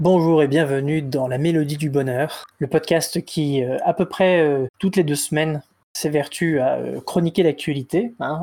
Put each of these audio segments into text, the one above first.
Bonjour et bienvenue dans La Mélodie du Bonheur, le podcast qui, euh, à peu près euh, toutes les deux semaines, s'évertue à euh, chroniquer l'actualité, hein,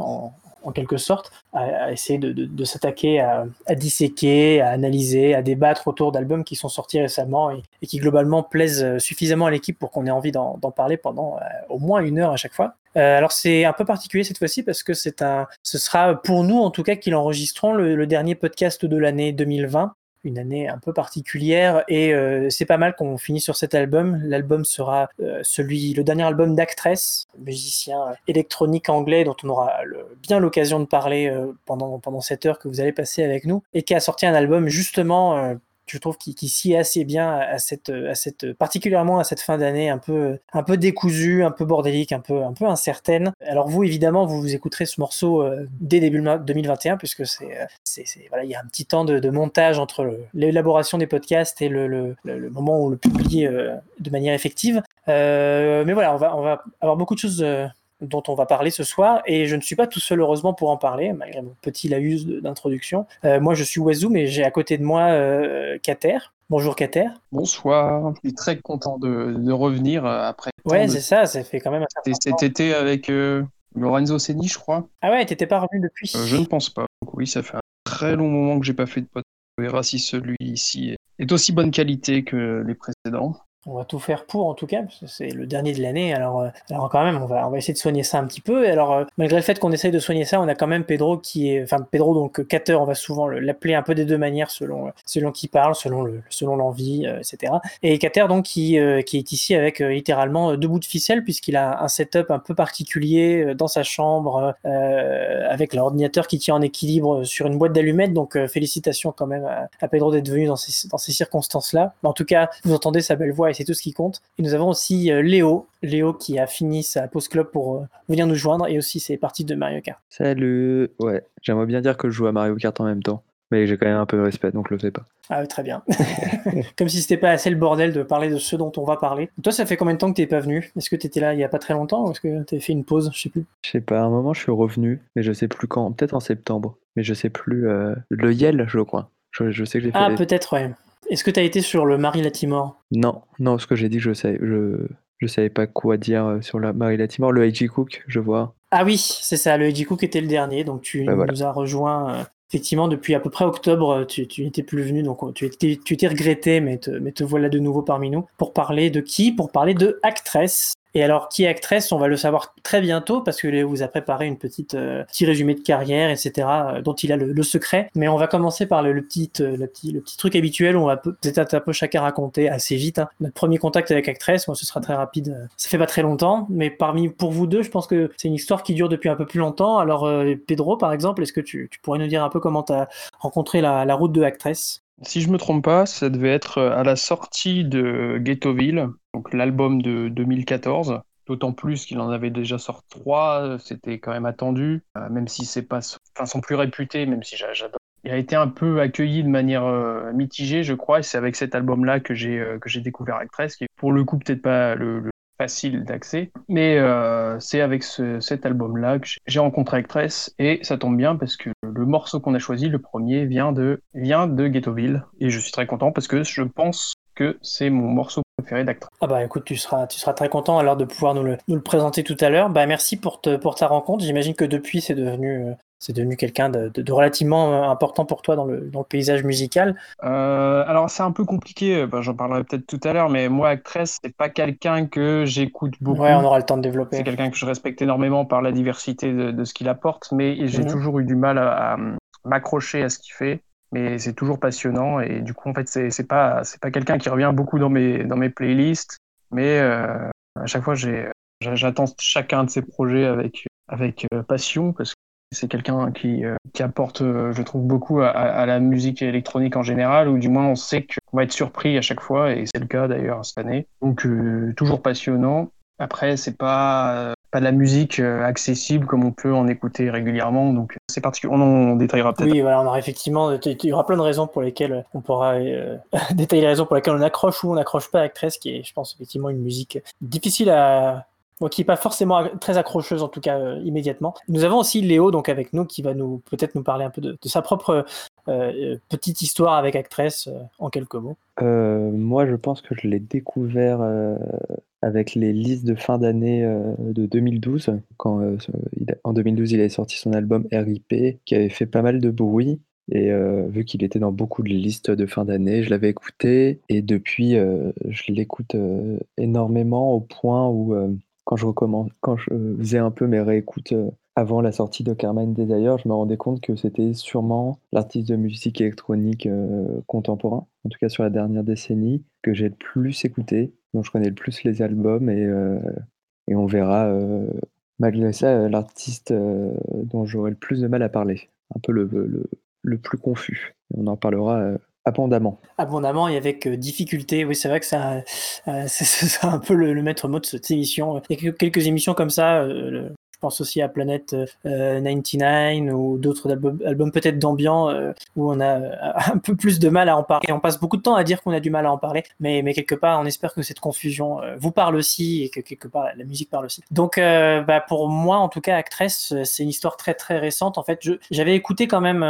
en quelque sorte, à, essayer de, s'attaquer à, disséquer, à analyser, à débattre autour d'albums qui sont sortis récemment et, qui globalement plaisent suffisamment à l'équipe pour qu'on ait envie d'en parler pendant euh, au moins une heure à chaque fois. Euh, alors c'est un peu particulier cette fois-ci parce que c'est un, ce sera pour nous en tout cas qui l'enregistrons le, le dernier podcast de l'année 2020 une année un peu particulière et euh, c'est pas mal qu'on finisse sur cet album. L'album sera euh, celui, le dernier album d'Actress, musicien électronique anglais dont on aura bien l'occasion de parler euh, pendant pendant cette heure que vous allez passer avec nous et qui a sorti un album justement euh, je trouve qui, qui sied assez bien à cette, particulièrement à cette fin d'année un peu, un peu décousue, un peu bordélique, un peu, un peu incertaine. Alors vous, évidemment, vous, vous écouterez ce morceau euh, dès début 2021, puisque c'est, c'est, voilà, il y a un petit temps de, montage entre l'élaboration des podcasts et le, moment où on le publie euh, de manière effective. Euh, mais voilà, on va, avoir beaucoup de choses euh, dont on va parler ce soir. Et je ne suis pas tout seul, heureusement, pour en parler, malgré mon petit laïus d'introduction. Euh, moi, je suis Wazoo, mais j'ai à côté de moi euh, Kater. Bonjour Kater. Bonsoir. Je suis très content de, de revenir après. Ouais, de... c'est ça, ça fait quand même un Cet été avec euh, Lorenzo Seni, je crois. Ah ouais, t'étais pas revenu depuis Euh, Je ne pense pas. Donc, oui, ça fait un très long moment que j'ai pas fait de podcast. On verra si celui-ci est aussi bonne qualité que les précédents. On va tout faire pour, en tout cas, parce que c'est le dernier de l'année. Alors, euh, alors quand même, on va, on va essayer de soigner ça un petit peu. Et alors, euh, malgré le fait qu'on essaye de soigner ça, on a quand même Pedro qui est, enfin Pedro donc Cater, on va souvent l'appeler un peu des deux manières selon selon qui parle, selon le selon l'envie, euh, etc. Et Cater donc qui euh, qui est ici avec euh, littéralement deux bouts de ficelle puisqu'il a un setup un peu particulier euh, dans sa chambre avec l'ordinateur qui tient en équilibre sur une boîte d'allumettes. Donc félicitations quand même à, à Pedro d'être venu dans ces dans ces circonstances-là. En tout cas, vous entendez sa belle voix c'est tout ce qui compte. Et nous avons aussi euh, Léo, Léo qui a fini sa pause club pour euh, venir nous joindre et aussi ses parties de Mario Kart. Salut, ouais, j'aimerais bien dire que je joue à Mario Kart en même temps, mais j'ai quand même un peu de respect donc je le fais pas. Ah très bien. Comme si c'était pas assez le bordel de parler de ce dont on va parler. Toi, ça fait combien de temps que t'es pas venu? Est-ce que t'étais là il y a pas très longtemps ou est-ce que t'as fait une pause? Je sais plus. Je sais pas, à un moment je suis revenu, mais je sais plus quand, peut-être en septembre, mais je sais plus. Euh... Le Yel, je crois. Je, je sais que j'ai fait. Ah les... peut-être ouais. Est-ce que tu as été sur le Marie Latimore? Non, non, ce que j'ai dit, je savais, je, je savais pas quoi dire euh, sur la Marie Latimore. Le Heiji Cook, je vois. Ah oui, c'est ça, le Heiji Cook était le dernier, donc tu Ben voilà. nous as rejoint euh, effectivement depuis à peu près octobre, tu, tu n'étais plus venu, donc tu étais, tu étais regretté, mais te, mais te voilà de nouveau parmi nous. Pour parler de qui? Pour parler de Actress. Et alors, qui est Actress On va le savoir très bientôt parce que vous a préparé une petite euh, petit résumé de carrière, etc., euh, dont il a le, secret. Mais on va commencer par le, petit, euh, le petit, le petit truc habituel. On va peut-être un peu chacun raconter assez vite hein. notre premier contact avec Actress. Moi, ce sera très rapide. Ça fait pas très longtemps, mais parmi pour vous deux, je pense que c'est une histoire qui dure depuis un peu plus longtemps. Alors, euh, Pedro, par exemple, est-ce que tu, pourrais nous dire un peu comment tu as rencontré la, la route de Actress si je me trompe pas, ça devait être à la sortie de Ghettoville, donc l'album de 2014. D'autant plus qu'il en avait déjà sorti trois, c'était quand même attendu, euh, même si c'est pas enfin, son plus réputé, même si j'adore. Il a été un peu accueilli de manière euh, mitigée, je crois, et c'est avec cet album-là que j'ai euh, que j'ai découvert Actress, qui est pour le coup peut-être pas le facile d'accès, mais euh, c'est avec ce, cet album-là que j'ai rencontré Actress, et ça tombe bien parce que le morceau qu'on a choisi, le premier, vient de vient de Ghettoville, et je suis très content parce que je pense que c'est mon morceau préféré d'actrice. Ah bah écoute, tu seras, tu seras très content alors de pouvoir nous le, nous le présenter tout à l'heure. Bah merci pour, te, pour ta rencontre. J'imagine que depuis c'est devenu, c'est devenu quelqu'un de, de, de, relativement important pour toi dans le, dans le paysage musical. Euh, alors c'est un peu compliqué, bah, j'en parlerai peut-être tout à l'heure, mais moi Actress c'est pas quelqu'un que j'écoute beaucoup. Ouais, on aura le temps de développer. C'est quelqu'un que je respecte énormément par la diversité de, de ce qu'il apporte, mais j'ai mmh. toujours eu du mal à, à m'accrocher à ce qu'il fait mais c'est toujours passionnant et du coup en fait c'est pas c'est pas quelqu'un qui revient beaucoup dans mes dans mes playlists mais euh, à chaque fois j'ai j'attends chacun de ses projets avec avec euh, passion parce que c'est quelqu'un qui euh, apporte je trouve beaucoup à, à, la musique électronique en général ou du moins on sait qu'on va être surpris à chaque fois et c'est le cas d'ailleurs cette année donc euh, toujours passionnant après c'est pas pas de la musique accessible comme on peut en écouter régulièrement donc c'est particulier. On en détaillera peut-être. Oui, voilà, on aura effectivement, il y aura plein de raisons pour lesquelles on pourra détailler les raisons pour lesquelles on accroche ou on n'accroche pas Actress, qui est, je pense, effectivement une musique difficile à, qui n'est pas forcément très accrocheuse en tout cas immédiatement. Nous avons aussi Léo donc avec nous qui va peut-être nous parler un peu de, sa propre petite histoire avec Actress en quelques mots. moi je pense que je l'ai découvert avec les listes de fin d'année euh, de 2012. Quand, euh, en 2012, il avait sorti son album RIP, qui avait fait pas mal de bruit. Et euh, vu qu'il était dans beaucoup de listes de fin d'année, je l'avais écouté. Et depuis, je l'écoute énormément au point où, quand, je faisais un peu mes réécoutes avant la sortie de Carmine Desire, je me rendais compte que c'était sûrement l'artiste de musique électronique contemporain, en tout cas sur la dernière décennie, que j'ai le plus écouté dont je connais le plus les albums et, euh, et on verra euh, malgré ça euh, l'artiste dont j'aurai le plus de mal à parler, un peu le, le, le plus confus. On en parlera abondamment. Abondamment et avec difficulté. Oui, c'est vrai que ça, c'est un peu le, maître mot de cette émission. Il y a quelques émissions comme ça. Je pense aussi à Planète 99 euh, ou d'autres albums, peut-être d'ambiance euh, où on a euh, un peu plus de mal à en parler. On passe beaucoup de temps à dire qu'on a du mal à en parler, mais, mais quelque part, on espère que cette confusion vous parle aussi et que quelque part la musique parle aussi. Donc, bah, pour moi, en tout cas, Actress, c'est une histoire très très récente. En fait, j'avais écouté quand même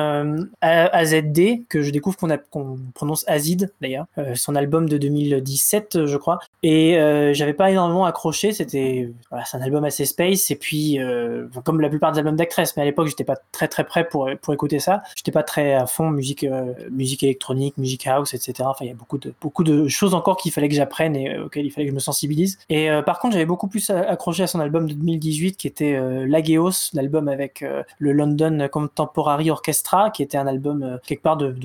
AZD, que je découvre qu'on prononce Azid d'ailleurs, son album de 2017, je crois, et j'avais pas énormément accroché. C'était c'est un album assez space et puis euh, comme la plupart des albums d'actrices, mais à l'époque, j'étais pas très très prêt pour, pour écouter ça. J'étais pas très à fond musique, euh, musique électronique, musique house, etc. Enfin, il y a beaucoup de, beaucoup de choses encore qu'il fallait que j'apprenne et euh, auxquelles il fallait que je me sensibilise. Et par contre, j'avais beaucoup plus accroché à son album de 2018 qui était Lageos, l'album avec le London Contemporary Orchestra, qui était un album quelque part de,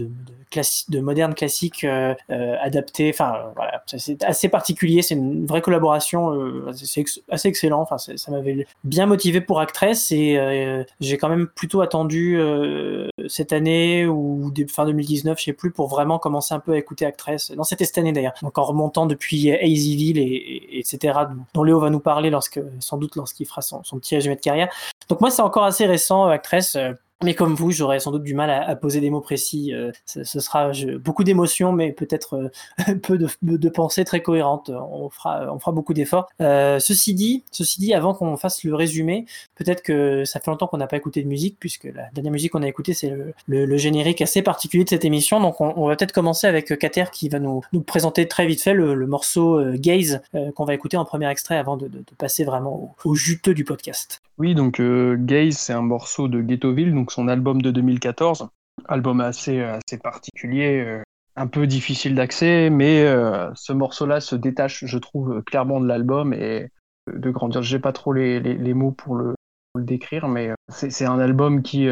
de moderne classique adapté. Enfin, voilà, c'est assez particulier. C'est une vraie collaboration. c'est assez excellent. Enfin, ça m'avait bien motivé pour Actress et euh, j'ai quand même plutôt attendu euh, cette année ou fin 2019, je sais plus, pour vraiment commencer un peu à écouter Actress. Non, c'était cette année d'ailleurs. Donc en remontant depuis Hazyville et, etc. dont Léo va nous parler lorsque, sans doute lorsqu'il fera son, son petit résumé de carrière. Donc moi, c'est encore assez récent, Actress. Mais comme vous, j'aurais sans doute du mal à, poser des mots précis. Euh, ce, sera beaucoup d'émotions, mais peut-être euh, peu de, pensées très cohérentes. On fera, beaucoup d'efforts. Euh, ceci dit, ceci dit, avant qu'on fasse le résumé, peut-être que ça fait longtemps qu'on n'a pas écouté de musique, puisque la dernière musique qu'on a écoutée, c'est le, générique assez particulier de cette émission. Donc, on, va peut-être commencer avec Kater qui va nous, présenter très vite fait le, morceau Gaze qu'on va écouter en premier extrait avant de, passer vraiment au, juteux du podcast. Oui, donc Gaze, c'est un morceau de Ghettoville, donc son album de 2014. Album assez, assez particulier, euh, un peu difficile d'accès, mais euh, ce morceau-là se détache, je trouve, clairement de l'album et de grandir. J'ai pas trop les, les, mots pour le, le, décrire, mais euh, c'est un album qui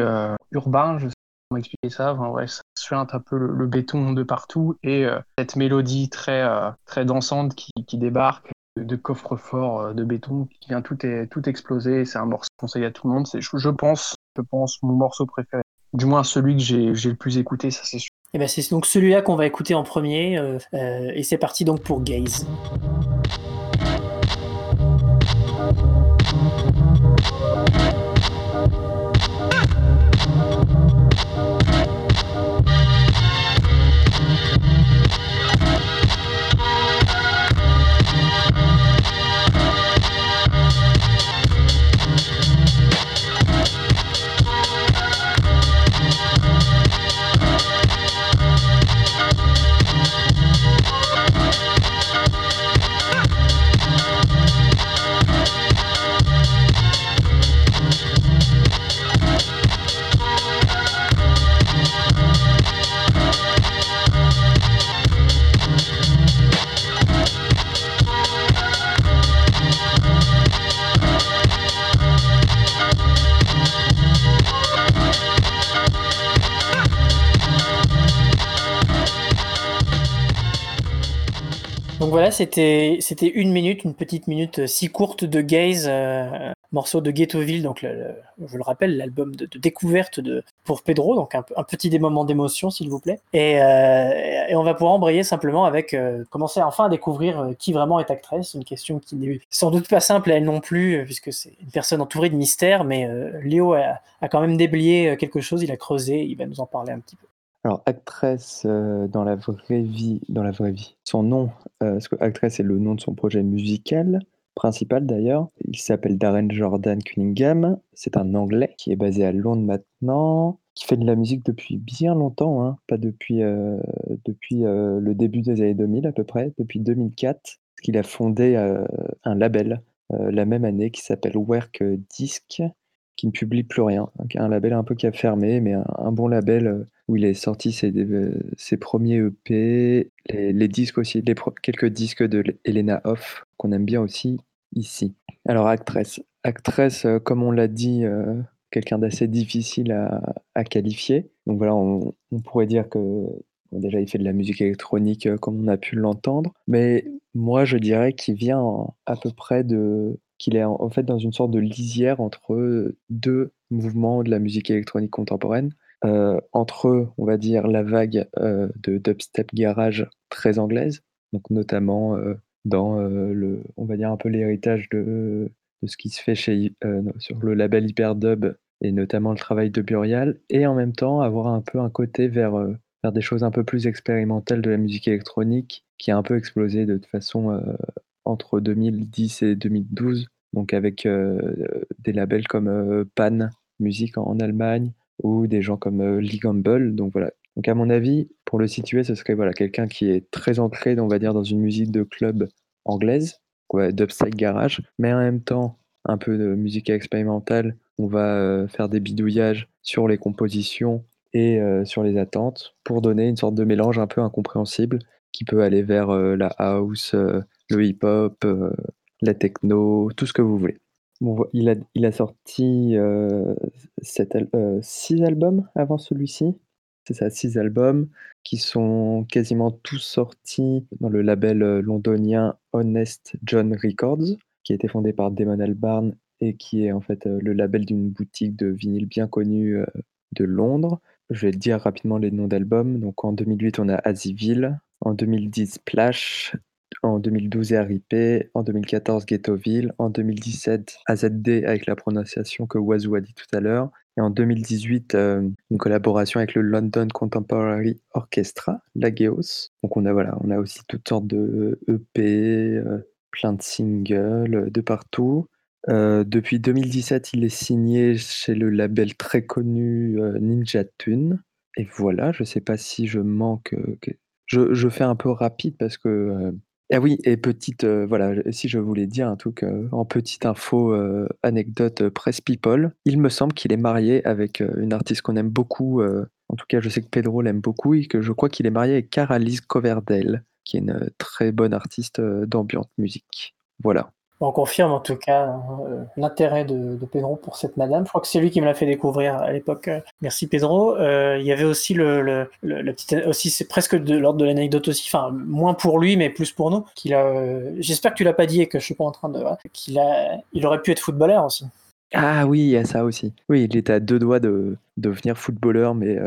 urbain, je sais pas comment expliquer ça. Enfin, ouais, ça suinte un peu le, béton de partout et cette mélodie très, très dansante qui, qui débarque de coffre-fort de béton qui vient tout, tout exploser. C'est un morceau conseil à tout le monde. Je pense je pense, mon morceau préféré. Du moins celui que j'ai le plus écouté, ça c'est sûr. Eh ben c'est donc celui-là qu'on va écouter en premier, euh, euh, et c'est parti donc pour Gaze. Donc voilà, c'était une minute, une petite minute si courte de Gaze, euh, morceau de Ghettoville, donc je le rappelle, l'album de, découverte de pour Pedro, donc un, petit des moments d'émotion s'il vous plaît. Et, euh, et, on va pouvoir embrayer simplement avec euh, commencer enfin à découvrir qui vraiment est actrice, une question qui n'est sans doute pas simple à elle non plus puisque c'est une personne entourée de mystères, mais Léo a, a quand même déblayé quelque chose, il a creusé, il va nous en parler un petit peu. Alors, actrice euh, dans la vraie vie, dans la vraie vie. Son nom, euh, parce que actrice est le nom de son projet musical principal d'ailleurs. Il s'appelle Darren Jordan Cunningham. C'est un Anglais qui est basé à Londres maintenant, qui fait de la musique depuis bien longtemps, hein, pas depuis, euh, depuis le début des années 2000 à peu près, depuis 2004, parce qu'il a fondé un label la même année qui s'appelle Work Disc, qui ne publie plus rien. Un label un peu qui a fermé, mais un, bon label euh, où il est sorti ses, euh, premiers EP, les, disques aussi, quelques disques de Elena Hoff qu'on aime bien aussi ici. Alors actrice, actrice euh, comme on l'a dit, quelqu'un d'assez difficile à, qualifier. Donc voilà, on, pourrait dire que déjà il fait de la musique électronique comme on a pu l'entendre, mais moi je dirais qu'il vient à peu près de qu'il est en fait dans une sorte de lisière entre deux mouvements de la musique électronique contemporaine. Euh, entre, on va dire, la vague euh, de dubstep garage très anglaise, donc notamment euh, dans le, on va dire un peu l'héritage de, de, ce qui se fait chez, sur le label Hyperdub et notamment le travail de Burial, et en même temps avoir un peu un côté vers, vers des choses un peu plus expérimentales de la musique électronique qui a un peu explosé de façon entre 2010 et 2012, donc avec des labels comme Pan Music en, Allemagne ou des gens comme euh, Lee Gamble. Donc voilà. Donc à mon avis, pour le situer, ce serait voilà quelqu'un qui est très ancré, on va dire, dans une musique de club anglaise, ouais, dubstep garage, mais en même temps un peu de musique expérimentale. On va faire des bidouillages sur les compositions et sur les attentes pour donner une sorte de mélange un peu incompréhensible qui peut aller vers la house, le hip-hop, euh, la techno, tout ce que vous voulez. Il, a, sorti euh, euh, six albums avant celui-ci. C'est ça, six albums qui sont quasiment tous sortis dans le label londonien Honest John Records, qui a été fondé par Damon Albarn et qui est en fait le label d'une boutique de vinyle bien connue de Londres. Je vais dire rapidement les noms d'albums. Donc en 2008, on a Asiville. En 2010, Splash en 2012 RIP, en 2014 Ghettoville, en 2017 AZD avec la prononciation que Wazoo a dit tout à l'heure, et en 2018 euh, une collaboration avec le London Contemporary Orchestra, Lageos. Donc on a voilà, on a aussi toutes sortes de EP, euh, plein de singles euh, de partout. depuis 2017, il est signé chez le label très connu Ninja Tune. Et voilà, je ne sais pas si je manque. Je, je, fais un peu rapide parce que ah oui, et petite, euh, voilà, si je voulais dire un truc euh, en petite info, euh, anecdote press people, il me semble qu'il est marié avec une artiste qu'on aime beaucoup. en tout cas, je sais que Pedro l'aime beaucoup et que je crois qu'il est marié avec Caralise Coverdale, qui est une très bonne artiste d'ambiance musique. Voilà. On confirme en tout cas hein, euh, l'intérêt de, Pedro pour cette madame. Je crois que c'est lui qui me l'a fait découvrir à l'époque. Merci Pedro. Euh, il y avait aussi le, aussi c'est presque de l'ordre de l'anecdote aussi, moins pour lui mais plus pour nous. Qu'il a, euh, j'espère que tu l'as pas dit et que je suis pas en train de, qu'il a, il aurait pu être footballeur aussi. Ah oui, il y a ça aussi. Oui, il était à deux doigts de, devenir footballeur, mais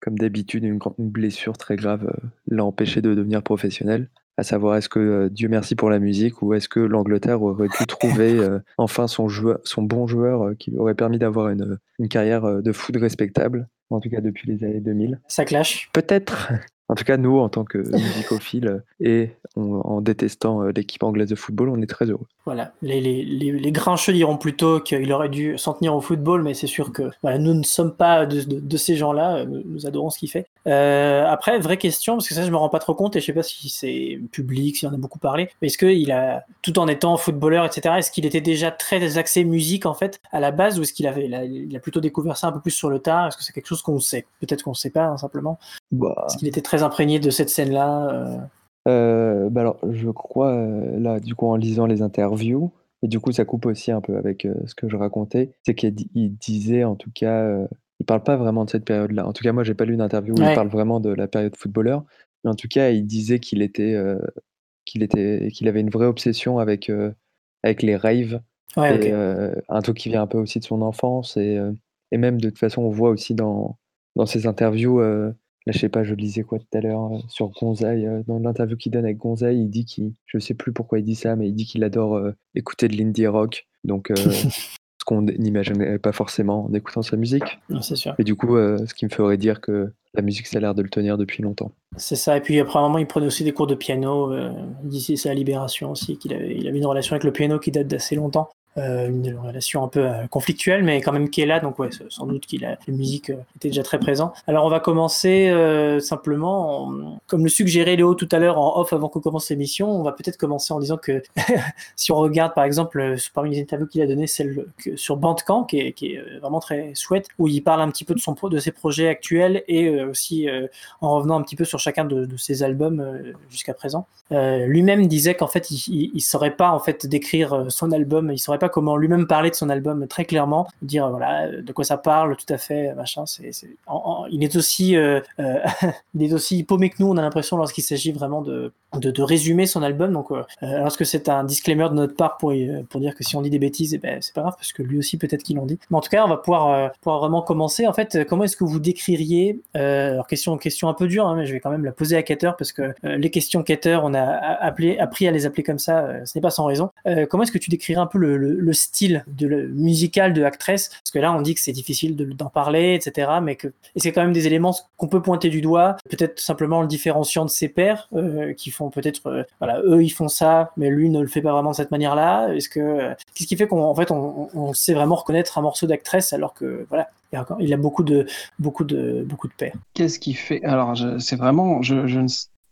comme d'habitude, une, une, blessure très grave l'a empêché de devenir professionnel à savoir est-ce que euh, Dieu merci pour la musique ou est-ce que l'Angleterre aurait pu trouver euh, enfin son, joueur, son bon joueur euh, qui lui aurait permis d'avoir une, une carrière de foot respectable, en tout cas depuis les années 2000. Ça clash Peut-être. En tout cas, nous, en tant que musicophiles et en détestant l'équipe anglaise de football, on est très heureux. Voilà, les, les, les, grincheux diront plutôt qu'il aurait dû s'en tenir au football, mais c'est sûr que voilà, nous ne sommes pas de, de, ces gens-là, nous, adorons ce qu'il fait. Euh, après, vraie question, parce que ça je me rends pas trop compte, et je sais pas si c'est public, s'il en a beaucoup parlé, mais est-ce qu'il a, tout en étant footballeur, etc., est-ce qu'il était déjà très axé musique en fait, à la base, ou est-ce qu'il avait, il a, plutôt découvert ça un peu plus sur le tard? Est-ce que c'est quelque chose qu'on sait? Peut-être qu'on ne sait pas, hein, simplement. Bah... Est-ce qu'il était très imprégné de cette scène-là euh, euh, bah alors, je crois, euh, là, du coup, en lisant les interviews, et du coup, ça coupe aussi un peu avec euh, ce que je racontais, c'est qu'il disait, en tout cas, il parle pas vraiment de cette période-là. En tout cas, moi, j'ai pas lu d'interview où il parle vraiment de la période footballeur, mais en tout cas, il disait qu'il était qu'il était, qu'il avait une vraie obsession avec, avec les raves. et, un truc qui vient un peu aussi de son enfance. Et, et même de toute façon, on voit aussi dans, dans ses interviews, Là, je sais pas, je lisais quoi tout à l'heure sur Gonzaï, dans l'interview qu'il donne avec Gonzaï, il dit qu'il, je sais plus pourquoi il dit ça, mais il dit qu'il adore écouter de l'indie rock. Donc, ce qu'on n'imaginait pas forcément en écoutant sa musique. c'est sûr. Et du coup, ce qui me ferait dire que la musique, ça a l'air de le tenir depuis longtemps. C'est ça. Et puis après un moment, il prenait aussi des cours de piano. D'ici sa libération aussi, qu'il avait, il avait une relation avec le piano qui date d'assez longtemps. Euh, une relation un peu euh, conflictuelle, mais quand même qui est là. Donc ouais, sans doute qu'il a la musique euh, était déjà très présent. Alors on va commencer simplement, comme le suggérait Léo tout à l'heure en off avant qu'on commence l'émission, on va peut-être commencer en disant que si on regarde par exemple parmi les interviews qu'il a donné celle sur Bandcamp, qui est, qui est, vraiment très chouette, où il parle un petit peu de son de ses projets actuels et aussi en revenant un petit peu sur chacun de, ses albums jusqu'à présent. Lui-même disait qu'en fait il, il, saurait pas en fait décrire son album, il saurait pas comment lui-même parler de son album très clairement, dire voilà de quoi ça parle, tout à fait, machin. C'est, il est aussi, euh, euh, il est aussi paumé que nous. On a l'impression lorsqu'il s'agit vraiment de, de, résumer son album. Donc, euh, lorsque c'est un disclaimer de notre part pour pour dire que si on dit des bêtises, eh ben c'est pas grave parce que lui aussi peut-être qu'il en dit. Mais en tout cas, on va pouvoir pouvoir vraiment commencer. En fait, comment est-ce que vous décririez Alors question question un peu dure, hein, mais je vais quand même la poser à Cater parce que les questions Cater, on a appelé appris à les appeler comme ça. ce n'est pas sans raison. comment est-ce que tu décrirais un peu le, style le, musical de Actress Parce que là, on dit que c'est difficile d'en parler, etc. Mais que et c'est quand même des éléments qu'on peut pointer du doigt, peut-être simplement le différenciant de ses pairs euh, qui font peut-être, euh, voilà, eux ils font ça, mais lui ne le fait pas vraiment de cette manière-là. Est-ce que euh, qu'est-ce qui fait qu'on fait on, sait vraiment reconnaître un morceau d'actrice alors que voilà, il a beaucoup de beaucoup de beaucoup de. Qu'est-ce qui fait Alors c'est vraiment, je, je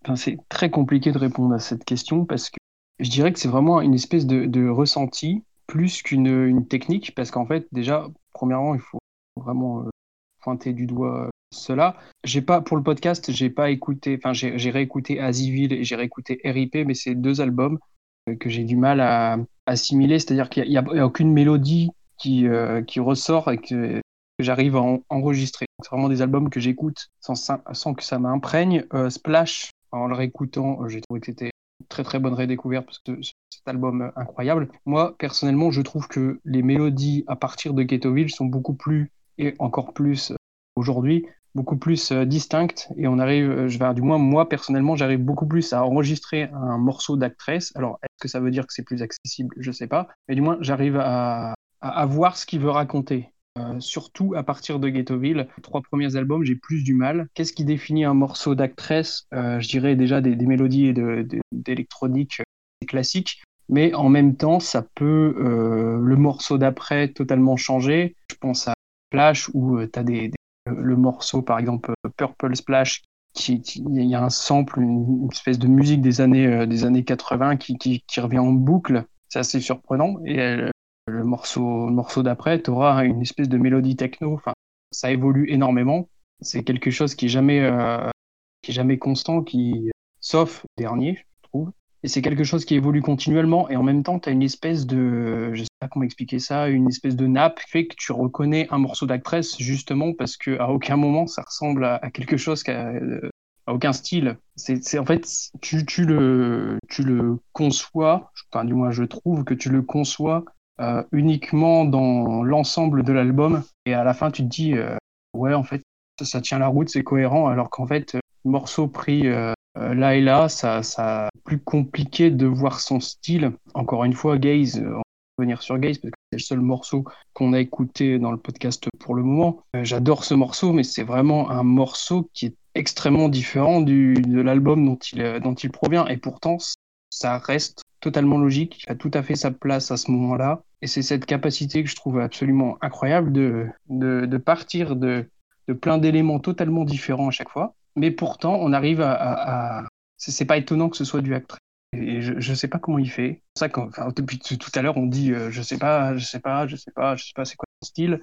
enfin, c'est très compliqué de répondre à cette question parce que je dirais que c'est vraiment une espèce de ressenti plus qu'une une technique, parce qu'en fait, déjà, premièrement, il faut vraiment euh, pointer du doigt euh, cela. J'ai pas pour le podcast, j'ai pas écouté, enfin j'ai réécouté Asiville et j'ai réécouté RIP, mais c'est deux albums euh, que j'ai du mal à, assimiler, c'est-à-dire qu'il n'y a, aucune mélodie qui, qui ressort et que, j'arrive à enregistrer. C'est vraiment des albums que j'écoute sans, sans que ça m'imprègne. Splash, en le réécoutant, j'ai trouvé que c'était très très bonne redécouverte parce que cet album incroyable. Moi, personnellement, je trouve que les mélodies à partir de Ghettoville sont beaucoup plus, et encore plus euh, aujourd'hui, beaucoup plus euh, distinctes. Et on arrive, euh, je vais, du moins, moi, personnellement, j'arrive beaucoup plus à enregistrer un morceau d'actrice. Alors, est-ce que ça veut dire que c'est plus accessible? Je sais pas. Mais du moins, j'arrive à, à, voir ce qu'il veut raconter. Surtout à partir de Ghettoville. Trois premiers albums, j'ai plus du mal. Qu'est-ce qui définit un morceau d'actrice Je dirais déjà des, mélodies d'électronique classique mais en même temps, ça peut euh, le morceau d'après totalement changer. Je pense à Splash où euh, tu as des, le morceau, par exemple Purple Splash, il y a un sample, une, espèce de musique des années, euh, des années 80 qui, qui, revient en boucle. C'est assez surprenant. Et le morceau, morceau d'après, tu auras une espèce de mélodie techno. Enfin, ça évolue énormément. C'est quelque chose qui est jamais, qui est jamais constant, qui, sauf dernier, je trouve. Et c'est quelque chose qui évolue continuellement et en même temps, tu as une espèce de, je sais pas comment expliquer ça, une espèce de nappe qui fait que tu reconnais un morceau d'actrice justement parce que à aucun moment ça ressemble à, quelque chose qui a, à aucun style. C'est en fait, tu, tu, le, tu le conçois, enfin du moins je trouve que tu le conçois euh, uniquement dans l'ensemble de l'album et à la fin tu te dis, euh, ouais en fait ça, tient la route, c'est cohérent alors qu'en fait, morceau pris euh, euh, là et là, ça, ça plus compliqué de voir son style. Encore une fois, Gaze, euh, on va revenir sur Gaze parce que c'est le seul morceau qu'on a écouté dans le podcast pour le moment. Euh, j'adore ce morceau, mais c'est vraiment un morceau qui est extrêmement différent du, de l'album dont il, dont il provient. Et pourtant, ça reste totalement logique. A tout à fait sa place à ce moment-là. Et c'est cette capacité que je trouve absolument incroyable de, de, partir de, de plein d'éléments totalement différents à chaque fois mais pourtant, on arrive à. C'est pas étonnant que ce soit du acteur. Et je, ne sais pas comment il fait. Ça que depuis tout à l'heure, on dit euh, je sais pas, je sais pas, je sais pas, je sais pas c'est quoi son style.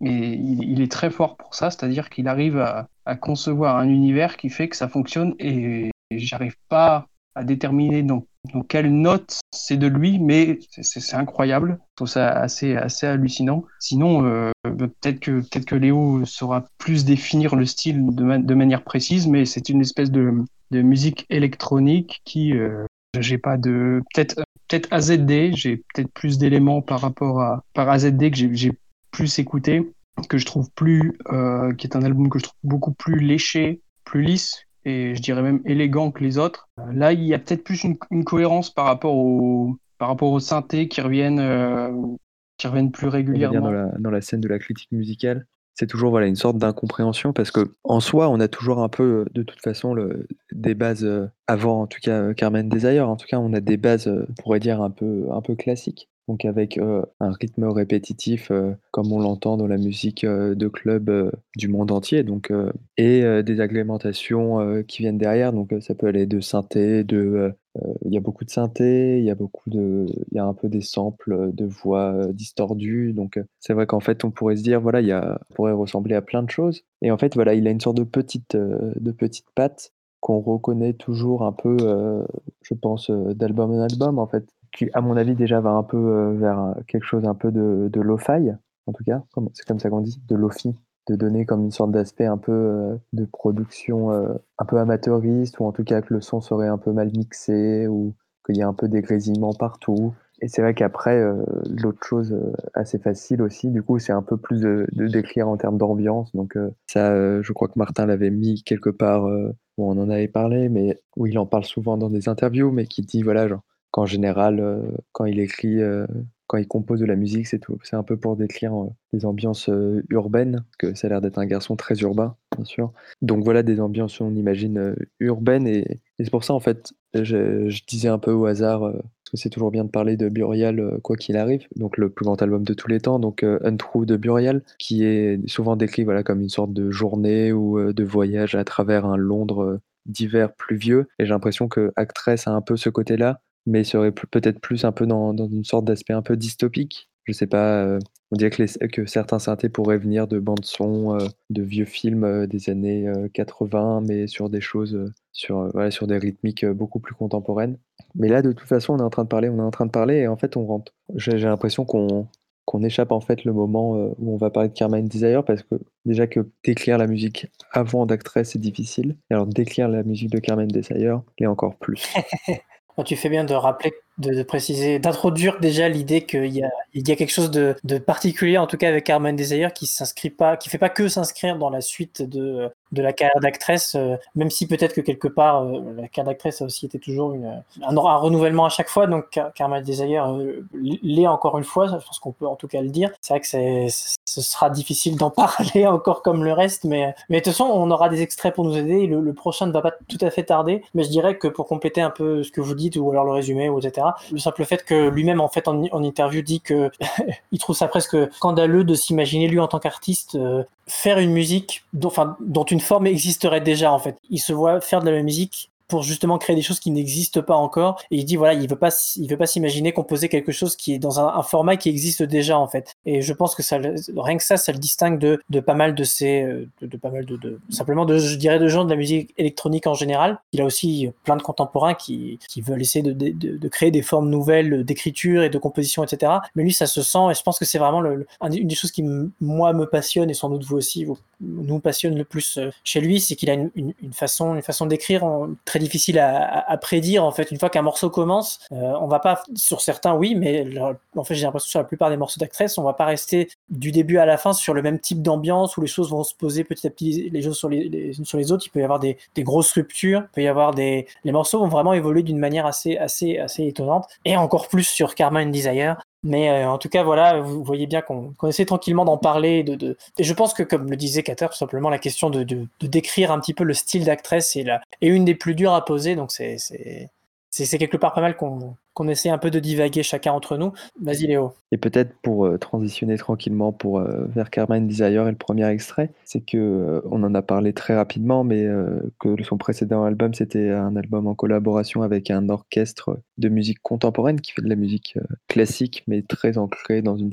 Mais il, est très fort pour ça, c'est-à-dire qu'il arrive à, concevoir un univers qui fait que ça fonctionne et j'arrive pas à déterminer dans, quelle note c'est de lui, mais c'est incroyable. Je trouve ça assez, assez hallucinant. Sinon, euh, peut-être que, peut que Léo saura plus définir le style de, manière précise, mais c'est une espèce de, musique électronique qui, euh, j'ai pas de peut-être peut-être AZD, j'ai peut-être plus d'éléments par rapport à par AZD que j'ai plus écouté, que je trouve plus euh, qui est un album que je trouve beaucoup plus léché, plus lisse et je dirais même élégant que les autres. Euh, là, il y a peut-être plus une, une, cohérence par rapport au par rapport aux synthés qui reviennent euh, qui reviennent plus régulièrement dans la, dans la scène de la critique musicale c'est toujours voilà, une sorte d'incompréhension parce que en soi, on a toujours un peu, de toute façon, le, des bases euh, avant, en tout cas, euh, Carmen Desire. En tout cas, on a des bases, euh, on pourrait dire, un peu, un peu classiques. Donc avec un rythme répétitif, comme on l'entend dans la musique de club du monde entier, donc et des agrémentations qui viennent derrière. Donc ça peut aller de synthé, de il y a beaucoup de synthé, il y a beaucoup de il y a un peu des samples, de voix, distordues, donc c'est vrai qu'en fait, on pourrait se dire, voilà, il pourrait ressembler à plein de choses. Et en fait, voilà, il a une sorte de petite, de petite patte qu'on reconnaît toujours un peu, je pense, d'album en album, en fait, qui, à mon avis, déjà va un peu, vers, quelque chose un peu de de lo-fi, en tout cas, c'est comme ça qu'on dit, de lo-fi de donner comme une sorte d'aspect un peu euh, de production euh, un peu amateuriste, ou en tout cas que le son serait un peu mal mixé, ou qu'il y a un peu des partout. Et c'est vrai qu'après, euh, l'autre chose assez facile aussi, du coup, c'est un peu plus de, décrire en termes d'ambiance. Donc ça, je crois que Martin l'avait mis quelque part où on en avait parlé, mais où il en parle souvent dans des interviews, mais qui dit, voilà, genre, qu'en général, quand il écrit quand il compose de la musique, c'est tout. C'est un peu pour décrire euh, des ambiances euh, urbaines, que ça a l'air d'être un garçon très urbain, bien sûr. Donc voilà, des ambiances, on imagine, euh, urbaines. Et, c'est pour ça, en fait, je, disais un peu au hasard, parce que c'est toujours bien de parler de Burial, quoi qu'il arrive, donc le plus grand album de tous les temps, donc Untrue de Burial, qui est souvent décrit voilà, comme une sorte de journée ou de voyage à travers un Londres d'hiver pluvieux. Et j'ai l'impression que Actress a un peu ce côté-là, mais serait peut-être plus un peu dans, une sorte d'aspect un peu dystopique. Je sais pas, euh, on dirait que, certains synthés pourraient venir de bandes son, euh, de vieux films euh, des années 80, mais sur des choses, sur, voilà, sur des rythmiques beaucoup plus contemporaines. Mais là, de toute façon, on est en train de parler, on est en train de parler, et en fait, on rentre. J'ai l'impression qu'on qu'on échappe en fait le moment où on va parler de Carmine Desire parce que déjà que décrire la musique avant d'Actress c'est difficile, alors décrire la musique de Carmine Desire l'est encore plus. Tu fais bien de rappeler, de, préciser, d'introduire déjà l'idée qu'il y a, il y a quelque chose de, particulier, en tout cas avec Carmen Desire, qui s'inscrit pas, qui fait pas que s'inscrire dans la suite de, de la carrière d'actrice, euh, même si peut-être que quelque part euh, la carrière d'actrice a aussi été toujours une, un, renouvellement à chaque fois. Donc Carmen Desire euh, l'est encore une fois, je pense qu'on peut en tout cas le dire. C'est vrai que c'est, ce sera difficile d'en parler encore comme le reste, mais, mais de toute façon on aura des extraits pour nous aider. Le, le, prochain ne va pas tout à fait tarder, mais je dirais que pour compléter un peu ce que vous dites ou alors le résumé etc. Le simple fait que lui-même en fait en, interview dit que il trouve ça presque scandaleux de s'imaginer lui en tant qu'artiste faire une musique dont, dont une forme existerait déjà en fait. Il se voit faire de la musique pour justement créer des choses qui n'existent pas encore. Et il dit voilà, il veut pas, il veut pas s'imaginer composer quelque chose qui est dans un, format qui existe déjà en fait. Et je pense que ça, rien que ça, ça le distingue de, de pas mal de ces, de, pas mal de, de, simplement de, je dirais, de gens de la musique électronique en général. Il a aussi plein de contemporains qui, qui veulent essayer de, de, de créer des formes nouvelles d'écriture et de composition, etc. Mais lui, ça se sent et je pense que c'est vraiment le, une des choses qui moi me passionne et sans doute vous aussi, vous, nous passionne le plus euh, chez lui, c'est qu'il a une, une, une, façon, une façon d'écrire très difficile à, prédire. En fait, une fois qu'un morceau commence, euh, on va pas, sur certains, oui, mais en fait, j'ai l'impression que sur la plupart des morceaux d'actrice, on va pas rester du début à la fin sur le même type d'ambiance où les choses vont se poser petit à petit les choses sur les, autres. Il peut y avoir des, des, grosses ruptures, il peut y avoir des, les morceaux vont vraiment évoluer d'une manière assez, assez, assez étonnante. Et encore plus sur Karma and Desire, mais euh, en tout cas, voilà, vous voyez bien qu'on essaie tranquillement d'en parler. De, de, Et je pense que, comme le disait Cater, tout simplement, la question de, de, de décrire un petit peu le style d'actrice est, est une des plus dures à poser. Donc, c'est c'est quelque part pas mal qu'on essaie un peu de divaguer chacun entre nous. Vas-y Léo. Et peut-être pour euh, transitionner tranquillement pour euh, vers Carmine Desire et le premier extrait, c'est que euh, on en a parlé très rapidement, mais que son précédent album c'était un album en collaboration avec un orchestre de musique contemporaine qui fait de la musique classique, mais très ancrée dans une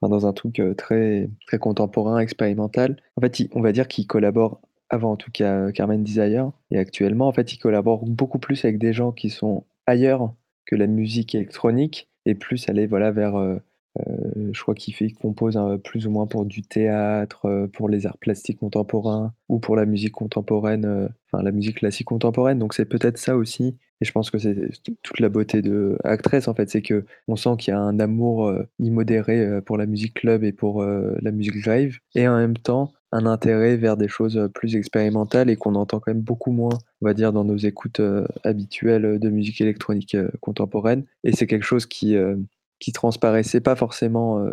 dans un truc très très contemporain, expérimental. En fait, on va dire qu'il collabore avant en tout cas Carmen Desire, et actuellement en fait il collabore beaucoup plus avec des gens qui sont ailleurs que la musique électronique et plus aller voilà vers euh, je crois qu'il fait, compose plus ou moins pour du théâtre, pour les arts plastiques contemporains ou pour la musique contemporaine, enfin la musique classique contemporaine. Donc c'est peut-être ça aussi. Et je pense que c'est toute la beauté de Actress en fait, c'est que on sent qu'il y a un amour immodéré pour la musique club et pour la musique live, et en même temps un intérêt vers des choses plus expérimentales et qu'on entend quand même beaucoup moins, on va dire, dans nos écoutes habituelles de musique électronique contemporaine. Et c'est quelque chose qui qui transparaissait pas forcément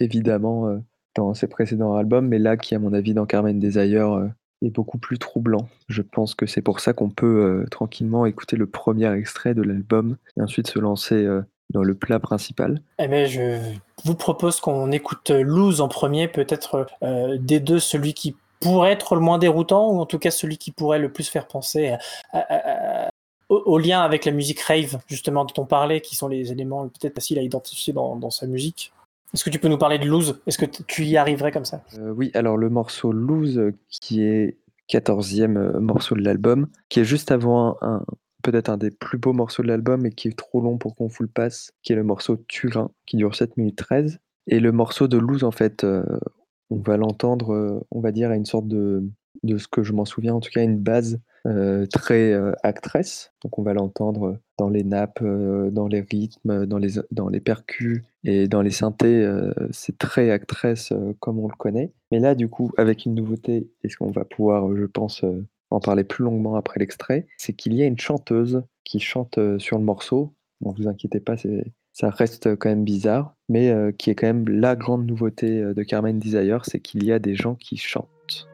évidemment dans ses précédents albums, mais là qui à mon avis dans Carmen Desire est beaucoup plus troublant. Je pense que c'est pour ça qu'on peut tranquillement écouter le premier extrait de l'album et ensuite se lancer dans le plat principal. Eh bien, je vous propose qu'on écoute Lose en premier, peut-être des deux celui qui pourrait être le moins déroutant ou en tout cas celui qui pourrait le plus faire penser au, lien avec la musique rave justement dont on parlait, qui sont les éléments peut-être faciles à identifier dans, dans sa musique. Est-ce que tu peux nous parler de Lose Est-ce que tu y arriverais comme ça? Euh, Oui, alors le morceau Lose, qui est 14e euh, morceau de l'album, qui est juste avant un, peut-être un des plus beaux morceaux de l'album et qui est trop long pour qu'on full passe, qui est le morceau Turin, qui dure 7 minutes 13. Et le morceau de Lose, en fait, euh, on va l'entendre, on va dire, à une sorte de, de ce que je m'en souviens, en tout cas, une base euh, très euh, actress. Donc on va l'entendre dans les nappes, euh, dans les rythmes, dans les, dans les percus et dans les synthés. c'est très actress comme on le connaît. Mais là, du coup, avec une nouveauté, et ce qu'on va pouvoir, je pense, en parler plus longuement après l'extrait, c'est qu'il y a une chanteuse qui chante sur le morceau. Ne vous inquiétez pas, ça reste quand même bizarre, mais qui est quand même la grande nouveauté de Carmen Desire, c'est qu'il y a des gens qui chantent.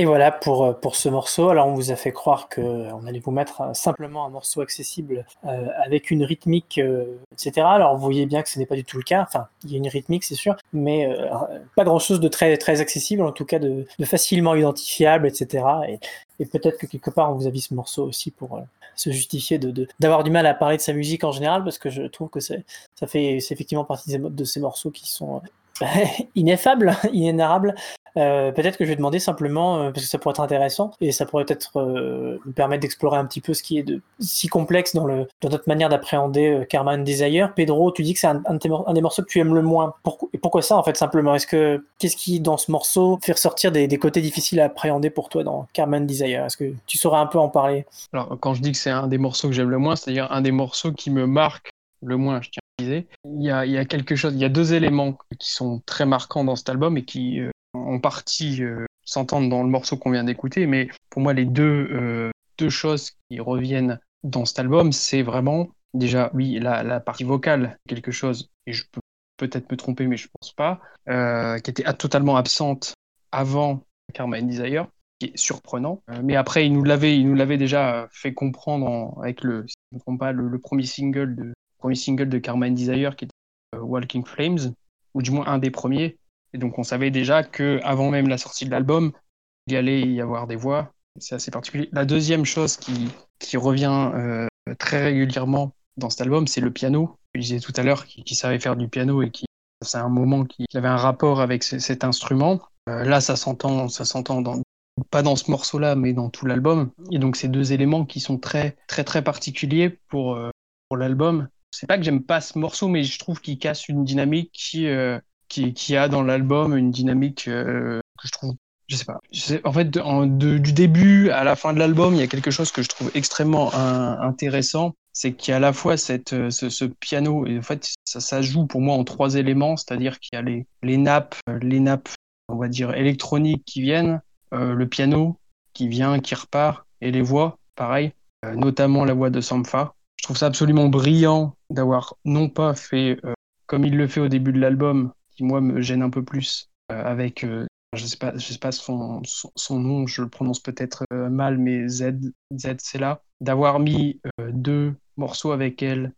Et voilà pour, euh, pour ce morceau. Alors on vous a fait croire qu'on allait vous mettre euh, simplement un morceau accessible euh, avec une rythmique, etc. Alors vous voyez bien que ce n'est pas du tout le cas. Enfin, il y a une rythmique, c'est sûr, mais pas grand-chose de très, très accessible, en tout cas de, facilement identifiable, etc. Et, peut-être que quelque part on vous a mis ce morceau aussi pour se justifier d'avoir du mal à parler de sa musique en général, parce que je trouve que ça fait c'est effectivement partie de ces morceaux qui sont ineffable, inénarrable. Euh, peut-être que je vais demander simplement, euh, parce que ça pourrait être intéressant, et ça pourrait peut-être euh, nous permettre d'explorer un petit peu ce qui est de si complexe dans, le, dans notre manière d'appréhender Karma and Desire. Pedro, tu dis que c'est un, des morceaux que tu aimes le moins. Pourquoi, et pourquoi ça, en fait, simplement? Est-ce que Qu'est-ce qui, dans ce morceau, fait ressortir des, côtés difficiles à appréhender pour toi dans Karma and Desire? Est-ce que tu saurais un peu en parler? Alors, quand je dis que c'est un des morceaux que j'aime le moins, c'est-à-dire un des morceaux qui me marque le moins, je tiens il y, a, quelque chose, il y a deux éléments qui sont très marquants dans cet album et qui euh, en partie euh, s'entendent dans le morceau qu'on vient d'écouter, mais pour moi les deux, euh, choses qui reviennent dans cet album, c'est vraiment déjà, oui, la, partie vocale, quelque chose, et je peux peut-être me tromper, mais je pense pas, qui était totalement absente avant Karma and Desire, qui est surprenant. mais après, il nous l'avait, déjà fait comprendre avec ne le premier single de premier single de Carmine Desire qui était euh, Walking Flames, ou du moins un des premiers. Et donc on savait déjà que avant même la sortie de l'album, il allait y avoir des voix. C'est assez particulier. La deuxième chose qui, qui revient euh, très régulièrement dans cet album, c'est le piano. Je disais tout à l'heure qu'il savait faire du piano et qui c'est un moment qu'il avait un rapport avec cet instrument. Euh, là, ça s'entend, ça s'entend pas dans ce morceau-là, mais dans tout l'album. Et donc, ces deux éléments qui sont très, très, très particuliers pour, pour l'album c'est pas que j'aime pas ce morceau, mais je trouve qu'il casse une dynamique qui, euh, qui, a dans l'album une dynamique euh, que je trouve, je sais pas. en fait, du début à la fin de l'album, il y a quelque chose que je trouve extrêmement intéressant. C'est qu'il y a à la fois cette, euh, ce, piano, et en fait, ça, ça joue pour moi en trois éléments, c'est-à-dire qu'il y a les, les nappes, les nappes, on va dire, électroniques qui viennent, le piano qui vient, qui repart, et les voix, pareil, notamment la voix de Sampha je trouve ça absolument brillant d'avoir non pas fait euh, comme il le fait au début de l'album, qui moi me gêne un peu plus, euh, avec, euh, je sais pas, je sais pas son, son, nom, je le prononce peut-être mal, mais Z, Z c'est là, d'avoir mis deux morceaux avec elle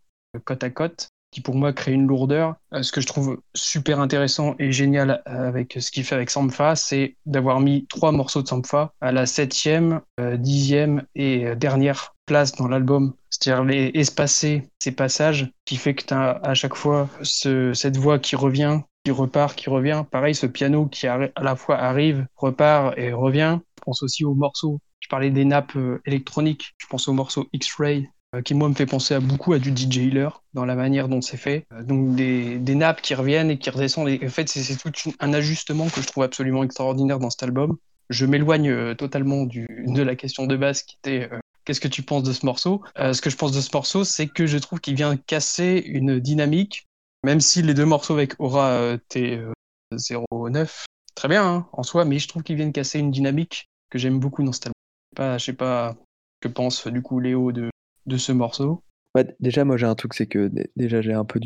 côte à côte, qui pour moi crée une lourdeur. ce que je trouve super intéressant et génial avec ce qu'il fait avec Sampha, c'est d'avoir mis trois morceaux de Sampha à la septième, dixième et dernière place dans l'album c'est-à-dire les espacer ces passages qui fait que tu as à chaque fois ce, cette voix qui revient, qui repart, qui revient. Pareil, ce piano qui à la fois arrive, repart et revient. Je pense aussi aux morceaux. Je parlais des nappes euh, électroniques. Je pense au morceau X-Ray euh, qui moi me fait penser à beaucoup à du DJ dans la manière dont c'est fait. Euh, donc des, des, nappes qui reviennent et qui redescendent. En fait, c'est tout un ajustement que je trouve absolument extraordinaire dans cet album. Je m'éloigne totalement du, de la question de base qui était Qu'est-ce que tu penses de ce morceau? Euh, Ce que je pense de ce morceau, c'est que je trouve qu'il vient casser une dynamique, même si les deux morceaux avec Aura euh, T09, très bien hein, en soi, mais je trouve qu'ils viennent casser une dynamique que j'aime beaucoup dans cet album. Pas, je sais pas que pense du coup Léo de, de ce morceau. déjà, moi j'ai un truc, c'est que déjà j'avais un peu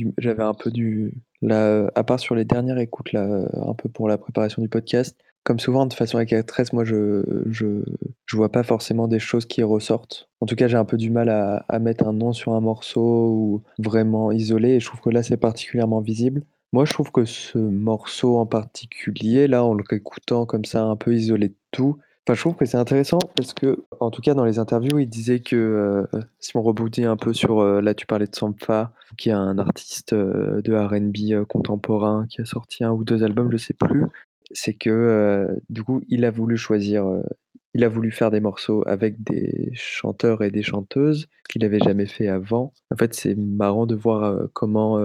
du, là, à part sur les dernières écoutes un peu pour la préparation du podcast, comme souvent, de façon actrice, moi, je, je, je, vois pas forcément des choses qui ressortent. En tout cas, j'ai un peu du mal à, à, mettre un nom sur un morceau ou vraiment isolé. Et je trouve que là, c'est particulièrement visible. Moi, je trouve que ce morceau en particulier, là, en le réécoutant comme ça, un peu isolé de tout, Enfin, je trouve que c'est intéressant parce que, en tout cas, dans les interviews, il disait que euh, si on reboutit un peu sur, euh, là, tu parlais de Sampha, qui est un artiste euh, de R&B contemporain qui a sorti un ou deux albums, je sais plus, c'est que du coup, il a voulu choisir, il a voulu faire des morceaux avec des chanteurs et des chanteuses qu'il n'avait jamais fait avant. En fait, c'est marrant de voir comment,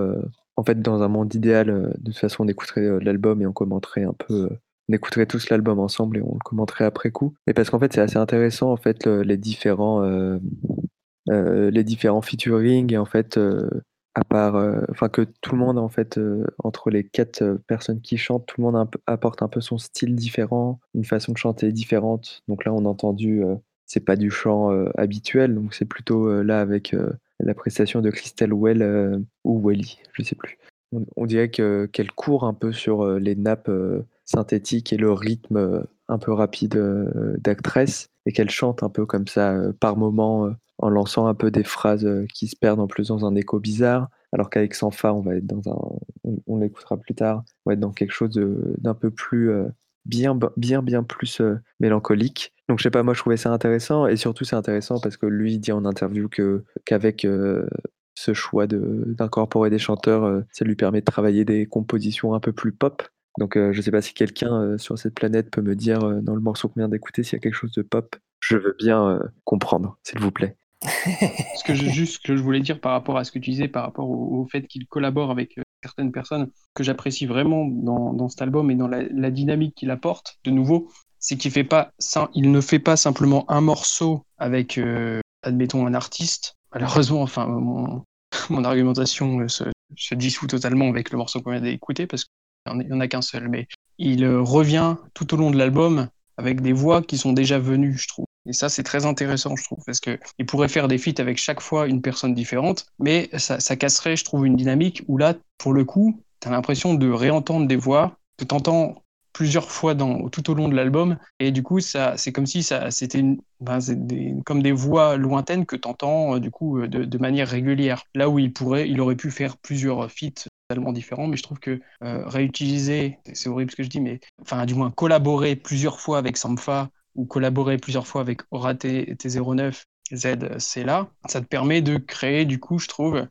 en fait, dans un monde idéal, de toute façon, on écouterait l'album et on commenterait un peu. On écouterait tous l'album ensemble et on le commenterait après coup. Mais parce qu'en fait, c'est assez intéressant, en fait, les différents, les différents featuring et en fait, à part, euh, enfin que tout le monde en fait, euh, entre les quatre euh, personnes qui chantent, tout le monde apporte un peu son style différent, une façon de chanter différente. Donc là, on a entendu, c'est pas du chant habituel, donc c'est plutôt là avec la prestation de Christelle Well ou Welly, je sais plus. On, dirait que qu'elle court un peu sur les nappes synthétiques et le rythme un peu rapide d'actrice et qu'elle chante un peu comme ça par moment en lançant un peu des phrases qui se perdent en plus dans un écho bizarre. Alors qu'avec Sanfa, on va être dans un, on, l'écoutera plus tard, on va être dans quelque chose d'un peu plus bien, bien, bien plus mélancolique. Donc je sais pas, moi je trouvais ça intéressant et surtout c'est intéressant parce que lui dit en interview que qu'avec ce choix d'incorporer des chanteurs, ça lui permet de travailler des compositions un peu plus pop. Donc je sais pas si quelqu'un sur cette planète peut me dire dans le morceau qu'on vient d'écouter s'il y a quelque chose de pop. Je veux bien comprendre, s'il vous plaît. ce que je, juste que je voulais dire par rapport à ce que tu disais, par rapport au, fait qu'il collabore avec euh, certaines personnes que j'apprécie vraiment dans, dans, cet album et dans la, dynamique qu'il apporte, de nouveau, c'est qu'il ne fait pas simplement un morceau avec, euh, admettons, un artiste. Malheureusement, enfin, mon, argumentation euh, se, dissout totalement avec le morceau qu'on vient d'écouter parce qu'il n'y en, a qu'un seul, mais il revient tout au long de l'album avec des voix qui sont déjà venues, je trouve. Et ça, c'est très intéressant, je trouve, parce qu'il pourrait faire des feats avec chaque fois une personne différente, mais ça, ça casserait, je trouve, une dynamique où là, pour le coup, tu as l'impression de réentendre des voix que tu entends plusieurs fois dans, tout au long de l'album. Et du coup, ça, c'est comme si ça, c'était ben, comme des voix lointaines que tu entends euh, du coup, euh, de, manière régulière. Là où il pourrait, il aurait pu faire plusieurs feats totalement différents, mais je trouve que euh, réutiliser, c'est horrible ce que je dis, mais enfin, du moins collaborer plusieurs fois avec Sampha ou collaborer plusieurs fois avec Orate T09 Z, c'est là, ça te permet de créer, du coup, je trouve,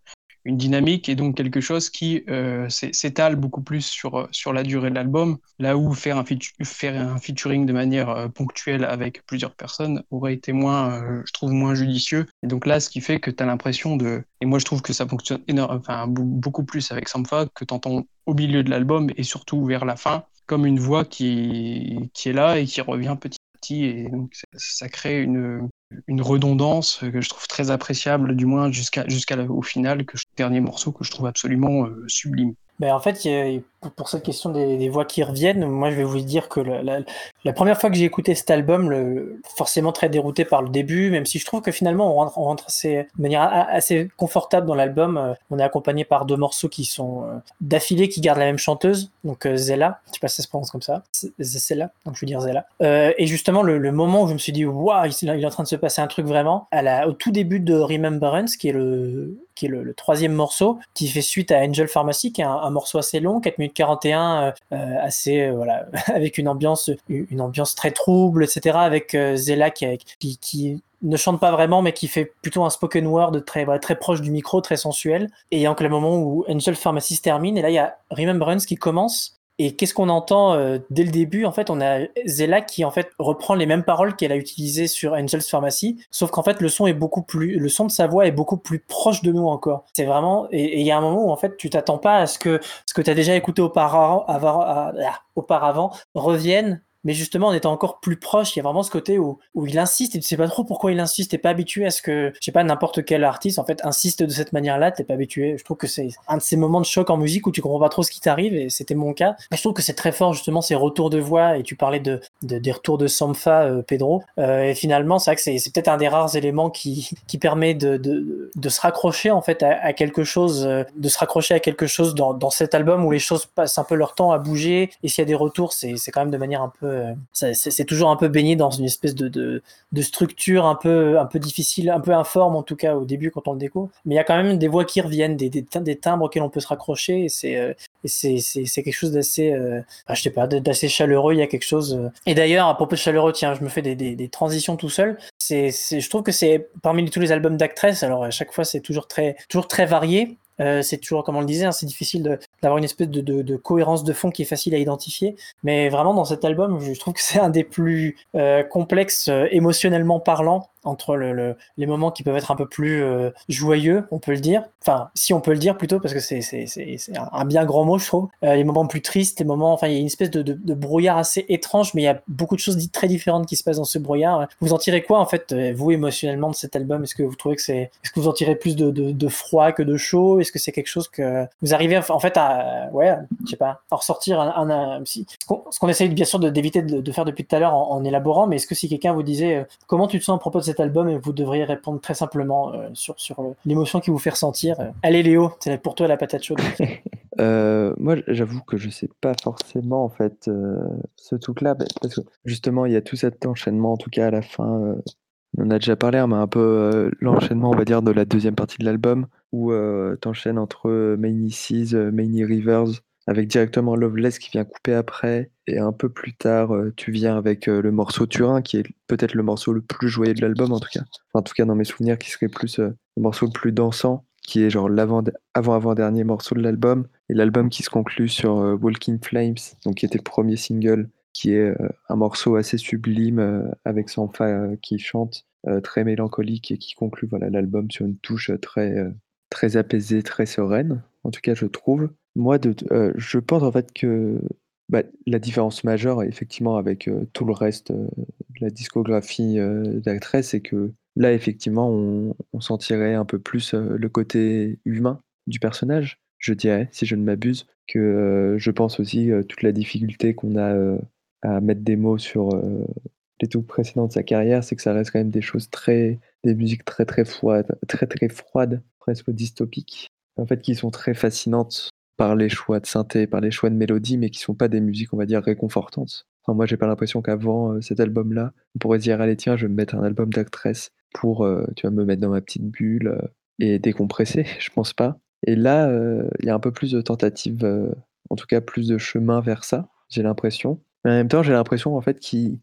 une dynamique et donc quelque chose qui euh, s'étale beaucoup plus sur, sur la durée de l'album, là où faire un, faire un featuring de manière euh, ponctuelle avec plusieurs personnes aurait été moins, euh, je trouve, moins judicieux. Et donc là, ce qui fait que tu as l'impression de... Et moi, je trouve que ça fonctionne enfin, beaucoup plus avec Sampha, que tu entends au milieu de l'album et surtout vers la fin, comme une voix qui, qui est là et qui revient petit et donc ça crée une, une redondance que je trouve très appréciable, du moins jusqu'à jusqu'au final, que dernier morceau que je trouve absolument euh, sublime. Ben en fait, pour cette question des, voix qui reviennent, moi je vais vous dire que la, première fois que j'ai écouté cet album, le, forcément très dérouté par le début, même si je trouve que finalement on rentre, on rentre assez, de manière assez confortable dans l'album. Euh, on est accompagné par deux morceaux qui sont euh, d'affilée, qui gardent la même chanteuse, donc Zella, je sais pas si ça se prononce comme ça, Zella, donc je veux dire Zella. et justement, le, moment où je me suis dit, waouh, il, il, est en train de se passer un truc vraiment, à la, au tout début de Remembrance, qui est le, qui est le, troisième morceau, qui fait suite à Angel Pharmacy, qui est un, morceau assez long, 4 minutes 41, euh, euh, assez, euh, voilà, avec une ambiance, une ambiance très trouble, etc., avec Zella qui, qui, ne chante pas vraiment, mais qui fait plutôt un spoken word très, très proche du micro, très sensuel. Et donc, le moment où Angel Pharmacy se termine, et là, il y a Remembrance qui commence, et qu'est-ce qu'on entend euh, dès le début En fait, on a Zella qui en fait reprend les mêmes paroles qu'elle a utilisées sur Angel's Pharmacy, sauf qu'en fait le son est beaucoup plus, le son de sa voix est beaucoup plus proche de nous encore. C'est vraiment et il y a un moment où en fait tu t'attends pas à ce que ce que tu as déjà écouté auparavant, auparavant revienne mais justement en étant encore plus proche, il y a vraiment ce côté où, où il insiste et tu sais pas trop pourquoi il insiste, t'es pas habitué à ce que, je sais pas, n'importe quel artiste en fait insiste de cette manière-là, t'es pas habitué. Je trouve que c'est un de ces moments de choc en musique où tu comprends pas trop ce qui t'arrive et c'était mon cas. Mais je trouve que c'est très fort justement ces retours de voix et tu parlais de, de des retours de Sampha, euh, Pedro. Euh, et finalement, c'est vrai que c'est peut-être un des rares éléments qui, qui permet de, de, de se raccrocher en fait à, quelque chose, euh, de se raccrocher à quelque chose dans, dans cet album où les choses passent un peu leur temps à bouger et s'il y a des retours, c'est quand même de manière un peu c'est toujours un peu baigné dans une espèce de, structure un peu, difficile, un peu informe en tout cas au début quand on le découvre. Mais il y a quand même des voix qui reviennent, des, timbres auxquels on peut se raccrocher. Et c'est euh, quelque chose d'assez, euh, d'assez chaleureux. Il y a quelque chose. Euh. Et d'ailleurs, à propos de chaleureux, tiens, je me fais des, transitions tout seul. C'est, je trouve que c'est parmi tous les albums d'actrices. Alors à chaque fois, c'est toujours très varié. Euh, c'est toujours, comme on le disait, hein, c'est difficile d'avoir une espèce de, cohérence de fond qui est facile à identifier. Mais vraiment, dans cet album, je trouve que c'est un des plus euh, complexes euh, émotionnellement parlant entre le, les moments qui peuvent être un peu plus euh, joyeux, on peut le dire. Enfin, si on peut le dire plutôt, parce que c'est un, bien grand mot, je trouve. Euh, les moments plus tristes, les moments, enfin, il y a une espèce de, brouillard assez étrange, mais il y a beaucoup de choses très différentes qui se passent dans ce brouillard. Vous en tirez quoi, en fait, euh, vous émotionnellement de cet album? Est-ce que vous trouvez que c'est, est-ce que vous en tirez plus de, froid que de chaud? Est-ce que c'est quelque chose que vous arrivez, en fait, à, ouais, je sais pas, à ressortir un, ce qu'on essaye bien sûr d'éviter de, faire depuis tout à l'heure en, en, élaborant, mais est-ce que si quelqu'un vous disait comment tu te sens à propos de cet album et vous devriez répondre très simplement euh, sur, sur l'émotion qui vous fait ressentir. Euh, allez Léo, c'est pour toi la patate chaude. Euh, moi, j'avoue que je sais pas forcément en fait euh, ce truc-là, bah, parce que justement, il y a tout cet enchaînement, en tout cas à la fin. euh, on en a déjà parlé, hein, mais un peu euh, l'enchaînement, on va dire, de la deuxième partie de l'album, où euh, t'enchaînes entre euh, Many Seas, euh, Many Rivers, avec directement Loveless qui vient couper après, et un peu plus tard, euh, tu viens avec euh, le morceau Turin, qui est peut-être le morceau le plus joyeux de l'album, en tout cas. En tout cas, dans mes souvenirs, qui serait plus euh, le morceau le plus dansant, qui est genre l'avant avant-avant-dernier morceau de l'album, et l'album qui se conclut sur Walking Flames, donc qui était le premier single, qui est un morceau assez sublime avec Sanfa qui chante, très mélancolique et qui conclut voilà l'album sur une touche très très apaisée, très sereine. En tout cas, je trouve. Moi, euh, je pense en fait que bah, la différence majeure, effectivement, avec euh, tout le reste euh, de la discographie euh, d'actrice, c'est que là, effectivement, on, sentirait un peu plus le côté humain du personnage, je dirais, si je ne m'abuse, que je pense aussi toute la difficulté qu'on a à mettre des mots sur les trucs précédents de sa carrière, c'est que ça reste quand même des choses très, des musiques très très froides, très très froides, presque dystopiques, en fait, qui sont très fascinantes par les choix de synthé, par les choix de mélodie, mais qui sont pas des musiques, on va dire, réconfortantes. Enfin, moi, j'ai pas l'impression qu'avant euh, cet album-là, on pourrait se dire, allez, tiens, je vais me mettre un album d'actrice pour, euh, tu vas me mettre dans ma petite bulle euh, et décompresser. Je pense pas. Et là, il y a un peu plus de tentatives, en tout cas plus de chemin vers ça, j'ai l'impression. Mais en même temps, j'ai l'impression en fait qu'il-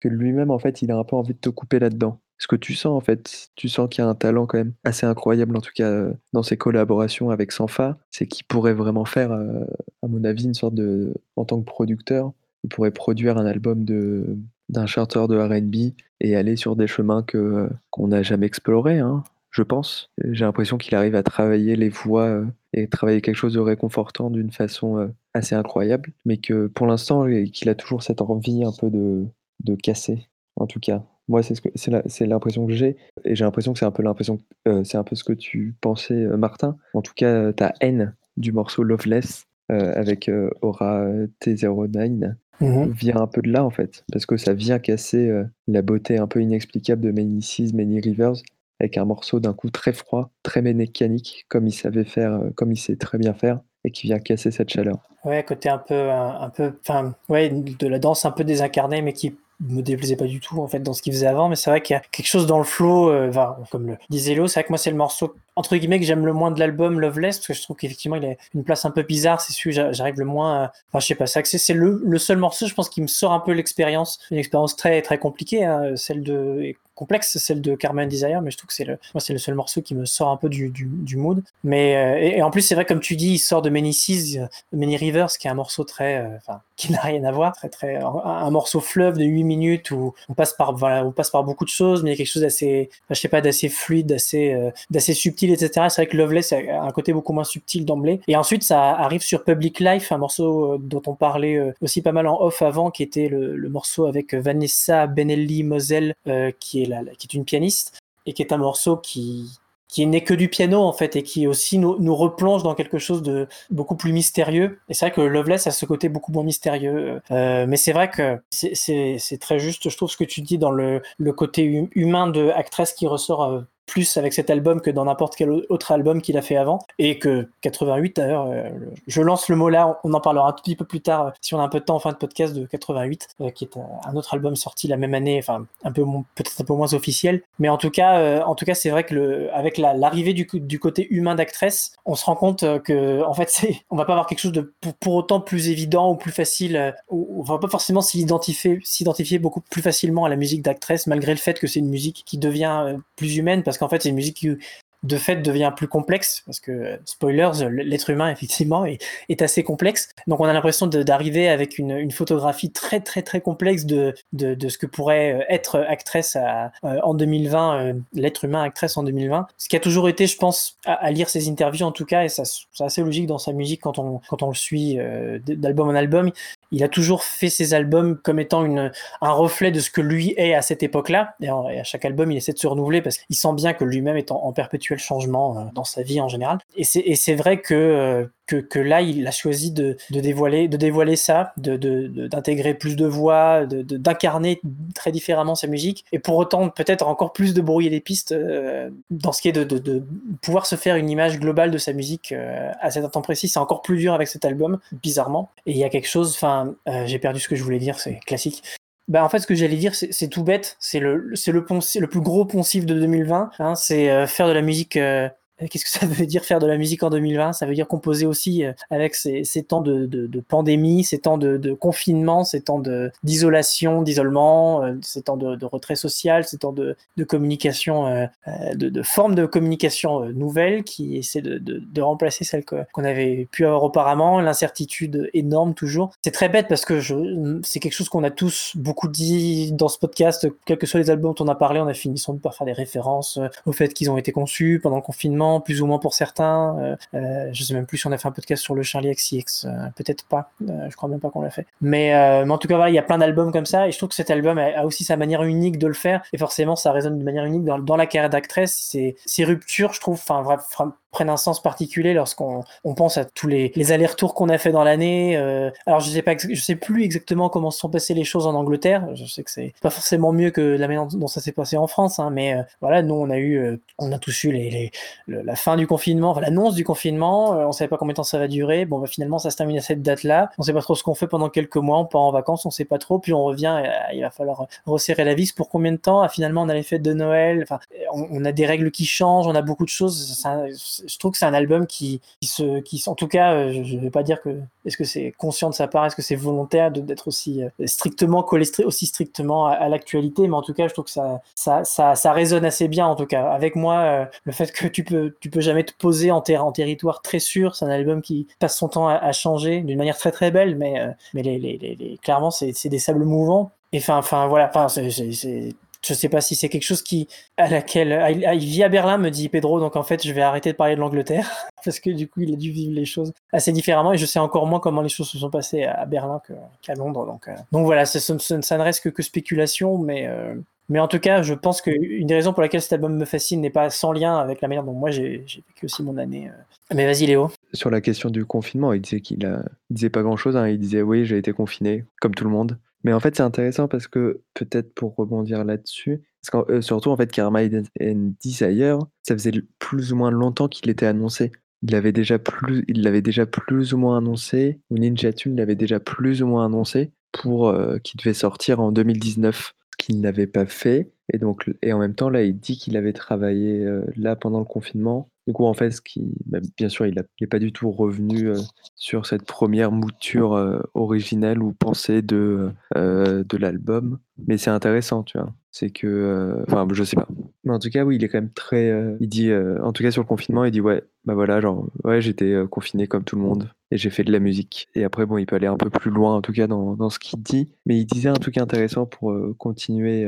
que lui-même, en fait, il a un peu envie de te couper là-dedans. Ce que tu sens, en fait, tu sens qu'il y a un talent quand même assez incroyable, en tout cas euh, dans ses collaborations avec Sanfa, c'est qu'il pourrait vraiment faire, euh, à mon avis, une sorte de, en tant que producteur, il pourrait produire un album de d'un chanteur de R&B et aller sur des chemins que euh, qu'on n'a jamais explorés, hein, je pense. J'ai l'impression qu'il arrive à travailler les voix et travailler quelque chose de réconfortant d'une façon assez incroyable, mais que pour l'instant, qu'il a toujours cette envie un peu de, de casser, en tout cas. Moi, c'est ce que c'est la- c'est l'impression que j'ai, et j'ai l'impression que c'est un peu l'impression, euh, c'est un peu ce que tu pensais, euh, Martin. En tout cas, ta haine du morceau Loveless euh, avec euh, Aura T09 Mhm. vient un peu de là en fait, parce que ça vient casser la beauté un peu inexplicable de Many Seas, Many Rivers, avec un morceau d'un coup très froid, très mécanique, comme il savait faire, comme il sait très bien faire, et qui vient casser cette chaleur. Ouais, côté un peu, un, un peu, enfin, ouais, de la danse un peu désincarnée, mais qui me déplaisait pas du tout en fait dans ce qu'il faisait avant. Mais c'est vrai qu'il y a quelque chose dans le flow, euh, comme le disait Léo, c'est vrai que moi c'est le morceau entre guillemets que j'aime le moins de l'album Loveless parce que je trouve qu'effectivement il a une place un peu bizarre. C'est celui j'arrive le moins, à... enfin je sais pas, c'est le, le seul morceau je pense qui me sort un peu l'expérience, une expérience très très compliquée, hein, celle de complexe, celle de Carmen Desire, mais je trouve que c'est le, moi c'est le seul morceau qui me sort un peu du, du, du mood. Mais euh, et, en plus c'est vrai comme tu dis, il sort de Many Seas, Many Rivers, qui est un morceau très, euh, enfin qui n'a rien à voir, très très un, morceau fleuve de 8 minutes où on passe par voilà, on passe par beaucoup de choses, mais il y a quelque chose d'assez, je sais pas, d'assez fluide, d'assez euh, d'assez subtil, etc. C'est vrai que Loveless a un côté beaucoup moins subtil d'emblée. Et ensuite ça arrive sur Public Life, un morceau euh, dont on parlait aussi pas mal en off avant, qui était le, le morceau avec Vanessa Benelli Moselle, qui est qui est une pianiste et qui est un morceau qui qui n'est que du piano en fait et qui aussi nous, replonge dans quelque chose de beaucoup plus mystérieux. Et c'est vrai que Loveless a ce côté beaucoup moins mystérieux. Euh, mais c'est vrai que c'est- très juste, je trouve, ce que tu dis dans le, le côté hum- humain de Actress qui ressort euh, plus avec cet album que dans n'importe quel autre album qu'il a fait avant. Et que 88 d'ailleurs, euh, je lance le mot là, on en parlera un petit peu plus tard euh, si on a un peu de temps en fin de podcast de 88, euh, qui est un autre album sorti la même année, enfin un peu peut-être un peu moins officiel. Mais en tout cas, en tout cas, c'est vrai que le, avec la- l'arrivée du, du côté humain d'actrice, on se rend compte que en fait, c'est, on va pas avoir quelque chose de pour, pour autant plus évident ou plus facile. ou- on va pas forcément s'identifier, s'identifier beaucoup plus facilement à la musique d'actrice, malgré le fait que c'est une musique qui devient plus humaine, qu'en fait, c'est une musique qui de fait devient plus complexe parce que spoilers l'être humain effectivement est, assez complexe. Donc on a l'impression d'arriver avec une, photographie très très très complexe de, de, ce que pourrait euh, être actrice euh, en 2020 euh, l'être humain actrice en 2020 ce qui a toujours été je pense à, lire ses interviews en tout cas et ça c'est assez logique dans sa musique quand on quand on le suit d'album en album il a toujours fait ses albums comme étant une, un reflet de ce que lui est à cette époque-là. Et, et à chaque album, il essaie de se renouveler parce qu'il sent bien que lui-même est en, en perpétuel changement euh, dans sa vie en général. Et c'est et c'est vrai que euh, que, là, il a choisi de, dévoiler, de dévoiler ça, d'intégrer plus de voix, d'incarner très différemment sa musique, et pour autant peut-être encore plus de brouiller les pistes euh, dans ce qui est de, pouvoir se faire une image globale de sa musique euh, à cet instant précis. C'est encore plus dur avec cet album, bizarrement. Et il y a quelque chose, enfin, euh, j'ai perdu ce que je voulais dire, c'est classique. Bah en fait, ce que j'allais dire, c'est tout bête. C'est le, le, le plus gros poncif de 2020. Hein, c'est faire de la musique qu'est-ce que ça veut dire faire de la musique en 2020 Ça veut dire composer aussi euh, avec ces, temps de, pandémie, ces temps de, confinement, ces temps d'isolation, d'isolement, euh, ces temps de, retrait social, ces temps de, communication, de, formes de communication nouvelles qui essaient de, remplacer celles qu'on avait pu avoir auparavant, l'incertitude énorme toujours. C'est très bête parce que c'est quelque chose qu'on a tous beaucoup dit dans ce podcast, quels que soient les albums dont on a parlé, on a fini sans doute par faire des références au fait qu'ils ont été conçus pendant le confinement plus ou moins pour certains. Euh, euh, je sais même plus si on a fait un podcast sur le Charlie XCX, euh, peut-être pas. je crois même pas qu'on l'a fait. Mais, en tout cas, il y a plein d'albums comme ça, et je trouve que cet album a, aussi sa manière unique de le faire, et forcément, ça résonne de manière unique dans, la carrière d'actrice. Ces ruptures, je trouve, prennent un sens particulier lorsqu'on on pense à tous les, allers-retours qu'on a fait dans l'année. Euh, alors je sais pas, je sais plus exactement comment se sont passées les choses en Angleterre. Je sais que c'est pas forcément mieux que la manière dont ça s'est passé en France, hein, mais euh, voilà, nous on a eu, euh, on a tous eu les la fin du confinement, enfin, l'annonce du confinement. on savait pas combien de temps ça va durer. Bon, bah, finalement ça se termine à cette date-là. On sait pas trop ce qu'on fait pendant quelques mois. On part en vacances, on sait pas trop. Puis on revient. il va falloir resserrer la vis pour combien de temps? Ah, Finalement, on a les fêtes de Noël. Enfin, on, a des règles qui changent. On a beaucoup de choses. Je trouve que c'est un album qui, se, qui, en tout cas, euh, je ne vais pas dire que, est-ce que c'est conscient de sa part, est-ce que c'est volontaire d'être aussi euh, strictement collé aussi strictement à, l'actualité, mais en tout cas, je trouve que ça, ça, ça, ça, résonne assez bien, en tout cas. Avec moi, euh, le fait que tu peux, tu peux jamais te poser en, en territoire très sûr, c'est un album qui passe son temps à, changer d'une manière très très belle, mais, mais les, les, clairement, c'est des sables mouvants. Et enfin, voilà, enfin, c'est je sais pas si c'est quelque chose qui à laquelle il vit à Berlin me dit Pedro donc en fait je vais arrêter de parler de l'Angleterre parce que du coup il a dû vivre les choses assez différemment. Et je sais encore moins comment les choses se sont passées à Berlin qu'à Londres. Donc euh, donc voilà ça, ça, ne reste que, que spéculation mais euh, mais en tout cas, je pense qu'une des raisons pour laquelle cet album me fascine n'est pas sans lien avec la manière dont moi j'ai vécu aussi mon année. Euh. Mais vas-y Léo. Sur la question du confinement, il disait qu'il a... disait pas grand-chose. Hein. Il disait oui, j'ai été confiné, comme tout le monde. Mais en fait, c'est intéressant parce que, peut-être pour rebondir là-dessus, euh, surtout en fait, Karma and Desire, ça faisait plus ou moins longtemps qu'il était annoncé. Il l'avait déjà plus, il déjà plus ou moins annoncé, ou Ninja Tune l'avait déjà plus ou moins annoncé pour euh, qu'il devait sortir en 2019, ce qu'il n'avait pas fait. Et donc, et en même temps, là, il dit qu'il avait travaillé euh, là pendant le confinement du coup, en fait, ce qui, bah, bien sûr, il n'est pas du tout revenu euh, sur cette première mouture euh, originelle ou pensée de, euh, de l'album. Mais c'est intéressant, tu vois. C'est que, enfin, je sais pas. Mais en tout cas, oui, il est quand même très. il dit, en tout cas, sur le confinement, il dit, ouais, bah voilà, genre, ouais, j'étais confiné comme tout le monde et j'ai fait de la musique. Et après, bon, il peut aller un peu plus loin, en tout cas, dans, dans ce qu'il dit. Mais il disait un truc intéressant pour continuer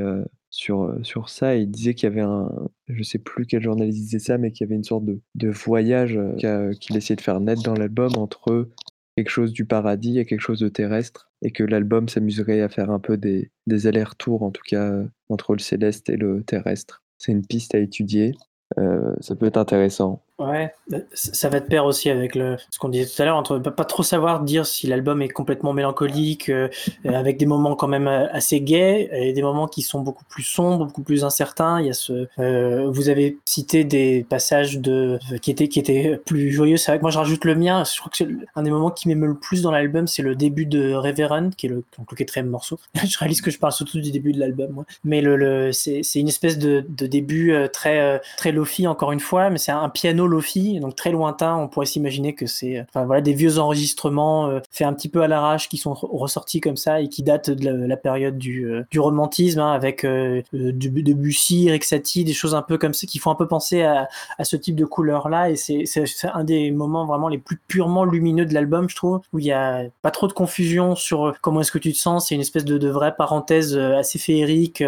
sur, euh, sur ça. il disait qu'il y avait un, je sais plus quel journaliste disait ça, mais qu'il y avait une sorte de, de voyage euh, qu'il essayait de faire naître dans l'album entre quelque chose du paradis et quelque chose de terrestre, et que l'album s'amuserait à faire un peu des, des allers-retours, en tout cas, entre le céleste et le terrestre. C'est une piste à étudier. Euh, ça peut être intéressant. Ouais, ça va de pair aussi avec le, ce qu'on disait tout à l'heure, entre pas trop savoir dire si l'album est complètement mélancolique, euh, avec des moments quand même euh, assez gays, et des moments qui sont beaucoup plus sombres, beaucoup plus incertains. Il y a ce, euh, vous avez cité des passages de, qui étaient, qui étaient plus joyeux. C'est vrai que moi je rajoute le mien. Je crois que un des moments qui m'émeut le plus dans l'album, c'est le début de Reverend, qui est le, donc, le quatrième morceau. je réalise que je parle surtout du début de l'album. Mais le, le c'est, c'est une espèce de, de début très, très lofi encore une fois, mais c'est un piano lofi, donc très lointain. On pourrait s'imaginer que c'est enfin, voilà, des vieux enregistrements euh, faits un petit peu à l'arrache qui sont ressortis comme ça et qui datent de la, période du, euh, du romantisme hein, avec euh, du, Debussy, Rexati, des choses un peu comme ça qui font un peu penser à, à ce type de couleur-là. Et c'est un des moments vraiment les plus purement lumineux de l'album, je trouve, où il y a pas trop de confusion sur comment est-ce que tu te sens. C'est une espèce de, de vraie parenthèse assez féerique.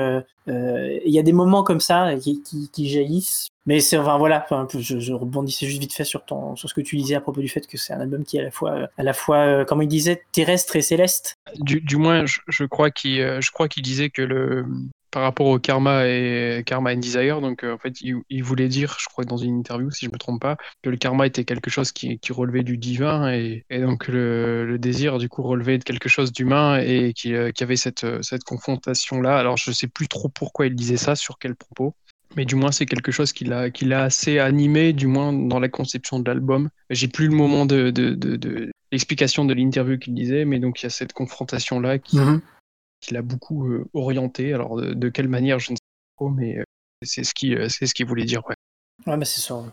Il y a des moments comme ça qui, qui, qui jaillissent mais c'est enfin voilà, je, je, rebondissais juste vite fait sur ton sur ce que tu disais à propos du fait que c'est un album qui est à la fois à la fois euh, comme il disait terrestre et céleste. Du, du moins, je, je crois qu'il euh, je crois qu'il disait que le par rapport au karma et karma and desire. Donc en fait, il, voulait dire, je crois dans une interview, si je me trompe pas, que le karma était quelque chose qui, relevait du divin et, donc le, désir du coup relevait de quelque chose d'humain et qui, qui, avait cette, cette confrontation là. Alors je sais plus trop pourquoi il disait ça, sur quel propos mais du moins c'est quelque chose qui l'a assez animé, du moins dans la conception de l'album. J'ai plus le moment de, l'explication de l'interview qu'il disait, mais donc il y a cette confrontation là qui, mhm. Qui l'a beaucoup euh, orienté. Alors de, quelle manière, je ne sais pas, mais euh, ce euh, c'est ce qu'il voulait dire. Ouais. Mais c'est sur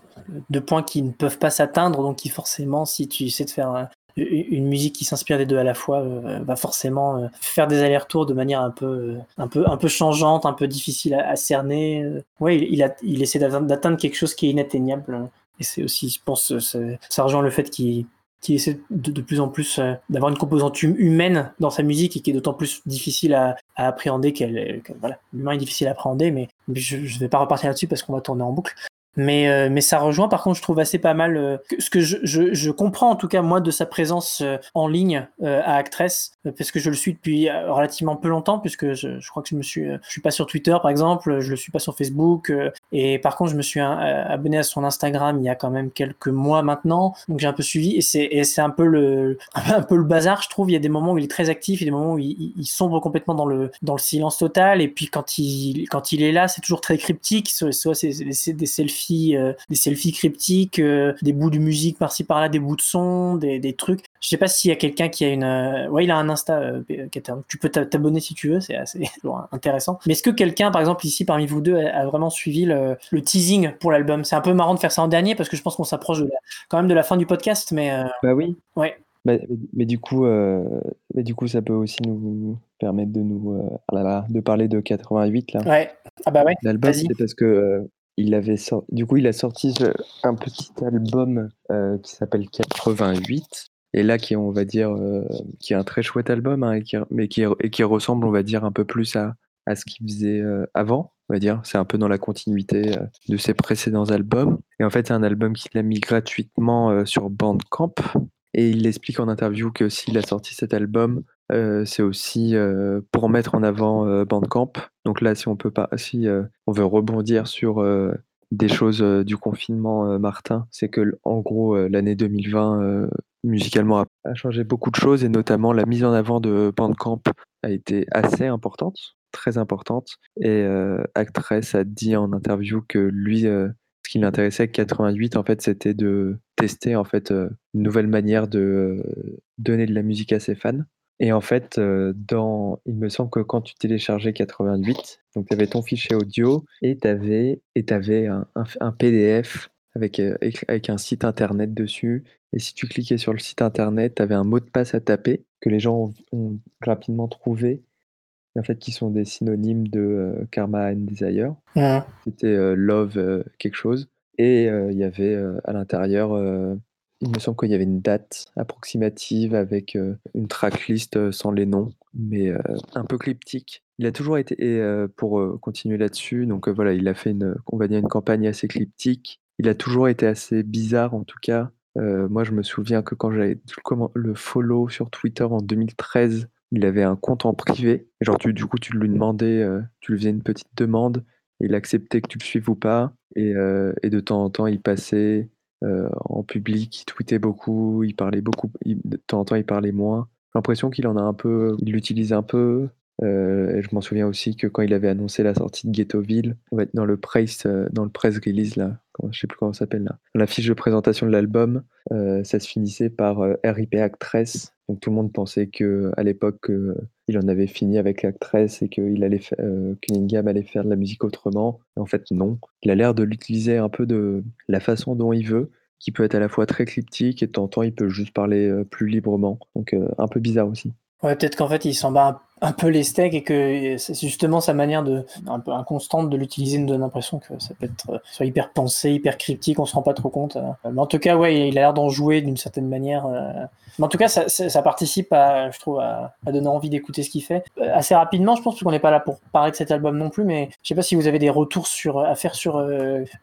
deux points qui ne peuvent pas s'atteindre, donc qui forcément, si tu essaies de faire une musique qui s'inspire des deux à la fois va forcément faire des allers-retours de manière un peu, un peu, un peu changeante, un peu difficile à, cerner. Ouais, il, a, il essaie d'atteindre quelque chose qui est inatteignable. Et c'est aussi, je pense, ça rejoint le fait qu'il essaie de, plus en plus d'avoir une composante hum, humaine dans sa musique et qui est d'autant plus difficile à, appréhender qu'elle, voilà, l'humain est difficile à appréhender, mais, je ne vais pas repartir là-dessus parce qu'on va tourner en boucle. Mais, euh, mais ça rejoint, par contre, je trouve assez pas mal euh, ce que je, je, je, comprends, en tout cas, moi, de sa présence euh, en ligne à Actress, parce que je le suis depuis relativement peu longtemps, puisque je, je, crois que je me suis, je suis pas sur Twitter, par exemple, je le suis pas sur Facebook, et par contre, je me suis abonné à son Instagram il y a quand même quelques mois maintenant, donc j'ai un peu suivi, et c'est un peu le, un peu le bazar, je trouve. Il y a des moments où il est très actif, il y a des moments où il, il sombre complètement dans le, dans le silence total, et puis quand il, quand il est là, c'est toujours très cryptique, soit c'est des selfies euh, des selfies cryptiques, euh, des bouts de musique par-ci par-là, des bouts de son, des, trucs. Je sais pas s'il y a quelqu'un qui a une. Euh, ouais, il a un Insta. tu peux t'abonner si tu veux, c'est assez intéressant. Mais est-ce que quelqu'un, par exemple, ici parmi vous deux, a, vraiment suivi le, teasing pour l'album? C'est un peu marrant de faire ça en dernier parce que je pense qu'on s'approche quand même de la fin du podcast, mais. Bah oui. Ouais. Bah, mais, du coup, mais du coup, ça peut aussi nous permettre de nous ah de parler de 88 là. Ouais. Ah bah ouais. L'album, c'est parce que il du coup, il a sorti un petit album euh, qui s'appelle 88. Et là, qui on va dire, euh, qui est un très chouette album, hein, mais qui, et qui ressemble, on va dire, un peu plus à, à ce qu'il faisait euh, avant. On va dire, c'est un peu dans la continuité de ses précédents albums. Et en fait, c'est un album qu'il a mis gratuitement sur Bandcamp. Et il explique en interview que s'il a sorti cet album, euh, c'est aussi euh, pour mettre en avant euh, Bandcamp. Donc là, si on peut pas, si on veut rebondir sur des choses du confinement, Martin, c'est que en gros l'année 2020 musicalement a, changé beaucoup de choses et notamment la mise en avant de Bandcamp a été assez importante, très importante. Et Actress a dit en interview que lui, ce qui l'intéressait avec 88, en fait, c'était de tester en fait une nouvelle manière de donner de la musique à ses fans. Et en fait, dans, il me semble que quand tu téléchargeais 88, donc tu avais ton fichier audio et tu avais, et avais un, un, PDF avec, avec un site internet dessus. Et si tu cliquais sur le site internet, tu avais un mot de passe à taper que les gens ont, rapidement trouvé. En fait, qui sont des synonymes de Karma and Desire. C'était Love quelque chose. Et il y avait à l'intérieur il me semble qu'il y avait une date approximative avec une tracklist sans les noms, mais un peu cryptique. Il a toujours été, et pour continuer là-dessus, donc voilà, il a fait une, on va dire une campagne assez cryptique. Il a toujours été assez bizarre en tout cas. moi, je me souviens que quand j'avais le follow sur Twitter en 2013, il avait un compte en privé. Genre, du coup, tu lui demandais, tu lui faisais une petite demande, il acceptait que tu le suives ou pas. Et, et de temps en temps, il passait, euh, en public, il tweetait beaucoup, il parlait beaucoup, de temps en temps il parlait moins. J'ai l'impression qu'il en a un peu, il l'utilise un peu. Euh, je m'en souviens aussi que quand il avait annoncé la sortie de Ghettoville, on va être dans le press, euh, dans le press release là, je sais plus comment ça s'appelle là, dans la fiche de présentation de l'album, ça se finissait par RIP Actress. Donc tout le monde pensait que à l'époque il en avait fini avec Actress et qu'il allait, Cunningham allait faire de la musique autrement. en fait non, il a l'air de l'utiliser un peu de la façon dont il veut qui peut être à la fois très cryptique et de temps en temps il peut juste parler plus librement. Donc un peu bizarre aussi. Ouais, peut-être qu'en fait il s'en bat un peu les steaks et que c'est justement sa manière de un peu inconstante de l'utiliser nous donne l'impression que ça peut être soit hyper pensé, hyper cryptique, on se rend pas trop compte. Mais en tout cas, ouais, il a l'air d'en jouer d'une certaine manière. Mais en tout cas, ça, ça, participe à, je trouve, à, donner envie d'écouter ce qu'il fait. Euh, assez rapidement, je pense, qu'on n'est pas là pour parler de cet album non plus, mais je sais pas si vous avez des retours sur, à faire sur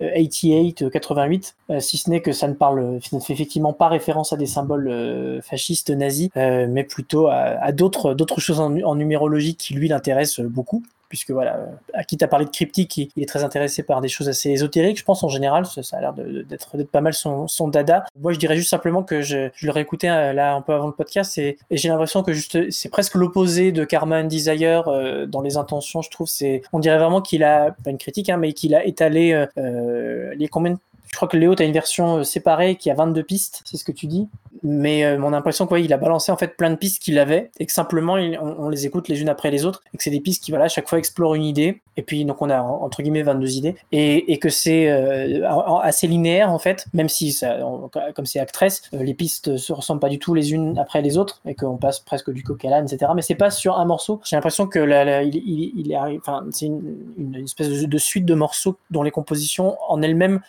88, euh, 88, euh, si ce n'est que ça ne parle, ça ne fait effectivement pas référence à des symboles fascistes nazis, mais plutôt à, d'autres, d'autres choses en, numérologie qui lui l'intéressent beaucoup. puisque voilà, à qui t'as parlé de cryptique, il, est très intéressé par des choses assez ésotériques, je pense en général, ça, a l'air d'être pas mal son, dada. Moi, je dirais juste simplement que je, je l'aurais écouté là un peu avant le podcast et, j'ai l'impression que juste c'est presque l'opposé de Karma and Desire dans les intentions, je trouve. C'est, on dirait vraiment qu'il a pas une critique, hein, mais qu'il a étalé les combien je crois que Léo, tu as une version euh, séparée qui a 22 pistes, c'est ce que tu dis. Mais euh, mon impression qu'il il a balancé en fait plein de pistes qu'il avait et que simplement on, les écoute les unes après les autres et que c'est des pistes qui voilà, à chaque fois explorent une idée. Et puis donc on a entre guillemets 22 idées et, que c'est euh, assez linéaire en fait, même si ça, comme c'est Actress, les pistes se ressemblent pas du tout les unes après les autres et qu'on passe presque du coq à etc. Mais c'est pas sur un morceau. J'ai l'impression que il, il, il, est, enfin, c'est une, espèce de, suite de morceaux dont les compositions en elles-mêmes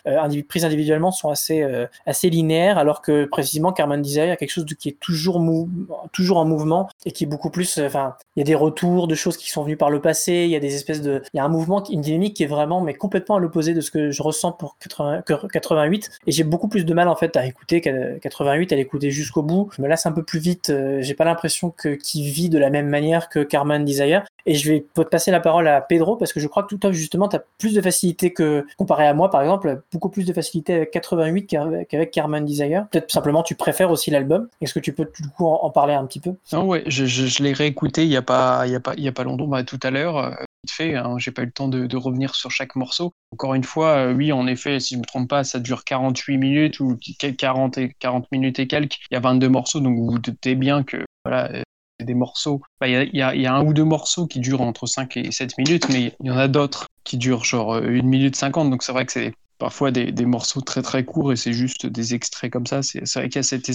prises individuellement sont assez, euh, assez linéaires, alors que précisément Carmen Desire, a quelque chose qui est toujours, mou toujours en mouvement et qui est beaucoup plus. Euh, enfin, il y a des retours de choses qui sont venues par le passé, il y a des espèces de. Il y a un mouvement, une dynamique qui est vraiment, mais complètement à l'opposé de ce que je ressens pour 88. Et j'ai beaucoup plus de mal, en fait, à écouter 88, à l'écouter jusqu'au bout. Je me lasse un peu plus vite. Euh, j'ai pas l'impression que qu'il vit de la même manière que Carmen Desire. Et je vais passer la parole à Pedro parce que je crois que toi, justement, tu as plus de facilité que, comparé à moi, par exemple, beaucoup plus de facilité avec 88 qu'avec Carmen Desire. Peut-être simplement tu préfères aussi l'album. Est-ce que tu peux du coup en, parler un petit peu? Non, ouais, je, je, l'ai réécouté il n'y a, pas, il y a, pas, longtemps, bah, tout à l'heure. Euh, vite fait, hein, j'ai pas eu le temps de, revenir sur chaque morceau. Encore une fois, euh, oui, en effet, si je me trompe pas, ça dure 48 minutes ou 40, et, 40 minutes et quelques. Il y a 22 morceaux, donc vous vous doutez bien que voilà, euh, des morceaux. Il y, a, un ou deux morceaux qui durent entre 5 et 7 minutes, mais il y en a d'autres qui durent genre 1 minute 50. Donc c'est vrai que c'est parfois des, des, morceaux très très courts et c'est juste des extraits comme ça. C'est vrai qu'il y a cette.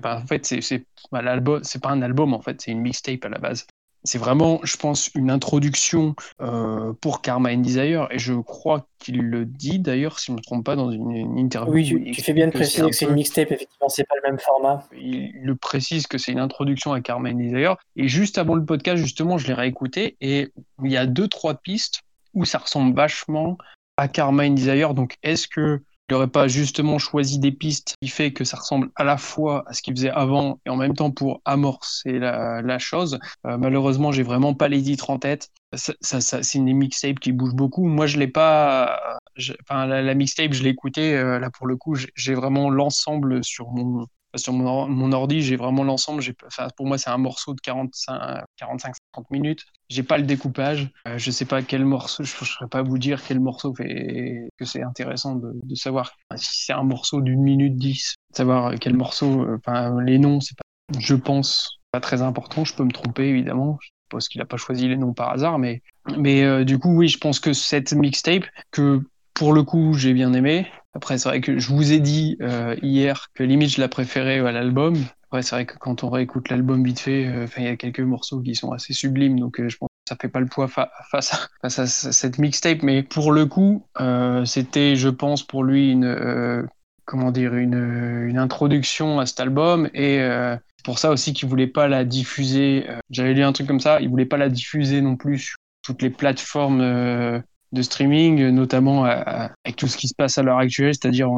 Bah, en fait, c'est bah, c'est pas un album en fait, c'est une mixtape à la base c'est vraiment, je pense, une introduction euh, pour Karma and Desire, et je crois qu'il le dit d'ailleurs, si je ne me trompe pas, dans une, interview. Oui, tu, fais bien de préciser que c'est une mixtape, effectivement, c'est pas le même format. Il le précise que c'est une introduction à Karma and Desire, et juste avant le podcast, justement, je l'ai réécouté, et il y a deux, trois pistes où ça ressemble vachement à Karma and Desire, donc est-ce que il n'aurait pas justement choisi des pistes qui fait que ça ressemble à la fois à ce qu'il faisait avant et en même temps pour amorcer la, chose. Euh, malheureusement, j'ai vraiment pas les titres en tête. Ça, c'est une mixtape qui bouge beaucoup. Moi, je l'ai pas. enfin, la, mixtape, je l'ai écoutée. Euh, là, pour le coup, j'ai vraiment l'ensemble sur mon sur mon, ordi, j'ai vraiment l'ensemble. Pour moi, c'est un morceau de 45-50 minutes. J'ai pas le découpage. Euh, je sais pas quel morceau. Je ne saurais pas vous dire quel morceau fait que c'est intéressant de, savoir si c'est un morceau d'une minute dix. Savoir quel morceau. Euh, enfin, les noms, c'est pas. Je pense pas très important. Je peux me tromper évidemment. Je suppose qu'il a pas choisi les noms par hasard, mais mais euh, du coup, oui, je pense que cette mixtape que pour le coup, j'ai bien aimé. Après, c'est vrai que je vous ai dit euh, hier que limite je la préférais à l'album. Après, c'est vrai que quand on réécoute l'album vite fait, euh, il y a quelques morceaux qui sont assez sublimes, donc euh, je pense que ça fait pas le poids face, à, face, à, cette mixtape. Mais pour le coup, c'était, je pense, pour lui une comment dire une, une, introduction à cet album et c'est pour ça aussi qu'il voulait pas la diffuser. J'avais lu un truc comme ça, il voulait pas la diffuser non plus sur toutes les plateformes de streaming, notamment avec tout ce qui se passe à l'heure actuelle, c'est-à-dire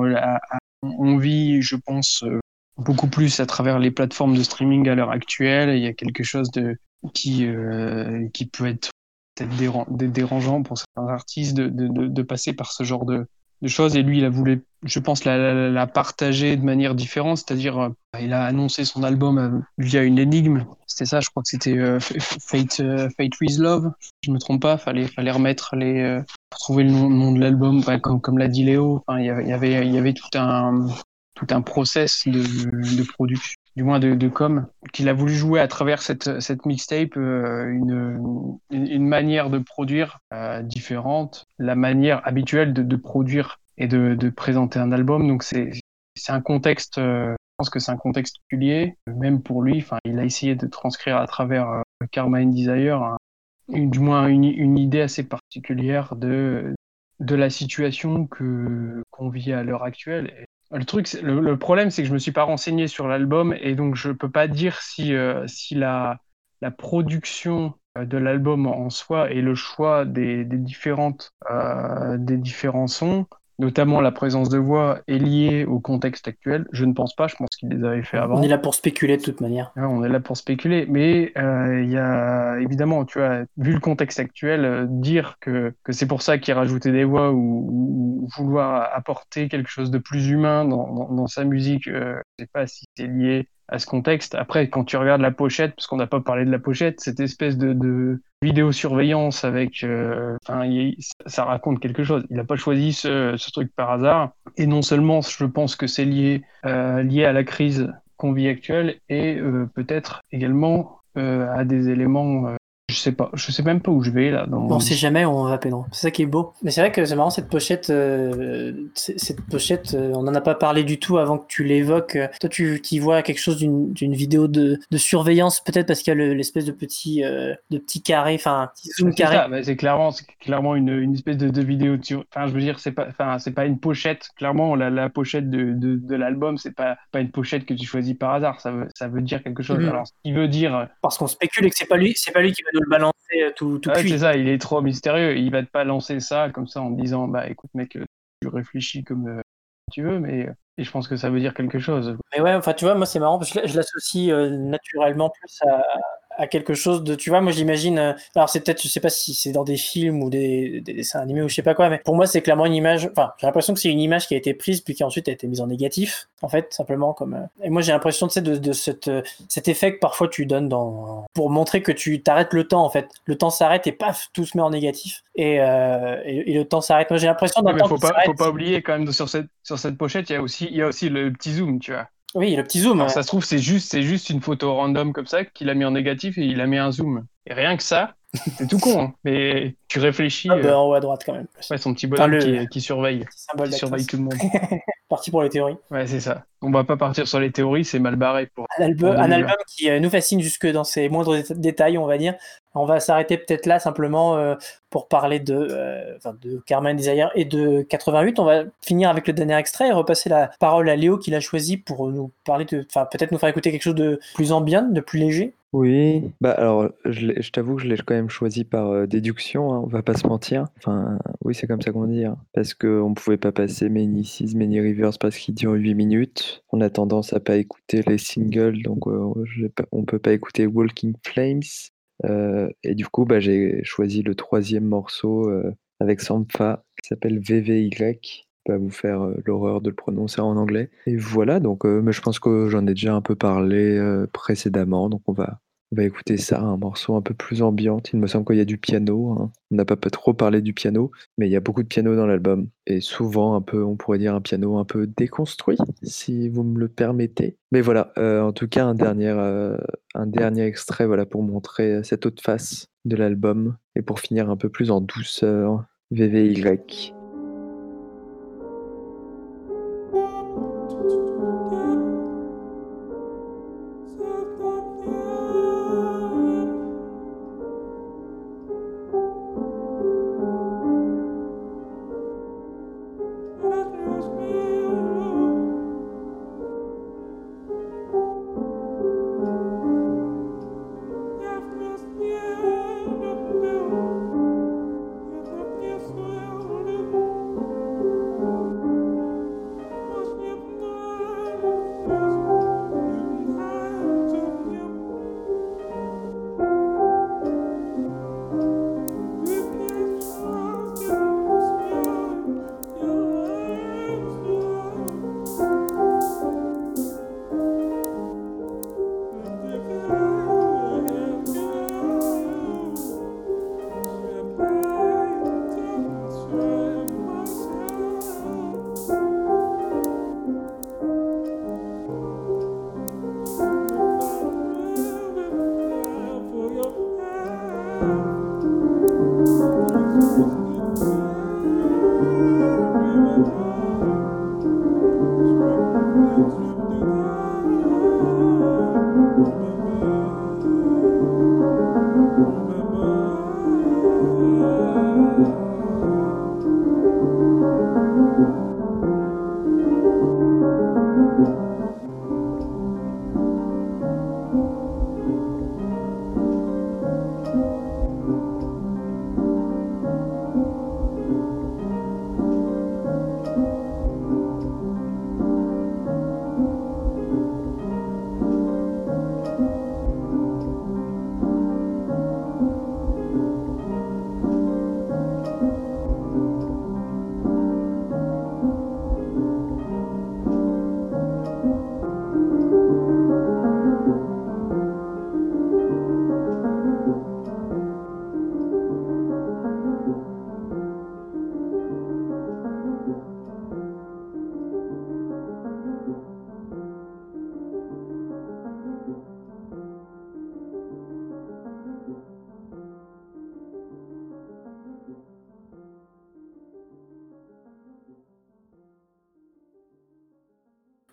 on, vit, je pense, euh, beaucoup plus à travers les plateformes de streaming à l'heure actuelle. Il y a quelque chose de qui euh, qui peut être peut-être dérangeant pour certains artistes de, de, de, passer par ce genre de, de choses et lui il a voulu je pense la, la, partager de manière différente. C'est-à-dire euh, il a annoncé son album euh, via une énigme. C'était ça je crois que c'était euh, Fate Fate with Love je me trompe pas. Fallait fallait remettre les pour trouver le nom, de l'album comme comme l'a dit Léo. Enfin, il y avait y avait tout un tout un process de, production du moins de, de com, qu'il a voulu jouer à travers cette, cette mixtape une, une, manière de produire différente, la manière habituelle de produire et de, présenter un album. Donc c'est un contexte, euh, je pense que c'est un contexte particulier, même pour lui. Enfin, il a essayé de transcrire à travers euh, Karma and Desire, une, du moins une, une idée assez particulière de de la situation que qu'on vit à l'heure actuelle le truc, le, problème, c'est que je me suis pas renseigné sur l'album et donc je peux pas dire si, euh, si la, la production euh, de l'album en soi et le choix des, des différentes, des différents sons notamment la présence de voix, est liée au contexte actuel. Je ne pense pas, je pense qu'ils les avaient fait avant. On est là pour spéculer de toute manière. on est là pour spéculer, mais euh, il y a évidemment, tu vois, vu le contexte actuel, euh, dire que, que c'est pour ça qu'ils rajoutaient des voix ou, vouloir apporter quelque chose de plus humain dans, dans, sa musique, euh, je sais pas si c'est lié à ce contexte. Après, quand tu regardes la pochette, parce qu'on n'a pas parlé de la pochette, cette espèce de, de vidéosurveillance avec, euh, ça raconte quelque chose. Il n'a pas choisi ce, truc par hasard. Et non seulement, je pense que c'est lié, euh, à la crise qu'on vit actuelle, et euh, peut-être également à des éléments je sais pas, je sais même pas où je vais là. Dans on sait jamais où on va, Pédro. C'est ça qui est beau. Mais c'est vrai que c'est marrant cette pochette. Euh, cette pochette, euh, on n'en a pas parlé du tout avant que tu l'évoques. Toi, tu y vois quelque chose d'une vidéo de, de surveillance, peut-être parce qu'il y a l'espèce de petit euh, de petit carré, enfin zoom carré. C'est clairement, c'est clairement une, une, espèce de, de vidéo. Enfin, je veux dire, c'est pas, enfin, c'est pas une pochette. Clairement, la, la pochette de, de, de l'album, c'est pas pas une pochette que tu choisis par hasard. Ça veut, ça veut dire quelque chose. Mhm. Alors, ce qui veut dire. Parce qu'on spécule et que c'est pas lui, c'est pas lui qui va nous le balancer euh, tout, tout C'est ça, il est trop mystérieux. Il va te pas lancer ça comme ça en disant bah écoute mec, euh, tu réfléchis comme euh, tu veux, mais et je pense que ça veut dire quelque chose. Mais ouais, enfin tu vois, moi c'est marrant parce que je l'associe naturellement plus à, à quelque chose de, tu vois, moi j'imagine, euh, alors c'est peut-être, je sais pas si c'est dans des films ou des, des, dessins animés ou je sais pas quoi, mais pour moi c'est clairement une image, enfin j'ai l'impression que c'est une image qui a été prise puis qui ensuite a été mise en négatif, en fait, simplement comme. Euh, et moi j'ai l'impression tu sais, de, de cette, euh, cet effet que parfois tu donnes dans, pour montrer que tu t'arrêtes le temps en fait, le temps s'arrête et paf, tout se met en négatif et, euh, et, le temps s'arrête. Moi j'ai l'impression d'un temps faut pas, faut pas oublier quand même sur cette, sur cette pochette, il y a aussi, il y a aussi le petit zoom, tu vois. Oui, le petit zoom. Ça se trouve, c'est juste, c'est juste une photo random comme ça qu'il a mis en négatif et il a mis un zoom. Et rien que ça, c'est tout con. Hein. Mais tu réfléchis. Ah, bah, en haut à droite quand même. Ouais, son petit bonhomme qui, qui, surveille. Qui surveille tout le monde. Parti pour les théories. Ouais, c'est ça. On va pas partir sur les théories, c'est mal barré pour. Un album, un album qui euh, nous fascine jusque dans ses moindres détails, on va dire. On va s'arrêter peut-être là simplement euh, pour parler de, euh, de Carmen Desire et de 88. On va finir avec le dernier extrait et repasser la parole à Léo qui l'a choisi pour nous parler de, enfin peut-être nous faire écouter quelque chose de plus ambiant, de plus léger. Oui, bah alors je, je t'avoue que je l'ai quand même choisi par euh, déduction, hein, on va pas se mentir. Enfin, oui, c'est comme ça qu'on dit, hein, parce qu'on pouvait pas passer Many Seas, Many Rivers parce qu'il dure 8 minutes. On a tendance à pas écouter les singles, donc euh, on peut pas écouter Walking Flames. Euh, et du coup, bah, j'ai choisi le troisième morceau avec Sampha qui s'appelle VVY pas vous faire l'horreur de le prononcer en anglais. Et voilà, donc mais je pense que j'en ai déjà un peu parlé précédemment, donc on va, on va écouter ça, un morceau un peu plus ambiant. Il me semble qu'il y a du piano. Hein. On n'a pas, trop parlé du piano, mais il y a beaucoup de piano dans l'album. Et souvent, un peu, on pourrait dire un piano un peu déconstruit, si vous me le permettez. Mais voilà, en tout cas, un dernier, un dernier extrait voilà, pour montrer cette autre face de l'album. Et pour finir un peu plus en douceur, VVY.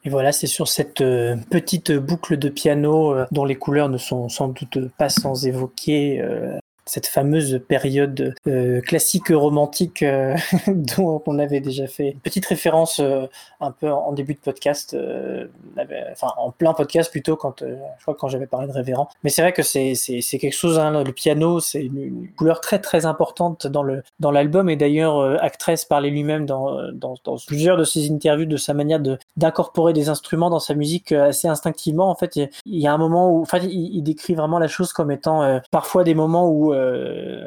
Et voilà, c'est sur cette euh, petite boucle de piano euh, dont les couleurs ne sont sans doute pas sans évoquer euh, cette fameuse période euh, classique romantique euh, dont on avait déjà fait une petite référence euh, un peu en, début de podcast, euh, enfin en plein podcast plutôt quand je crois quand j'avais parlé de Révérend. Mais c'est vrai que c'est quelque chose. Hein, le piano, c'est une, couleur très très importante dans le dans l'album et d'ailleurs Actress parlait lui-même dans, dans plusieurs de ses interviews de sa manière de d'incorporer des instruments dans sa musique assez instinctivement. En fait, il y, a- un moment où, enfin, il, il décrit vraiment la chose comme étant parfois des moments où euh,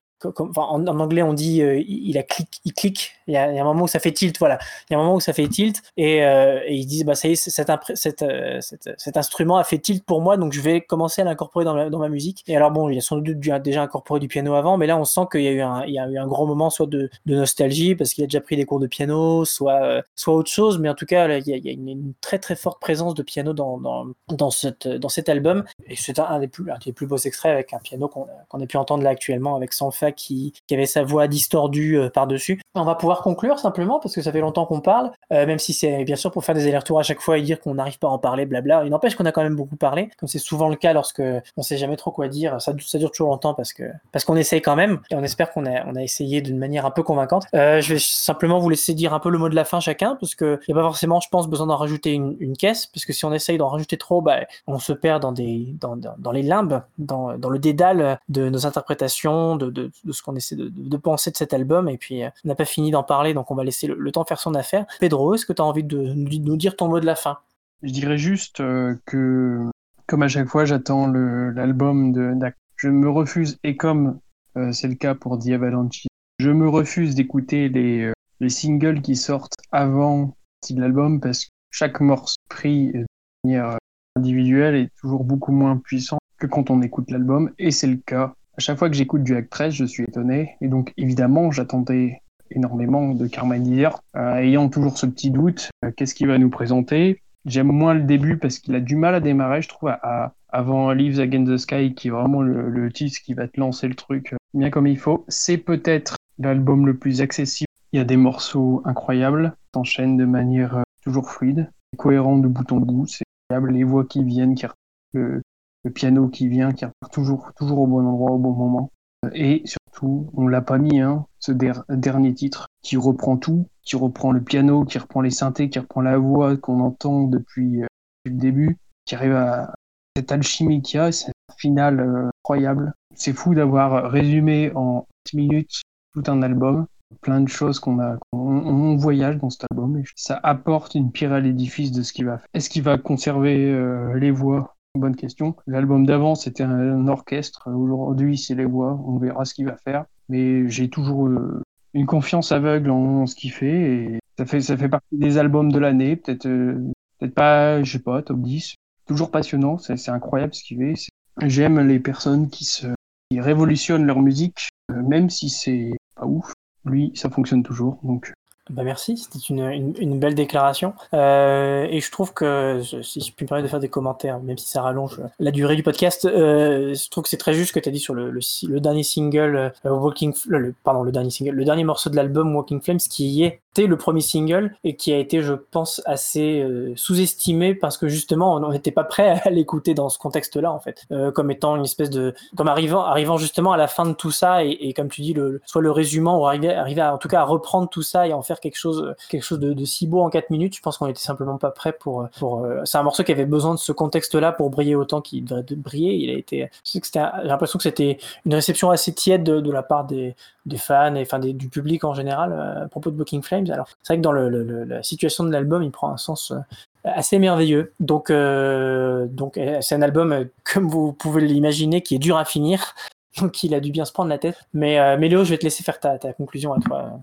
en, anglais on dit euh, il, a clic, il clique. Il y, a, un moment où ça fait tilt, voilà. Il y a un moment où ça fait tilt et, euh, ils disent bah ça y est, euh, cet, instrument a fait tilt pour moi, donc je vais commencer à l'incorporer dans, ma musique. Et alors bon, il a sans doute déjà incorporé du piano avant, mais là on sent qu'il y a eu un, il moment soit de, nostalgie parce qu'il a déjà pris des cours de piano, soit autre chose, mais en tout cas il y a, une, très très forte présence de piano dans cet album et c'est un, des plus beaux extraits avec un piano qu'on qu'on a pu entendre là actuellement avec Qui, qui avait sa voix distordue euh, par-dessus. On va pouvoir conclure simplement parce que ça fait longtemps qu'on parle, euh, même si c'est bien sûr pour faire des allers-retours à chaque fois et dire qu'on n'arrive pas à en parler, blabla. Il n'empêche qu'on a quand même beaucoup parlé, comme c'est souvent le cas lorsque on sait jamais trop quoi dire. Ça, ça dure toujours longtemps parce que parce qu'on essaye quand même et on espère qu'on a on a essayé d'une manière un peu convaincante. Euh, je vais simplement vous laisser dire un peu le mot de la fin chacun parce que il y a pas forcément, je pense, besoin d'en rajouter une, une caisse parce que si on essaye d'en rajouter trop, bah, on se perd dans des dans, dans les limbes, dans, dans le dédale de nos interprétations, de, de, de ce qu'on essaie de, penser de cet album et puis euh, on n'a pas fini d'en parler donc on va laisser le, temps faire son affaire. Pedro, est-ce que tu as envie de nous, dire ton mot de la fin? Je dirais juste euh, que, comme à chaque fois, j'attends l'album de Je me refuse, et comme euh, c'est le cas pour The Avalanche, je me refuse d'écouter les, les singles qui sortent avant l'album parce que chaque morceau pris de manière individuelle est toujours beaucoup moins puissant que quand on écoute l'album, et c'est le cas. Chaque fois que j'écoute du Act 13, je suis étonné, et donc évidemment, j'attendais énormément de Carmanier, euh, ayant toujours ce petit doute, euh, qu'est-ce qu'il va nous présenter? J'aime moins le début parce qu'il a du mal à démarrer, je trouve, à, avant Leaves Against the Sky, qui est vraiment le, le qui va te lancer le truc euh, bien comme il faut. C'est peut-être l'album le plus accessible. Il y a des morceaux incroyables, s'enchaînent de manière toujours fluide, cohérent de bout en bout. C'est incroyable, les voix qui viennent, qui le, le piano qui vient, qui repart toujours, toujours au bon endroit, au bon moment. Et surtout, on l'a pas mis, hein, ce der- dernier titre qui reprend tout, qui reprend le piano, qui reprend les synthés, qui reprend la voix qu'on entend depuis, euh, le début, qui arrive à cette alchimie qu'il y a, cette finale euh, incroyable. C'est fou d'avoir résumé en 10 minutes tout un album, plein de choses qu'on a, qu'on- on, on voyage dans cet album et ça apporte une pierre à l'édifice de ce qu'il va faire. Est-ce qu'il va conserver euh, les voix Bonne question. L'album d'avant, c'était un, orchestre. Aujourd'hui, c'est les voix. On verra ce qu'il va faire. Mais j'ai toujours euh, une confiance aveugle en ce qu'il fait. Et ça fait, ça fait partie des albums de l'année. Peut-être, euh, peut-être pas, je sais pas, top 10. Toujours passionnant. C'est, incroyable ce qu'il fait. J'aime les personnes qui se, qui révolutionnent leur musique, euh, même si c'est pas ouf. Lui, ça fonctionne toujours. Donc, Bah merci, c'était une, une, une belle déclaration. Euh, et je trouve que, si je puis me permettre de faire des commentaires, même si ça rallonge la durée du podcast, euh, je trouve que c'est très juste ce que tu as dit sur le, le, le dernier single, euh, Walking, le, pardon, le dernier single, le dernier morceau de l'album Walking Flames, qui était le premier single et qui a été, je pense, assez euh, sous-estimé parce que justement, on n'était pas prêt à l'écouter dans ce contexte-là, en fait, euh, comme étant une espèce de, comme arrivant, arrivant justement à la fin de tout ça et, et comme tu dis, le, soit le résumant ou arriver, arriver à, en tout cas à reprendre tout ça et en faire quelque chose, quelque chose de, de si beau en 4 minutes. Je pense qu'on était simplement pas prêt pour, pour. euh, c'est un morceau qui avait besoin de ce contexte-là pour briller autant qu'il devrait de briller. Il a été. c'était J'ai l'impression que c'était une réception assez tiède de, de la part des, des fans et enfin du public en général euh, à propos de Booking Flames. Alors c'est vrai que dans la situation de l'album, il prend un sens. euh, assez merveilleux. Donc, euh, donc c'est un album, comme vous pouvez l'imaginer, qui est dur à finir. Donc, il a dû bien se prendre la tête. Mais, euh, Léo, je vais te laisser faire ta, conclusion à toi.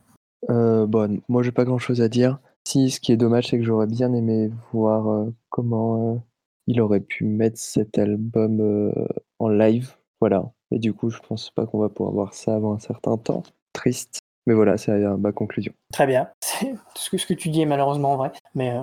Euh, bon, moi j'ai pas grand chose à dire. Si, ce qui est dommage, c'est que j'aurais bien aimé voir comment il aurait pu mettre cet album en live. Voilà. Et du coup, je pense pas qu'on va pouvoir voir ça avant un certain temps. Triste. Mais voilà, c'est ma conclusion. Très bien. ce que, tu dis est malheureusement vrai, mais euh,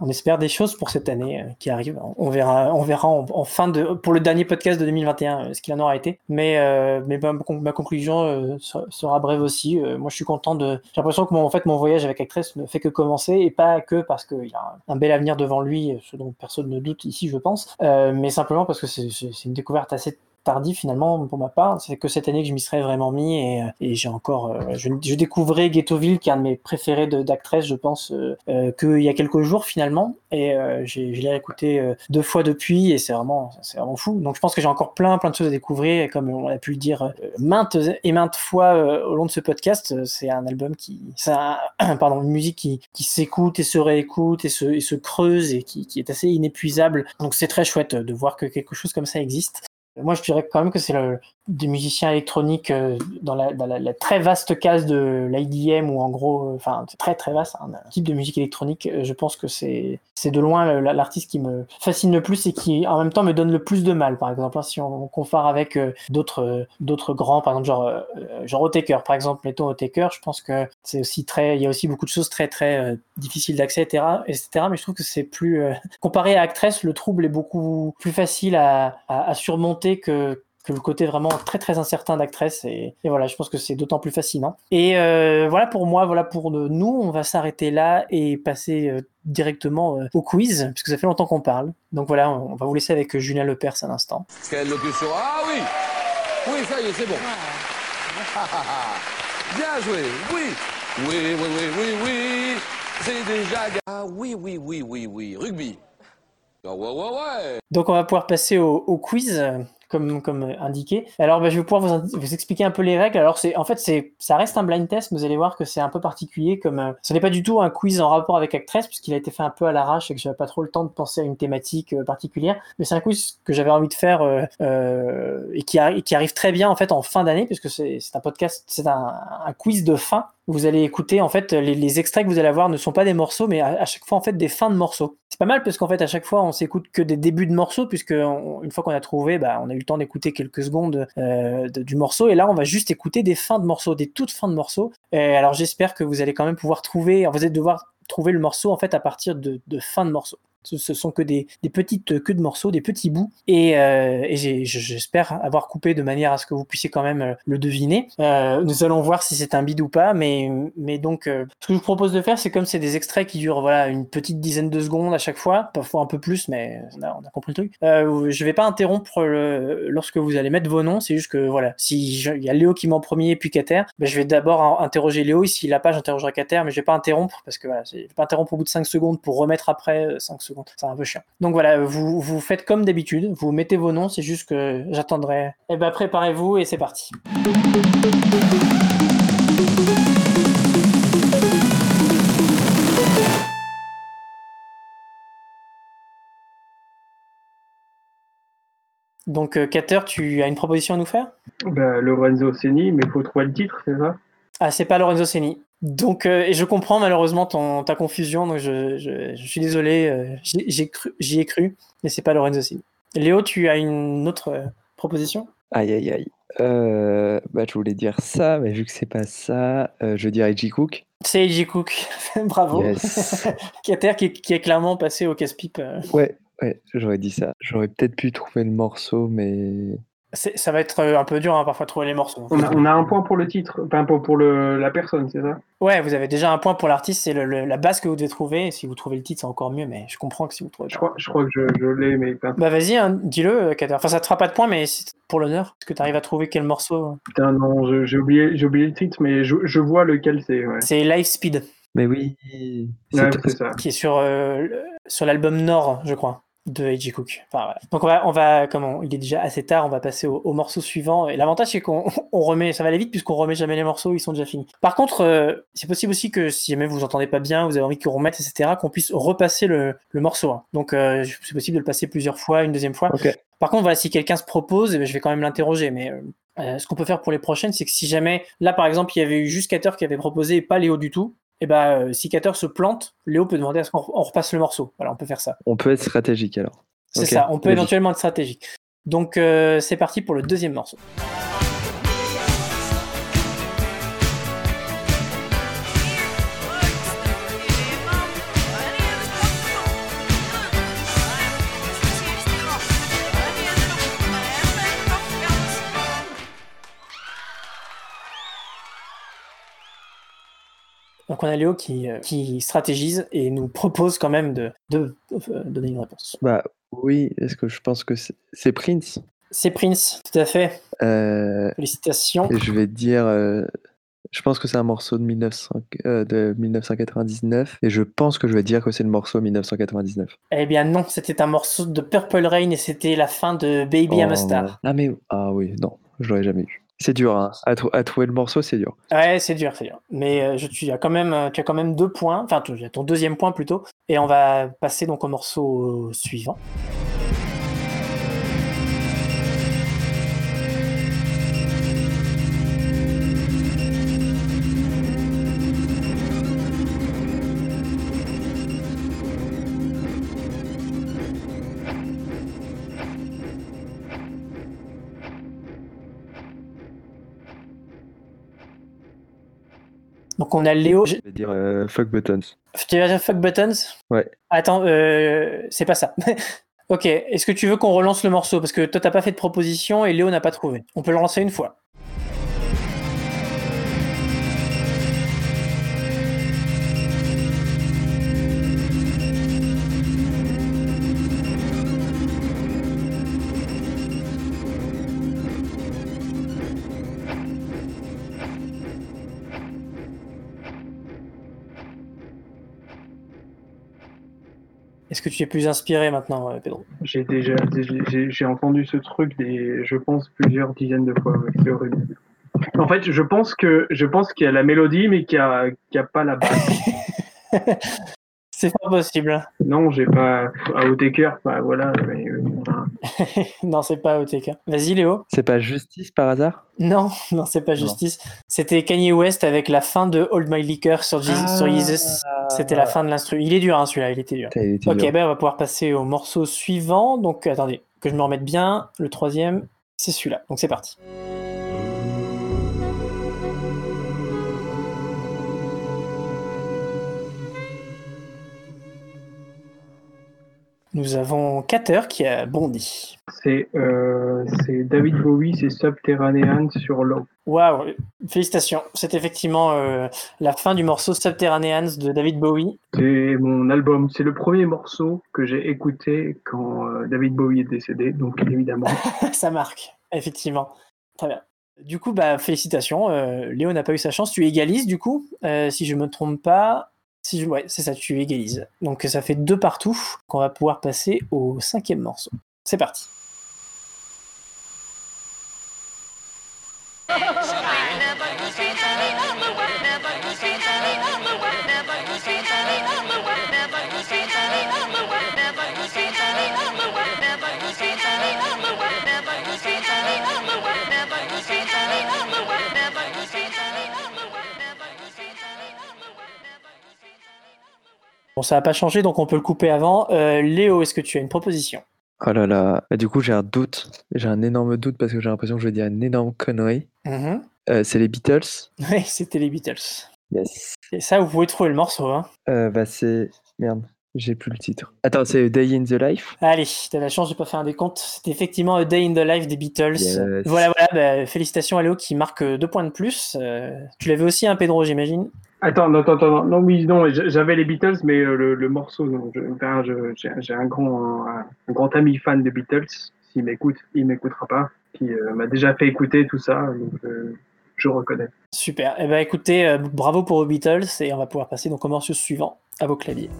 on espère des choses pour cette année euh, qui arrive. On verra, on verra en, fin de, pour le dernier podcast de 2021 euh, ce qu'il en aura été. Mais, ma, conclusion sera brève aussi. moi, je suis content de. J'ai l'impression que mon, voyage avec Actress ne fait que commencer et pas que parce qu'il y a un, bel avenir devant lui, ce dont personne ne doute ici, je pense, mais simplement parce que c'est une découverte assez tardif finalement pour ma part. C'est que cette année que je m'y serais vraiment mis et, euh, et j'ai encore, euh, je, je, découvrais Ghettoville qui est un de mes préférés d'actrice, je pense, euh, euh, qu'il y a quelques jours finalement et j'ai, je l'ai écouté deux fois depuis et c'est vraiment, c'est vraiment fou. Donc je pense que j'ai encore plein, plein de choses à découvrir et comme on a pu le dire maintes et maintes fois au long de ce podcast, c'est un album qui, c'est un, pardon, une musique qui, qui s'écoute et se réécoute et se, et se creuse et qui, qui est assez inépuisable. Donc c'est très chouette de voir que quelque chose comme ça existe. Moi, je dirais quand même que c'est le, des musiciens électroniques euh, dans, la, très vaste case de l'IDM ou en gros, euh, enfin, très très vaste, hein, un type de musique électronique. Euh, je pense que c'est de loin l'artiste qui me fascine le plus et qui en même temps me donne le plus de mal. Par exemple, hein, si on, compare avec d'autres d'autres grands, par exemple genre genre Otaker, par exemple, mettons Otaker, je pense que c'est aussi très, il y a aussi beaucoup de choses très très difficiles d'accès, etc., etc. Mais je trouve que c'est plus comparé à Actress, le trouble est beaucoup plus facile à, à surmonter que que le côté vraiment très très incertain d'actrice et, voilà je pense que c'est d'autant plus fascinant. Et euh, voilà pour moi voilà pour nous on va s'arrêter là et passer euh, directement euh, au quiz puisque ça fait longtemps qu'on parle. Donc voilà on va vous laisser avec Julien Lepers à l'instant. Quelle locution ah oui! Oui ça y est c'est bon. Bien joué oui. Oui oui oui oui oui. C'est déjà ah oui oui oui oui oui rugby. Ah, ouais, ouais, ouais. Donc on va pouvoir passer au, au quiz comme, comme indiqué. Alors, bah, je vais pouvoir vous, vous, expliquer un peu les règles. Alors, c'est en fait, c'est ça reste un blind test, mais vous allez voir que c'est un peu particulier. Comme euh, ce n'est pas du tout un quiz en rapport avec Actress, puisqu'il a été fait un peu à l'arrache et que j'avais pas trop le temps de penser à une thématique euh, particulière. Mais c'est un quiz que j'avais envie de faire euh, euh et, qui arrive très bien en fait en fin d'année, puisque c'est un podcast, c'est un quiz de fin vous allez écouter en fait les, extraits que vous allez avoir ne sont pas des morceaux mais à, chaque fois en fait des fins de morceaux. C'est pas mal parce qu'en fait à chaque fois on s'écoute que des débuts de morceaux puisque une fois qu'on a trouvé bah, on a eu le temps d'écouter quelques secondes euh, du morceau. Et là on va juste écouter des fins de morceaux des toutes fins de morceaux. Et alors j'espère que vous allez quand même pouvoir trouver vous allez devoir trouver le morceau en fait à partir de, de fins de morceaux ce, sont que des, petites queues de morceaux, des petits bouts. Et, euh, j'espère avoir coupé de manière à ce que vous puissiez quand même euh, le deviner. Euh, nous allons voir si c'est un bide ou pas. Mais, donc, euh, ce que je vous propose de faire, c'est comme c'est des extraits qui durent voilà, une petite dizaine de secondes à chaque fois, parfois un peu plus, mais on a, compris le truc. Euh, je vais pas interrompre lorsque vous allez mettre vos noms. C'est juste que voilà, si y a Léo qui m'en premier puis Kater, ben, je vais d'abord interroger Léo. Et s'il a pas, j'interrogerai Kater, mais je vais pas interrompre parce que voilà, je vais pas interrompre au bout de 5 secondes pour remettre après 5 secondes c'est un peu chiant. Donc voilà, vous, vous faites comme d'habitude, vous mettez vos noms, c'est juste que j'attendrai. Eh ben préparez-vous et c'est parti. Donc, euh, Cater, tu as une proposition à nous faire? Bah, Lorenzo Seni, mais il faut trouver le titre, c'est ça? Ah, c'est pas Lorenzo Seni. Donc, euh, et je comprends malheureusement ton, ta confusion, donc je, je, je suis désolé, euh, j'y ai cru, mais c'est pas Lorenzo aussi. Léo, tu as une autre euh, proposition? Aïe, aïe, aïe. Bah, je voulais dire ça, mais vu que c'est pas ça, je dirais J. Cook. C'est J. Cook, bravo. Yes. qui, a, qui, qui est clairement passé au casse-pipe. Ouais, ouais, j'aurais dit ça. J'aurais peut-être pu trouver le morceau, mais Ça va être euh, un peu dur hein, parfois de trouver les morceaux. on a, on a un point pour le titre, pas un point pour le, la personne, c'est ça? Ouais, vous avez déjà un point pour l'artiste, c'est le- le- la base que vous devez trouver. Si vous trouvez le titre, c'est encore mieux, mais je comprends que si vous trouvez je crois, je crois que je, je l'ai, mais pas- Bah vas-y, hein, dis-le, euh, Kader. Enfin, ça te fera pas de point, mais pour l'honneur, est-ce que tu arrives à trouver quel morceau? Putain, non, je- j'ai oublié, j'ai oublié le titre, mais je, je vois lequel c'est. Ouais. C'est Live Speed, mais oui. Ouais, c'est- ça. qui est sur, euh, sur l'album Nord, je crois, de A.J. Cook. Enfin, voilà. Donc on va, on va, comment, il est déjà assez tard, on va passer au, au morceau suivant. Et l'avantage c'est qu'on on remet, ça va aller vite puisqu'on remet jamais les morceaux, ils sont déjà finis. Par contre, euh, c'est possible aussi que si jamais vous entendez pas bien, vous avez envie qu'on remette, etc., qu'on puisse repasser le, le morceau. hein. Donc euh, c'est possible de le passer plusieurs fois, une deuxième fois. Par contre, voilà, si quelqu'un se propose, eh ben, je vais quand même l'interroger. Mais euh, euh, ce qu'on peut faire pour les prochaines, c'est que si jamais, là par exemple, il y avait eu juste Cater qui avait proposé et pas Léo du tout, et ben euh, si Cater se plante, Léo peut demander à ce qu'on on repasse le morceau. Voilà, on peut faire ça. On peut être stratégique alors. C'est ça, on peut éventuellement être stratégique. Donc euh, c'est parti pour le deuxième morceau. Donc on a Léo qui, euh, qui stratégise et nous propose quand même de, de, euh, donner une réponse. Bah oui, est-ce que je pense que c'est Prince? C'est Prince, tout à fait. Euh, Félicitations. et je vais te dire, euh, je pense que c'est un morceau de, 1900 euh, de 1999 et je pense que je vais dire que c'est le morceau 1999. Eh bien non, c'était un morceau de Purple Rain et c'était la fin de Baby I'm a Oh, Star. Ah mais ah oui, non, je l'aurais jamais eu. C'est dur, hein. à, trou- à trouver le morceau, c'est dur. Ouais, c'est dur, c'est dur. Mais euh, tu, as quand même, euh, tu as quand même deux points, enfin tu as ton deuxième point plutôt. Et on va passer donc au morceau suivant. Donc on a Léo. Je vais dire euh, Fuck Buttons. Tu vas dire fuck buttons? Ouais. Attends, euh, c'est pas ça. ok, est-ce que tu veux qu'on relance le morceau? Parce que toi, t'as pas fait de proposition et Léo n'a pas trouvé. On peut le relancer une fois. Est-ce que tu es plus inspiré maintenant, euh, Pedro? J'ai déjà, j'ai- entendu ce truc des, je pense plusieurs dizaines de fois. ouais, C'est horrible. En fait, je pense que, je pense qu'il y a la mélodie, mais qu'il y a, a pas la basse. C'est pas possible. Non, j'ai pas à Outtaker, bah voilà. Mais, euh, voilà. non, c'est pas OTK. Vas-y, Léo. C'est pas Justice par hasard? Non, non, c'est pas. Justice. C'était Kanye West avec la fin de Hold My Liquor sur, Jesus, Jesus. C'était la fin de l'instru. Il est dur, hein, celui-là, il était dur. Putain, il était Ok, dur. ben on va pouvoir passer au morceau suivant. Donc, attendez, que je me remette bien. Le troisième, c'est celui-là. Donc, c'est parti. Nous avons Cater qui a bondi. C'est, euh, David Bowie, c'est Subterranean sur l'eau. Waouh, félicitations. C'est effectivement euh, la fin du morceau Subterraneans de David Bowie. C'est mon album. C'est le premier morceau que j'ai écouté quand euh, David Bowie est décédé. Donc évidemment, Ça marque, effectivement. Très bien. Du coup, bah, félicitations. euh, Léo n'a pas eu sa chance. Tu égalises, du coup, si je me trompe pas. Si. Ouais, c'est ça, tu égalises. Donc ça fait deux partout qu'on va pouvoir passer au cinquième morceau. C'est parti. Bon, ça n'a pas changé, donc on peut le couper avant. Euh, Léo, est-ce que tu as une proposition? Oh là là, du coup j'ai un doute, j'ai un énorme doute parce que j'ai l'impression que je vais dire une énorme connerie. Mhm. Euh, c'est les Beatles. Oui, c'était les Beatles. Yes. Et ça, vous pouvez trouver le morceau. Hein. Euh, bah c'est... Merde, j'ai plus le titre. Attends, c'est Day in the Life Allez, t'as la chance, j'ai pas fait un décompte. C'était effectivement A Day in the Life des Beatles. Yes. Voilà, voilà, bah, félicitations à Léo qui marque deux points de plus. Euh, tu l'avais aussi, un Pedro, j'imagine Attends, non, attends, attends, non, oui, non, j'avais les Beatles, mais euh, le, le morceau, non. Je- J'ai j'ai un grand, un, un grand ami fan des Beatles. S'il m'écoute, il m'écoutera pas. Qui euh, m'a déjà fait écouter tout ça, donc euh, je reconnais. Super. Eh ben, écoutez, euh, bravo pour aux Beatles et on va pouvoir passer donc au morceau suivant à vos claviers.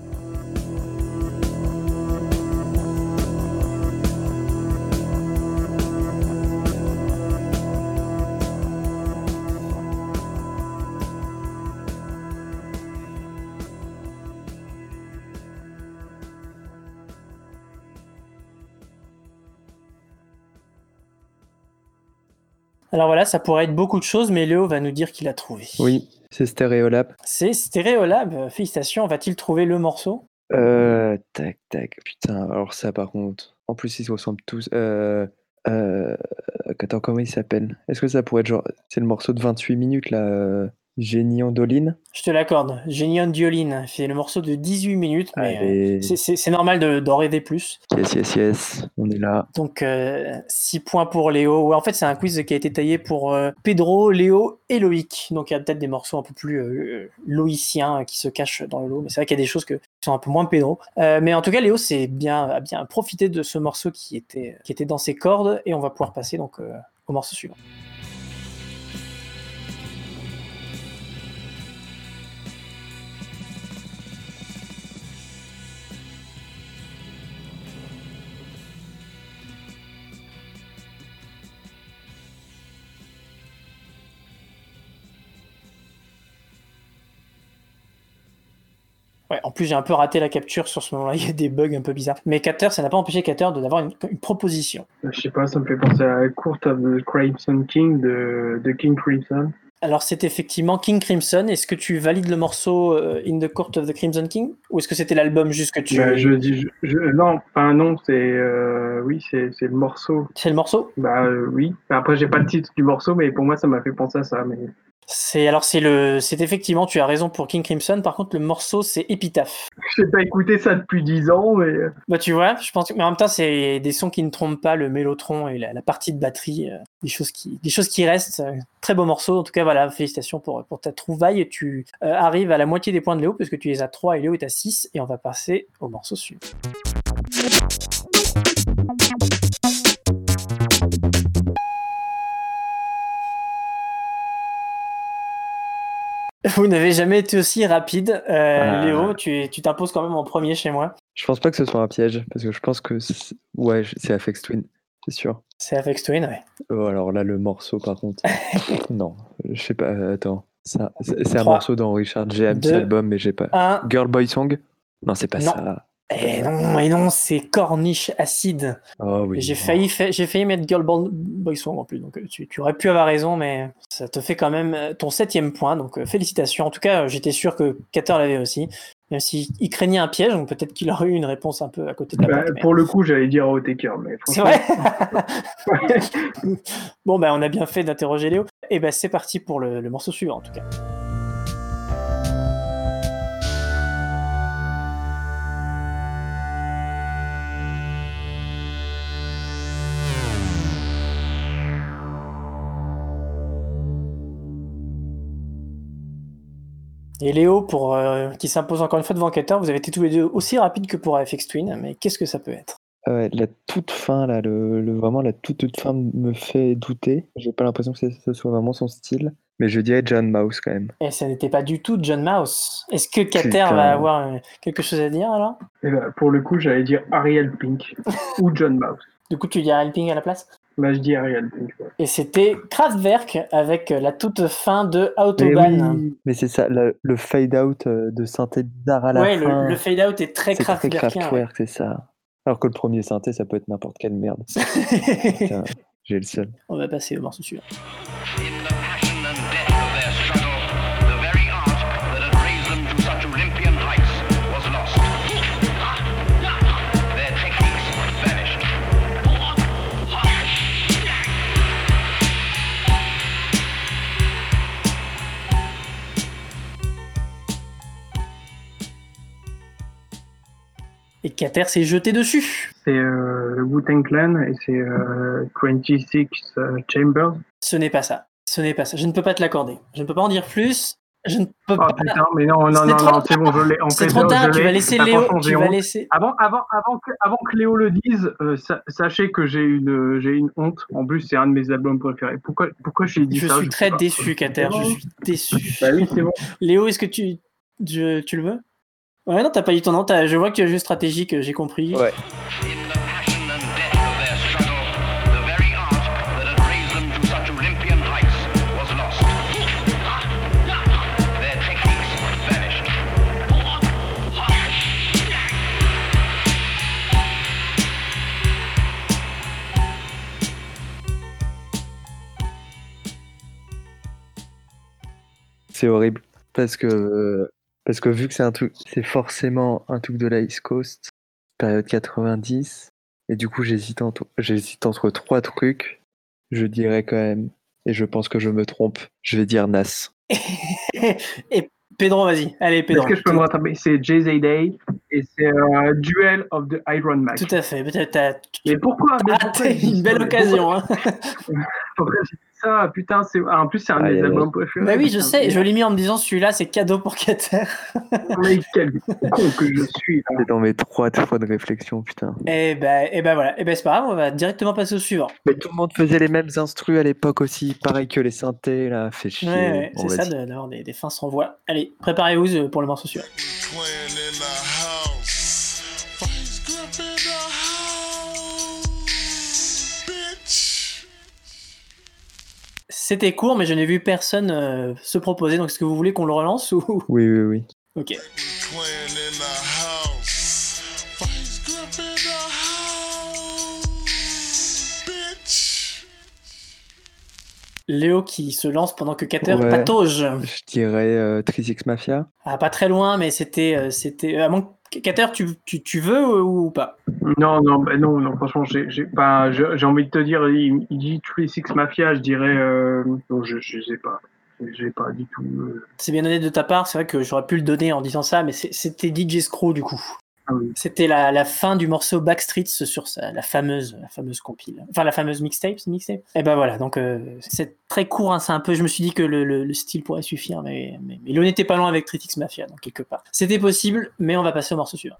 Alors voilà, ça pourrait être beaucoup de choses, mais Léo va nous dire qu'il a trouvé. Oui, c'est Stereolab. C'est Stereolab. Euh, Félicitations. Va-t-il trouver le morceau? Euh, tac, tac, putain, alors ça par contre. En plus, ils se ressemblent tous. Euh, euh, attends, comment il s'appelle? Est-ce que ça pourrait être genre. C'est le morceau de 28 minutes là euh, Génie Andoline. Je te l'accorde. Génion Dioline. C'est le morceau de 18 minutes, mais euh, c'est- normal de- d'en rêver plus. Yes, yes, yes. On est là. Donc 6 points pour Léo. Ouais, en fait, c'est un quiz qui a été taillé pour euh, Pedro, Léo et Loïc. Donc il y a peut-être des morceaux un peu plus euh, loïciens euh, qui se cachent dans le lot. Mais c'est vrai qu'il y a des choses que, qui sont un peu moins Pedro. Euh, mais en tout cas, Léo c'est bien, a bien profité de ce morceau qui était, qui était dans ses cordes. Et on va pouvoir passer donc euh, au morceau suivant. Plus, j'ai un peu raté la capture sur ce moment-là. Il y a des bugs un peu bizarres. Mais Cater, ça n'a pas empêché Cater d'avoir une, une proposition. Je sais pas, ça me fait penser à Court of the Crimson King de, de King Crimson. Alors, c'est effectivement King Crimson. Est-ce que tu valides le morceau euh, In the Court of the Crimson King? Ou est-ce que c'était l'album juste que tu. Bah, je dis, je, je- non, enfin non, c'est, euh, oui, c'est, c'est le morceau. C'est le morceau? Bah euh, oui. Après, j'ai pas le titre du morceau, mais pour moi, ça m'a fait penser à ça. Mais C'est alors c'est le c'est effectivement tu as raison pour King Crimson. Par contre le morceau c'est Epitaph. j'ai pas écouté ça depuis 10 ans, mais euh, Bah tu vois, je pense que mais en même temps c'est des sons qui ne trompent pas le mélotron et la, la partie de batterie, euh, des choses qui des choses qui restent. très beau morceau. En tout cas voilà félicitations pour pour ta trouvaille. Tu euh, arrives à la moitié des points de Léo parce que tu les as 3 et Léo est à 6 et on va passer au morceau suivant. Vous n'avez jamais été aussi rapide. Euh. Léo, tu t'imposes quand même en premier chez moi. Je pense pas que ce soit un piège, parce que je pense que c'est- ouais, Twin, c'est sûr. C'est Afex Twin, ouais. Oh, alors là, le morceau, par contre, non, je sais pas. euh, Attends, ça, c'est un morceau dans Richard James album, mais j'ai pas. Un. Girl Boy Song? Non, c'est pas Non. ça. Eh non, et non, c'est Corniche Acide. Oh oui. J'ai failli, fa- j'ai failli mettre Girl Band- Boy Song en plus, donc euh, tu, tu aurais pu avoir raison, mais ça te fait quand même euh, ton septième point, donc euh, félicitations. En tout cas, j'étais sûr que Cater l'avait aussi, même s'il il craignait un piège, donc peut-être qu'il aurait eu une réponse un peu à côté de la bah, mais- pour le coup, j'allais dire Otaker, mais C'est vrai Bon, bah, on a bien fait d'interroger Léo. Et ben c'est parti pour le, le morceau suivant, en tout cas. Et Léo, pour, euh, qui s'impose encore une fois devant Cater, vous avez été tous les deux aussi rapides que pour FX Twin, mais qu'est-ce que ça peut être? Ouais, la toute fin, là, le, le- vraiment la toute, toute fin me fait douter. J'ai pas l'impression que ce ce soit vraiment son style. Mais je dirais John Mouse quand même. Et ça n'était pas du tout John Mouse. Est-ce que Cater va avoir euh, quelque chose à dire alors? Et bah, pour le coup, j'allais dire Ariel Pink ou John Mouse. Du coup, tu dis Helping à la place? Bah, je dis Ariel ouais. Et c'était Kraftwerk avec la toute fin de Mais, Autobahn. oui, mais c'est ça, le, le fade-out euh, de synthé bizarre à la ouais, fin. le, le fade-out est très c'est très Kraftwerkien. Kraftwerk, c'est ça. Alors que le premier synthé, ça peut être n'importe quelle merde. ouais. Putain, J'ai le seul. On va passer au morceau suivant. Cater s'est jeté dessus. C'est euh, le Wu-Tang Clan et c'est euh, 26 euh, Chambers. Ce n'est pas ça. Ce n'est pas ça. Je ne peux pas te l'accorder. Je ne peux pas en dire plus. Je ne peux Oh pas. putain, mais non, non, C'est non, c'est bon, je l'ai. En C'est trop je tard. Tu vas laisser Léo. Tu vas laisser. Avant, avant, avant, que, avant que Léo le dise, euh, sa- sachez que j'ai une, j'ai une honte. En plus, c'est un de mes albums préférés. Pourquoi, pourquoi j'ai dit Je ça suis sais très déçu, Cater. Je suis déçu. Bah oui, c'est bon. Léo, est-ce que tu, je- tu le veux? Ouais, non, t'as pas dit ton nom. t'as- Je vois que tu as joué stratégique. J'ai compris. Ouais. C'est horrible. Parce que, parce que vu que c'est un truc, c'est forcément un truc de la East Coast, période 90, et du coup j'hésite entre, j'hésite entre trois trucs, je dirais quand même, et je pense que je me trompe, je vais dire Nas. Et Pedro, vas-y. Allez, Pedro. Est-ce que je peux me rattraper? C'est Jay Day et c'est euh, Duel of the Iron Man. Tout à fait. T'as- Mais pourquoi? mais Ah, pourquoi une belle occasion. Hein. Ça Putain, c'est ah, en plus c'est un de mes albums préférés. Bah oui, je sais. Je l'ai mis en me disant celui-là, c'est cadeau pour Kater. Mais quel con que je suis. C'est dans mes trois fois de réflexion, putain. Et ben, et ben voilà. Et ben c'est pas grave, on va directement passer au suivant. Mais tout le monde faisait les mêmes instrus à l'époque aussi, pareil que les synthés, là, fait chier. Ouais, c'est ça d'avoir des, des fins sans voix. Allez, préparez-vous euh, pour le morceau suivant. C'était court, mais je n'ai vu personne euh, se proposer. Donc, est-ce que vous voulez qu'on le relance ou? Oui, oui, oui. Ok. Léo qui se lance pendant que Kater Ouais. patauge. Je dirais euh, 3X Mafia. Ah, pas très loin, mais c'était, euh, c'était. À moins Kater, tu, tu, tu veux ou pas? Non, non, bah non, non, franchement, j'ai j'ai pas, je- j'ai envie de te dire, il, il dit Tree Six Mafia, je dirais, euh, non, je, je sais pas, j'ai pas du tout. euh, C'est bien honnête de ta part. C'est vrai que j'aurais pu le donner en disant ça, mais c'était DJ Screw du coup. Ah. C'était la, fin du morceau Backstreets sur sa, la fameuse, la fameuse compile. Enfin, la fameuse mixtape, mixtape? Et ben voilà, donc euh, c'est très court. hein, c'est un peu. Je me suis dit que le style pourrait suffire, mais, mais, mais l'on n'était pas loin avec Tritix Mafia, donc quelque part. C'était possible, mais on va passer au morceau suivant.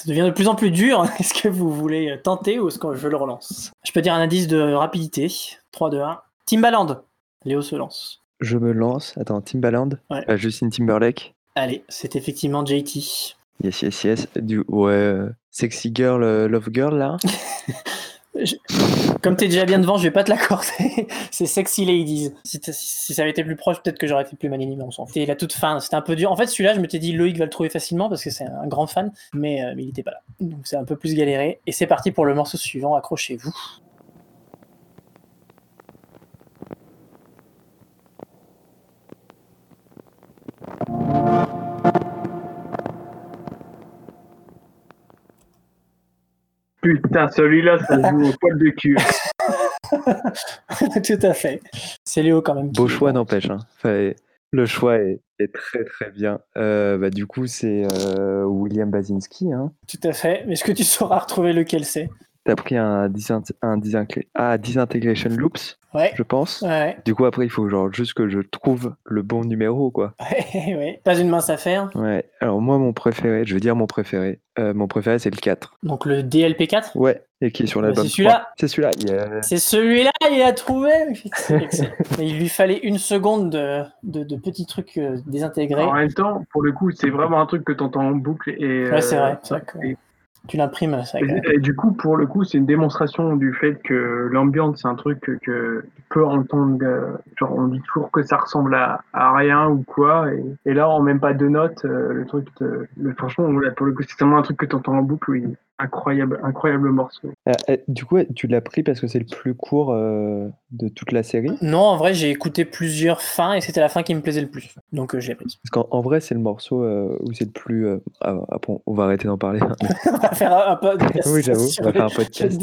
Ça devient de plus en plus dur. Est-ce que vous voulez tenter ou est-ce que je le relance? Je peux dire un indice de rapidité. 3, 2, 1. Timbaland. Léo se lance. Je me lance. Attends, Timbaland? Ouais. Euh, Justin Timberlake? Allez, c'est effectivement JT. Yes, yes, yes. Du, ouais, euh, Sexy Girl, euh, Love Girl, là Comme t'es déjà bien devant, je vais pas te l'accorder. c'est Sexy Ladies. Si, ça avait été plus proche, peut-être que j'aurais été plus maligné, mais on s'en fout. La toute fin, c'était un peu dur. En fait, celui-là, je m'étais dit Loïc va le trouver facilement parce que c'est un grand fan, mais, euh, mais il était pas là. Donc c'est un peu plus galéré. Et c'est parti pour le morceau suivant, accrochez-vous. Putain, celui-là, ça joue au poil de cul. Tout à fait. C'est Léo quand même. Beau choix, n'empêche. hein. Enfin, le choix est, est très très bien. Euh, bah, du coup, c'est euh, William Basinski. Hein. Tout à fait. Mais est-ce que tu sauras retrouver lequel c'est? T'as pris un, disint un disinc- ah, Disintegration Loops, Ouais. je pense. Ouais. Du coup, après, il faut genre juste que je trouve le bon numéro, quoi. Ouais. Pas une mince affaire. Ouais. Alors, moi, mon préféré, je vais dire mon préféré. Euh, mon préféré, c'est le 4. Donc le DLP4. Ouais. Et qui est sur Bah, l'album c'est celui-là. 3. C'est celui-là. C'est celui-là, il a trouvé Il lui fallait une seconde de, de, de petits trucs euh, désintégrés. En même temps, pour le coup, c'est vraiment un truc que t'entends en boucle et. Ouais, c'est euh, vrai. c'est vrai que et- tu l'imprimes, ça. Et, du coup, pour le coup, c'est une démonstration du fait que l'ambiance, c'est un truc que, que tu peux entendre. euh, genre, on dit toujours que ça ressemble à, rien ou quoi. Et, là, en même pas deux notes, euh, le truc, te- le, franchement, pour le coup, c'est tellement un truc que tu entends en boucle. Incroyable, incroyable morceau. Euh, euh, du coup, tu l'as pris parce que c'est le plus court euh, de toute la série? Non, en vrai, j'ai écouté plusieurs fins et c'était la fin qui me plaisait le plus. Donc euh, je l'ai prise. Parce qu'en en vrai, c'est le morceau euh, où c'est le plus. euh, ah, après, on va arrêter d'en parler. on va faire un, un podcast. oui, j'avoue. On va faire un podcast.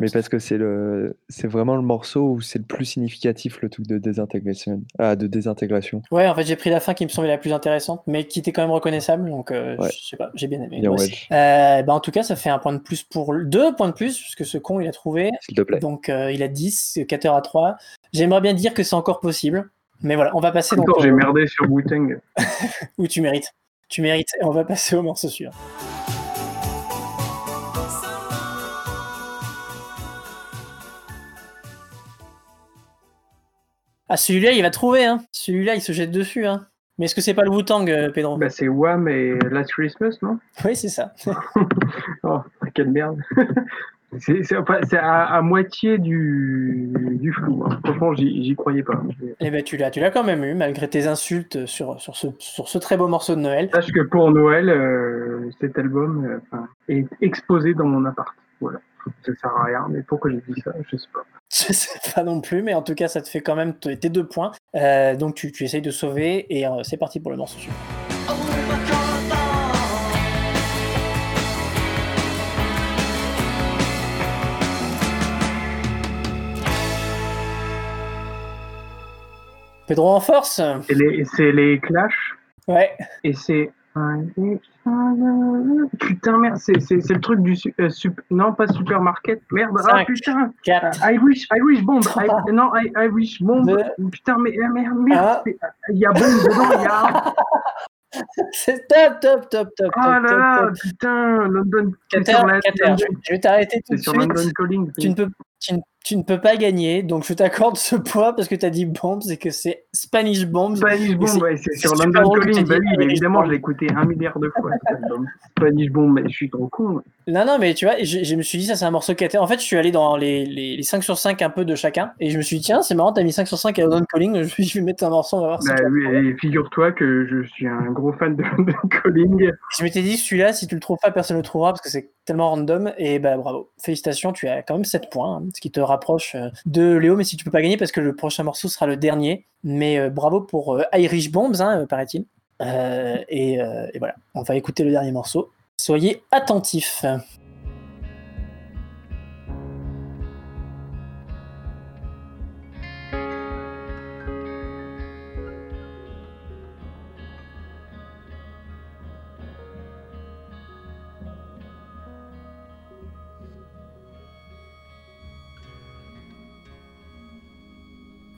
Mais parce que c'est le, c'est vraiment le morceau où c'est le plus significatif le truc de désintégration. Ah, de désintégration. Ouais, en fait, j'ai pris la fin qui me semblait la plus intéressante, mais qui était quand même reconnaissable. Donc, euh, Ouais. je sais pas, j'ai bien aimé. Bien ouais. Euh, bah, en tout cas, ça fait un point de plus pour deux points de plus, puisque ce con, il a trouvé. S'il te plaît. Donc, euh, il a 10, 4 heures à 3. J'aimerais bien dire que c'est encore possible. Mais voilà, on va passer. Encore, j'ai au- merdé sur Wu-Tang. où tu mérites. Tu mérites. Et on va passer au morceau suivant. Ah, celui-là, il va trouver, hein. Celui-là, il se jette dessus, hein. Mais est-ce que c'est pas le Wu-Tang, euh, Pedro Bah, c'est Wham et Last Christmas, non Oui, c'est ça. Oh, quelle merde. c'est à, à moitié du, du flou. hein. Franchement, j'y croyais pas. Eh ben, tu l'as, tu l'as quand même eu, malgré tes insultes sur, sur, ce, sur ce très beau morceau de Noël. Sache que pour Noël, euh, cet album euh, est exposé dans mon appart. Voilà. Ça sert à rien, mais pourquoi j'ai dit ça? Je sais pas. Je sais pas non plus, mais en tout cas, ça te fait quand même tes deux points. Euh, donc tu, essayes de sauver et euh, c'est parti pour le morceau suivant. Pedro en force. C'est les, les Clash. Ouais. Et c'est Putain, merde, c'est c'est- c'est le truc du. su- euh, sup- Non, pas supermarket. Merde, ah Cinq. putain. 4. Irish, Irish Bomb. Trois. I- non, I- Irish Bomb. Deux. Putain, mais euh, merde, merde. Un. c'est- Il y a bombe dedans, il y a. C'est top, top, top, top, Oh top, là top, là, top. putain, London. c'est Cater, sur la- Cater, je, je vais t'arrêter tout C'est de sur suite. London Calling. Tu ne, peux, tu, ne, tu ne peux pas gagner, donc je t'accorde ce poids parce que tu as dit Bombs et que c'est Spanish Bombs. Spanish c'est- Bomb, ouais, c'est sur London Calling. Bah oui, évidemment, je l'ai écouté un milliard de fois. Spanish Bomb, mais je suis trop con. Non, non, mais tu vois, je, je me suis dit, ça c'est un morceau Cater. En fait, je suis allé dans les, les, les 5 sur 5 un peu de chacun et je me suis dit, tiens, c'est marrant, t'as mis 5 sur 5 à London Calling, je vais mettre un morceau, on va voir si Bah oui, et figure-toi que je suis un gros fan de London Calling. Je m'étais dit, celui-là, si tu le trouves pas, personne ne le trouvera parce que c'est tellement random. Et bah bravo, félicitations, tu as quand même 7 points, hein, ce qui te rapproche euh, de Léo, mais si tu peux pas gagner parce que le prochain morceau sera le dernier. Mais euh, bravo pour euh, Irish Bombs, hein, paraît-il. Et voilà, on va écouter le dernier morceau. Soyez attentifs.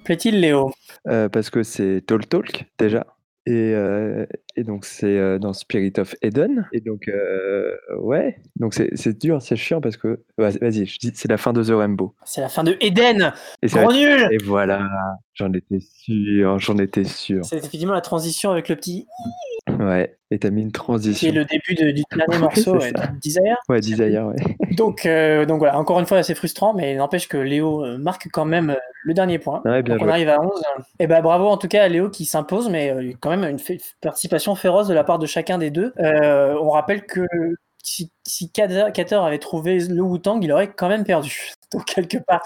Plaît-il, Léo? Euh, parce que c'est Talk Talk déjà. Et, euh, et donc c'est euh, dans Spirit of Eden. Et donc euh, ouais, donc c'est dur, c'est chiant parce que vas- vas-y, je dis c'est la fin de The Rainbow. C'est la fin de Eden Et c'est Gros nul Et voilà, j'en étais sûr, j'en étais sûr. C'est effectivement la transition avec le petit Ouais. Et t'as mis une transition. est le début de- du dernier morceau, C'est ouais, Desire. Ouais, Desire, ouais. Donc, euh, donc voilà, encore une fois, c'est frustrant, mais n'empêche que Léo euh, marque quand même euh, le dernier point. Ouais, bien donc on arrive à 11. Et ben bravo en tout cas à Léo qui s'impose, mais euh, quand même une participation féroce de la part de chacun des deux. Euh, on rappelle que si, si Kater avait trouvé le Wu-Tang, il aurait quand même perdu. Donc quelque part,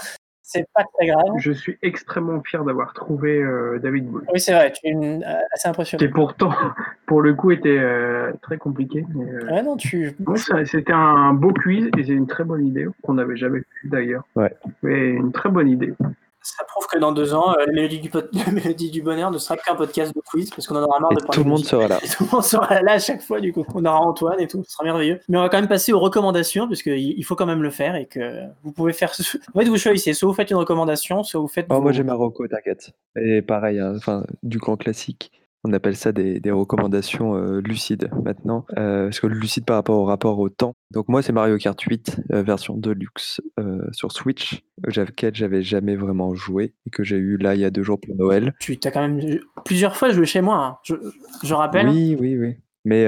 c'est pas très grave. Je suis extrêmement fier d'avoir trouvé euh, David Bowie. Oui, c'est vrai, tu es une- euh, assez impressionnant. Qui pourtant, pour le coup, était euh, très compliqué. mais, euh, Ouais, non, tu. bon, C'était un beau quiz et c'est une très bonne idée qu'on n'avait jamais fait d'ailleurs. Ouais. Mais une très bonne idée. Ça prouve que dans deux ans, euh, la, mélodie du pod- la mélodie du bonheur ne sera qu'un podcast de quiz parce qu'on en aura marre Et de parler tout le de monde sera là. Et tout le monde sera là à chaque fois, du coup. On aura Antoine et tout, ce sera merveilleux. Mais on va quand même passer aux recommandations, parce qu'il il faut quand même le faire et que vous pouvez faire. En fait, vous choisissez, soit vous faites une recommandation, soit vous faites. Oh, moi j'ai Marocco, t'inquiète. Et pareil, hein, enfin, du grand classique. On appelle ça des, des recommandations euh, lucides maintenant. Euh, parce que lucide par rapport au rapport au temps. Donc moi c'est Mario Kart 8, euh, version Deluxe sur Switch, auquel j'avais jamais vraiment joué et que j'ai eu là il y a deux jours pour Noël. Tu as quand même plusieurs fois joué chez moi, hein. je, je rappelle. Oui, oui, oui. Mais,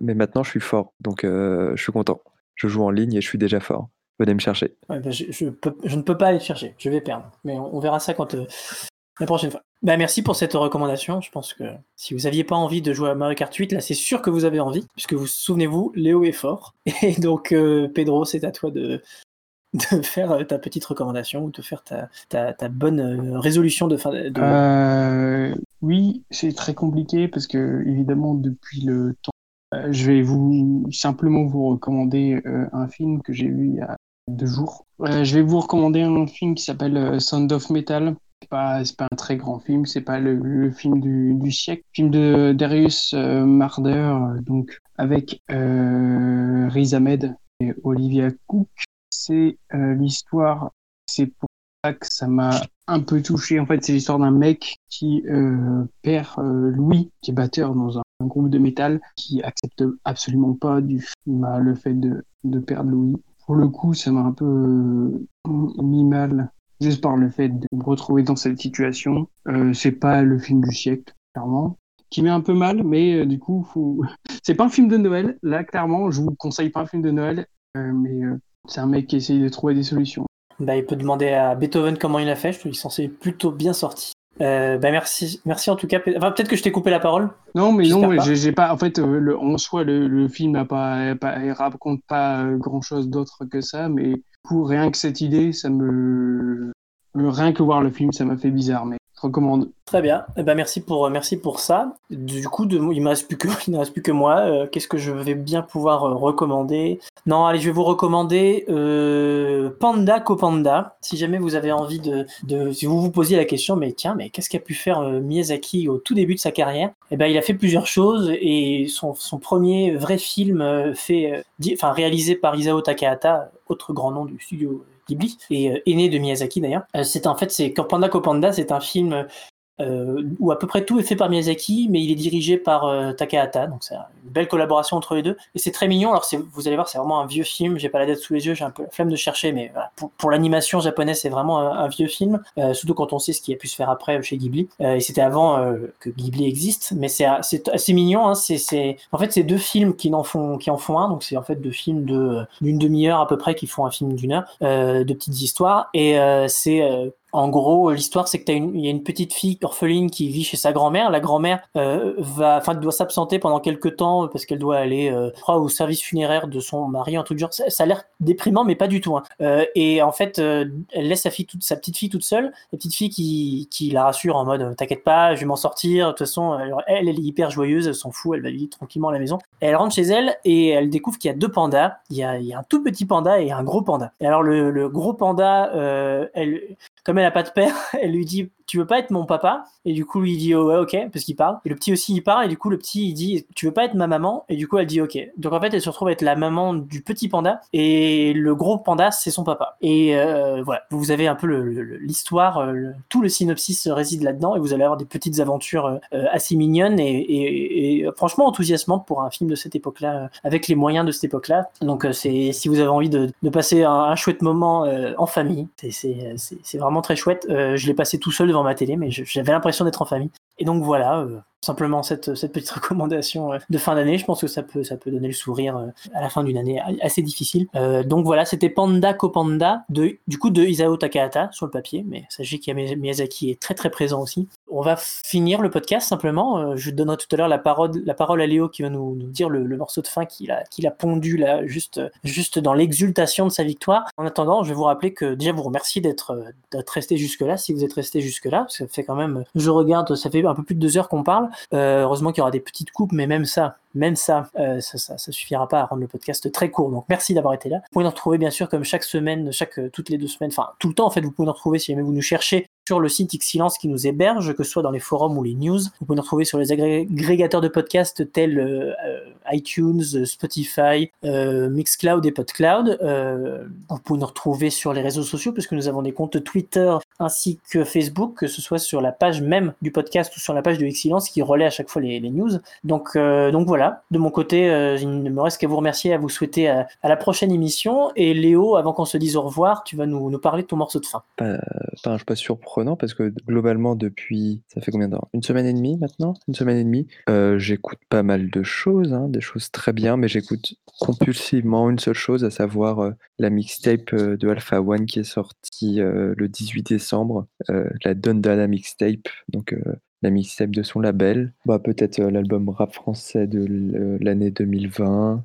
mais maintenant je suis fort, donc je suis content. Je joue en ligne et je suis déjà fort. Venez me chercher. Ouais, bah, je, je peux- je ne peux pas aller te chercher, je vais perdre. Mais on, on verra ça quand Bah, merci pour cette recommandation. Je pense que si vous n'aviez pas envie de jouer à Mario Kart 8, là c'est sûr que vous avez envie, puisque vous souvenez-vous, Léo est fort. Et donc euh, Pedro, c'est à toi de, faire euh, ta petite recommandation ou de faire ta, bonne euh, résolution de fin de. Oui, c'est très compliqué parce que évidemment depuis le temps, je vais vous simplement vous recommander un film que j'ai vu il y a deux jours. Je vais vous recommander un film qui s'appelle Sound of Metal. Pas, pas un très grand film, c'est pas le, film du, du siècle. Film de Darius euh, Marder, euh, donc avec euh, Riz et Olivia Cook. C'est euh, l'histoire, c'est pour ça que ça m'a un peu touché. En fait, c'est l'histoire d'un mec qui perd Louis, qui est batteur dans un, groupe de métal, qui accepte absolument pas du le fait de, de perdre Louis. Pour le coup, ça m'a un peu mis mal, juste par le fait de me retrouver dans cette situation. Euh, c'est pas le film du siècle, clairement. Qui met un peu mal, mais euh, du coup, faut... c'est pas un film de Noël. Là, clairement, je vous conseille pas un film de Noël, euh, mais euh, c'est un mec qui essaye de trouver des solutions. Bah, il peut demander à Beethoven comment il a fait. Je trouve qu'il s'en est plutôt bien sorti. Bah, merci, merci en tout cas. Enfin, peut-être que je t'ai coupé la parole. Non, mais non, j'ai pas. En fait, le, en soi, le, le film a pas, raconte pas grand chose d'autre que ça, mais pour rien que cette idée, ça me, rien que voir le film, ça m'a fait bizarre. Mais recommande. Très bien. Eh ben, merci, pour, merci pour ça. Du coup, il ne reste plus que, il reste plus que moi. Euh, Qu'est-ce que je vais bien pouvoir euh, recommander? Non, allez, je vais vous recommander euh, Panda Copanda. Si jamais vous avez envie de. Si vous vous posiez la question, mais tiens, mais qu'est-ce qu'a pu faire euh, Miyazaki au tout début de sa carrière? Eh ben, il a fait plusieurs choses et son, premier vrai film euh, fait, euh, réalisé par Isao Takahata, autre grand nom du studio Ghibli, et euh, aîné de Miyazaki d'ailleurs. Euh, c'est en fait, c'est Panda Copanda, c'est un film où à peu près tout est fait par Miyazaki, mais il est dirigé par euh, Takahata, donc c'est une belle collaboration entre les deux. Et c'est très mignon. Alors vous allez voir, c'est vraiment un vieux film. J'ai pas la date sous les yeux, j'ai un peu la flemme de chercher, mais voilà. pour, pour l'animation japonaise, c'est vraiment un, vieux film, euh, surtout quand on sait ce qui a pu se faire après chez Ghibli. Euh, et c'était avant euh, que Ghibli existe, mais c'est c'est assez mignon. Hein. C'est en fait c'est deux films qui en font qui en font un, donc c'est en fait deux films de d'une demi-heure à peu près qui font un film d'une heure, euh, de petites histoires. Et euh, c'est euh, en gros, l'histoire, c'est que il y a une petite fille orpheline qui vit chez sa grand-mère. La grand-mère euh, va, enfin, doit s'absenter pendant quelques temps parce qu'elle doit aller, euh, je crois, au service funéraire de son mari, un truc genre. Ça, a l'air déprimant, mais pas du tout. hein. Euh, et en fait, euh, elle laisse sa fille, toute, sa petite fille toute seule. La petite fille qui, qui la rassure en mode, t'inquiète pas, je vais m'en sortir. De toute façon, elle, elle est hyper joyeuse, elle s'en fout, elle va vivre tranquillement à la maison. Elle rentre chez elle et elle découvre qu'il y a deux pandas. Il y a, y a un tout petit panda et un gros panda. Et alors le, le gros panda, euh, elle, comme elle a pas de père, elle lui dit tu veux pas être mon papa Et du coup il dit oh ouais ok parce qu'il parle. Et le petit aussi il parle et du coup le petit il dit tu veux pas être ma maman Et du coup elle dit ok. Donc en fait elle se retrouve à être la maman du petit panda et le gros panda c'est son papa. Et euh, voilà vous avez un peu l'histoire, euh, tout le synopsis réside là-dedans et vous allez avoir des petites aventures euh, assez mignonnes et, franchement enthousiasmantes pour un film de cette époque-là avec les moyens de cette époque-là. Donc c'est si vous avez envie de, passer un, chouette moment en famille, c'est- vraiment très chouette. Je l'ai passé tout seul devant ma télé, mais j'avais l'impression d'être en famille. Et donc voilà, euh, simplement cette, cette petite recommandation euh, de fin d'année. Je pense que ça peut, ça peut donner le sourire euh, à la fin d'une année assez difficile. Donc voilà, c'était Panda Kopanda, de, du coup de Isao Takahata sur le papier, mais sachez qu'il y a Miyazaki est très très présent aussi. On va finir le podcast simplement. Euh, je donnerai tout à l'heure la parole, la parole à Léo qui va nous, nous dire le, le morceau de fin qu'il a, qu'il a pondu là, juste, juste dans l'exultation de sa victoire. En attendant, je vais vous rappeler que déjà vous remercier d'être euh, d'être resté jusque-là, si vous êtes resté jusque-là, parce que ça fait quand même, je regarde, ça fait un peu plus de deux heures qu'on parle. Euh, heureusement qu'il y aura des petites coupes, mais même ça, même ça, euh, ça, ça, ça suffira pas à rendre le podcast très court. Donc merci d'avoir été là. Vous pouvez nous retrouver bien sûr comme chaque semaine, chaque euh, toutes les deux semaines, enfin tout le temps en fait. Vous pouvez nous retrouver si jamais vous nous cherchez sur le site Xsilence qui nous héberge, que ce soit dans les forums ou les news. Vous pouvez nous retrouver sur les agré- agrégateurs de podcasts tels euh, iTunes, Spotify, euh, Mixcloud et Podcloud. Euh, vous pouvez nous retrouver sur les réseaux sociaux puisque nous avons des comptes Twitter ainsi que Facebook, que ce soit sur la page même du podcast ou sur la page de Xsilence qui relaie à chaque fois les, news. Donc, voilà, de mon côté, il ne me reste qu'à vous remercier, à vous souhaiter à, la prochaine émission. Et Léo, avant qu'on se dise au revoir, tu vas nous, parler de ton morceau de fin. Pas, pas un choix surprenant parce que globalement, depuis, ça fait combien de Une semaine et demie maintenant? Une semaine et demie euh, J'écoute pas mal de choses, hein, des choses très bien, mais j'écoute compulsivement une seule chose, à savoir euh, la mixtape euh, de Alpha One qui est sortie le 18 décembre, la Dondana mixtape, donc la mixtape de son label. Bah, Peut-être l'album rap français de l'année 2020.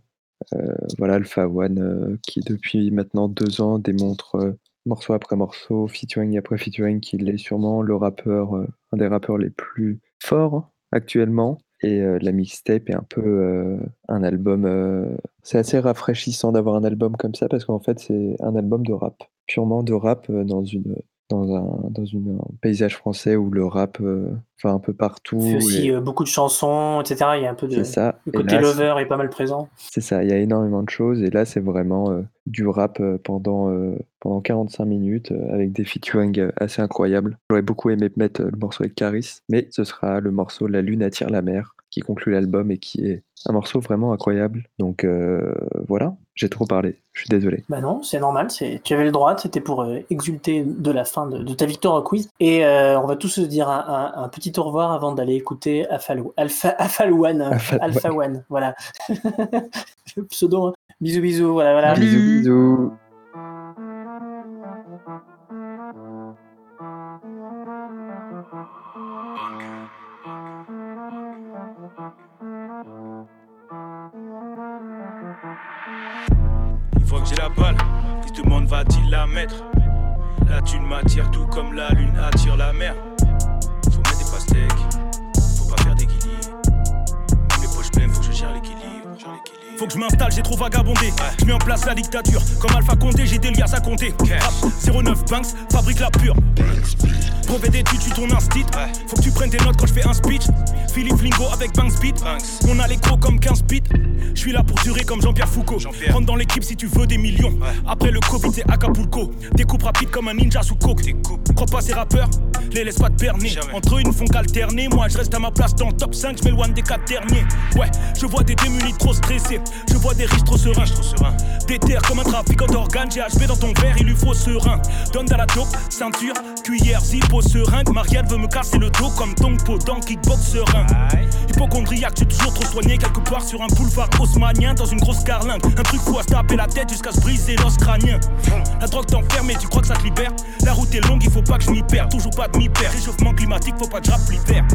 Euh, voilà, Alpha One qui depuis maintenant deux ans démontre morceau après morceau, featuring après featuring, qu'il est sûrement le rappeur, euh, un des rappeurs les plus forts actuellement. Et euh, la mixtape est un peu euh, un album. c'est assez rafraîchissant d'avoir un album comme ça parce qu'en fait, c'est un album de rap, purement de rap dans une. Dans un, dans une, un paysage français où le rap euh, va un peu partout. Il fait aussi et- euh, beaucoup de chansons, etc. Il y a un peu de. c'est ça. Le Et côté là, c'est- lover est pas mal présent. c'est ça, il y a énormément de choses et là c'est vraiment euh, du rap euh, pendant, euh, pendant 45 minutes euh, avec des featuring euh, assez incroyables. J'aurais beaucoup aimé mettre euh, le morceau avec Caris, mais ce sera le morceau La lune attire la mer qui conclut l'album et qui est un morceau vraiment incroyable. Donc euh, voilà, j'ai trop parlé, je suis désolé. Bah non, c'est normal, c'est tu avais le droit, c'était pour euh, exulter de la fin de, de ta victoire au quiz. Et euh, on va tous se dire un, un- un petit au revoir avant d'aller écouter Afalou- Alpha, Afalwan, Alpha- Alpha One, voilà. le pseudo, hein. bisous bisous, voilà, voilà. Bisous bisous Une fois que j'ai la balle, il se demande va-t-il la mettre? La thune m'attire tout comme la lune attire la mer. Faut mettre des pastèques, faut pas faire d'équilibre. Mes poches pleines, faut que je gère l'équilibre. Faut que je m'installe, j'ai trop vagabondé. Je mets en place la dictature. Comme Alpha Condé, j'ai des liasses à compter. Rap 09 Banks, fabrique la pure. Brevet d'études, tu ton instit. Faut que tu prennes des notes quand je fais un speech. Philippe Lingo avec Banks Beat. On a les gros comme 15 bits. Je suis là pour durer comme Jean-Pierre Foucault. Rentre dans l'équipe si tu veux des millions. Après le Covid, c'est Acapulco. Découpe rapide comme un ninja sous coke. Crois pas ces rappeurs, les laisse pas te berner. Entre eux, ils ne font qu'alterner. Moi, je reste à ma place dans le top 5, je m'éloigne des 4 derniers. Ouais, je vois des démunis trop stressés. Je vois des riches trop sereins. Des terres comme un trafiquant d'organes. GHB dans ton verre, il lui faut serein. Donne dans la dope, ceinture, cuillère, zippo, seringue. Marielle veut me casser le dos comme ton pot dans kickbox serein. Hypochondriaque, tu toujours trop soigné quelque part sur un boulevard haussmanien dans une grosse carlingue. Un truc fou à se taper la tête jusqu'à se briser l'os crânien. La drogue t'enferme et tu crois que ça te libère. La route est longue, il faut pas que je m'y perde. Toujours pas de m'y perdre. Réchauffement climatique, faut pas que je rappe l'hiver.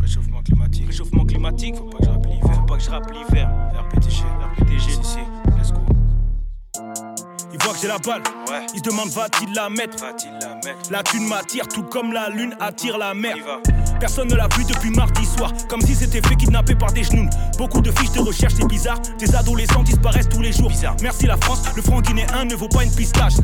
Réchauffement climatique, réchauffement climatique, faut pas que je rappe l'hiver. Faut pas que je rappe l'hiver. RPTG, RPTG, voit que j'ai la balle, il se demande va-t-il la mettre La thune m'attire tout comme la lune attire la mer. Personne ne l'a vu depuis mardi soir. Comme si c'était fait kidnapper par des genoux. Beaucoup de fiches de recherche c'est bizarre. Des adolescents disparaissent tous les jours. Merci la France, le franc guinéen ne vaut pas une pistache.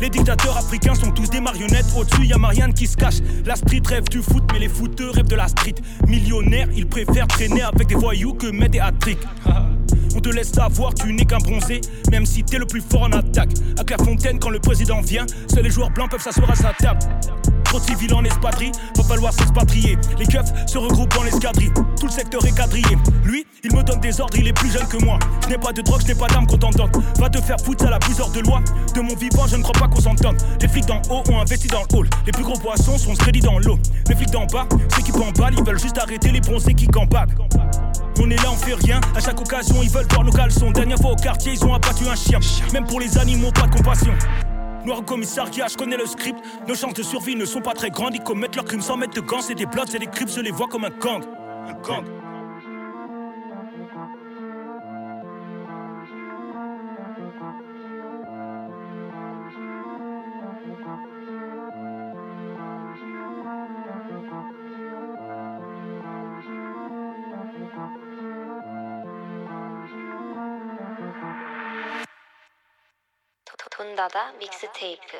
Les dictateurs africains sont tous des marionnettes. Au-dessus y a Marianne qui se cache. La street rêve du foot mais les footeux rêvent de la street. Millionnaires, ils préfèrent traîner avec des voyous que mettre des hat-tricks on te laisse savoir, tu n'es qu'un bronzé, même si t'es le plus fort en attaque. À Clairefontaine, quand le président vient, seuls les joueurs blancs peuvent s'asseoir à sa table. Trop de civils en espadrille, va falloir s'expatrier. Les keufs se regroupent dans l'escadrille, tout le secteur est quadrillé. Lui, il me donne des ordres, il est plus jeune que moi. Je n'ai pas de drogue, je n'ai pas d'arme contendante. Va te faire foutre, ça la plus hors de loi. De mon vivant, je ne crois pas qu'on s'entende. Les flics d'en haut ont investi dans le hall. Les plus gros poissons sont crédits dans l'eau. Les flics d'en bas, ceux qui en balle, ils veulent juste arrêter les bronzés qui campagnes. On est là, on fait rien. À chaque occasion, ils veulent voir nos caleçons. Dernière fois au quartier, ils ont abattu un chien. Même pour les animaux, pas de compassion. Noir commissariat, je connais le script. Nos chances de survie ne sont pas très grandes. Ils commettent leurs crimes sans mettre de gants. C'est des blots, c'est des crips, je les vois comme un gang. Un gang. 돈다다 믹스테이프